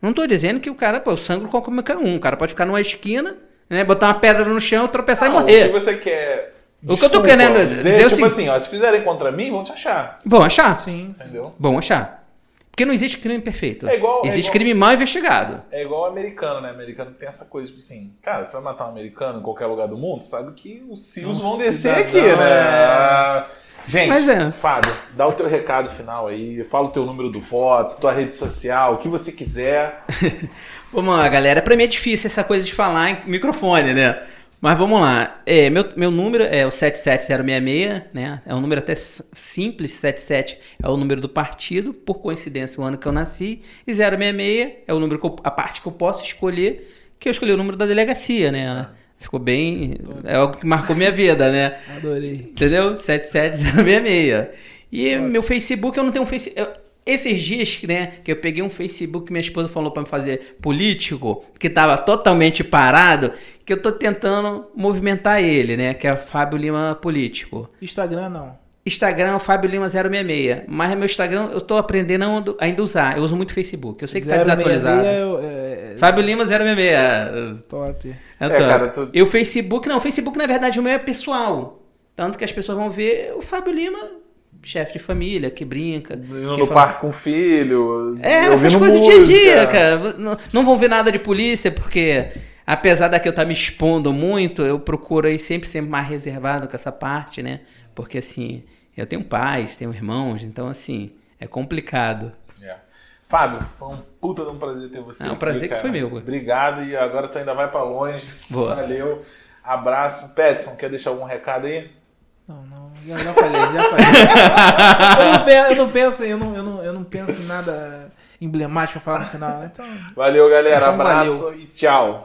Não tô dizendo que o cara, pô, eu sangro com qualquer um. O cara pode ficar numa esquina, né, botar uma pedra no chão, tropeçar Ah, e O que morrer. você quer. O que eu tô desculpa, querendo dizer é o tipo seguinte- assim, ó, se fizerem contra mim, vão te achar. Vão achar? Sim, sim. Entendeu? Vão achar. Porque não existe crime perfeito. É igual- é existe igual- crime mal investigado. É igual o americano, né? O americano tem essa coisa, tipo assim, cara, você vai matar um americano em qualquer lugar do mundo, sabe que os CIOs Um vão descer cidadão, aqui, né? é. Gente, Mas é. Fábio, dá o teu recado final aí, fala o teu número do voto, tua rede social, o que você quiser. Vamos lá, galera. Pra mim é difícil essa coisa de falar em microfone, né? Mas vamos lá. É, meu, meu número é o 77066, né? É um número até simples. 77 é o número do partido, por coincidência, o ano que eu nasci. E 066 é o número que eu- a parte que eu posso escolher, que eu escolhi o número da delegacia, né? Ficou bem. É algo que marcou minha vida, né? Adorei. Entendeu? 77066. E meu Facebook, eu não tenho um Facebook. Esses dias, né, que eu peguei um Facebook que minha esposa falou pra me fazer político, que tava totalmente parado, que eu tô tentando movimentar ele, né, que é o Fábio Lima Político. Instagram não. Instagram é o Fábio Lima 066. Mas meu Instagram eu tô aprendendo a ainda- ainda usar. Eu uso muito Facebook. Eu sei que tá 066 desatualizado. É, é, é, Fábio Lima 066. top. É, É, top. cara, tu- E o Facebook, não, o Facebook na verdade o meu é pessoal. Tanto que as pessoas vão ver o Fábio Lima, chefe de família, que brinca. Indo que no fala- parque com o filho. É, essas coisas do dia a dia, música. cara. Não, não vão ver nada de polícia, porque apesar da que eu estar me expondo muito, eu procuro aí sempre ser mais reservado com essa parte, né? Porque assim, eu tenho pais, tenho irmãos, então assim, é complicado. É. Fábio, foi um puta de um prazer ter você. É um aqui, prazer que foi meu. Obrigado e agora tu ainda vai pra longe. Boa. Valeu. Abraço. Petson, quer deixar algum recado aí? Não, não, já, já falei, já falei. eu, não penso, eu não eu não, eu não, penso em nada emblemático pra falar no final, né? Então, Valeu, galera. Pessoal, Abraço valeu. e tchau.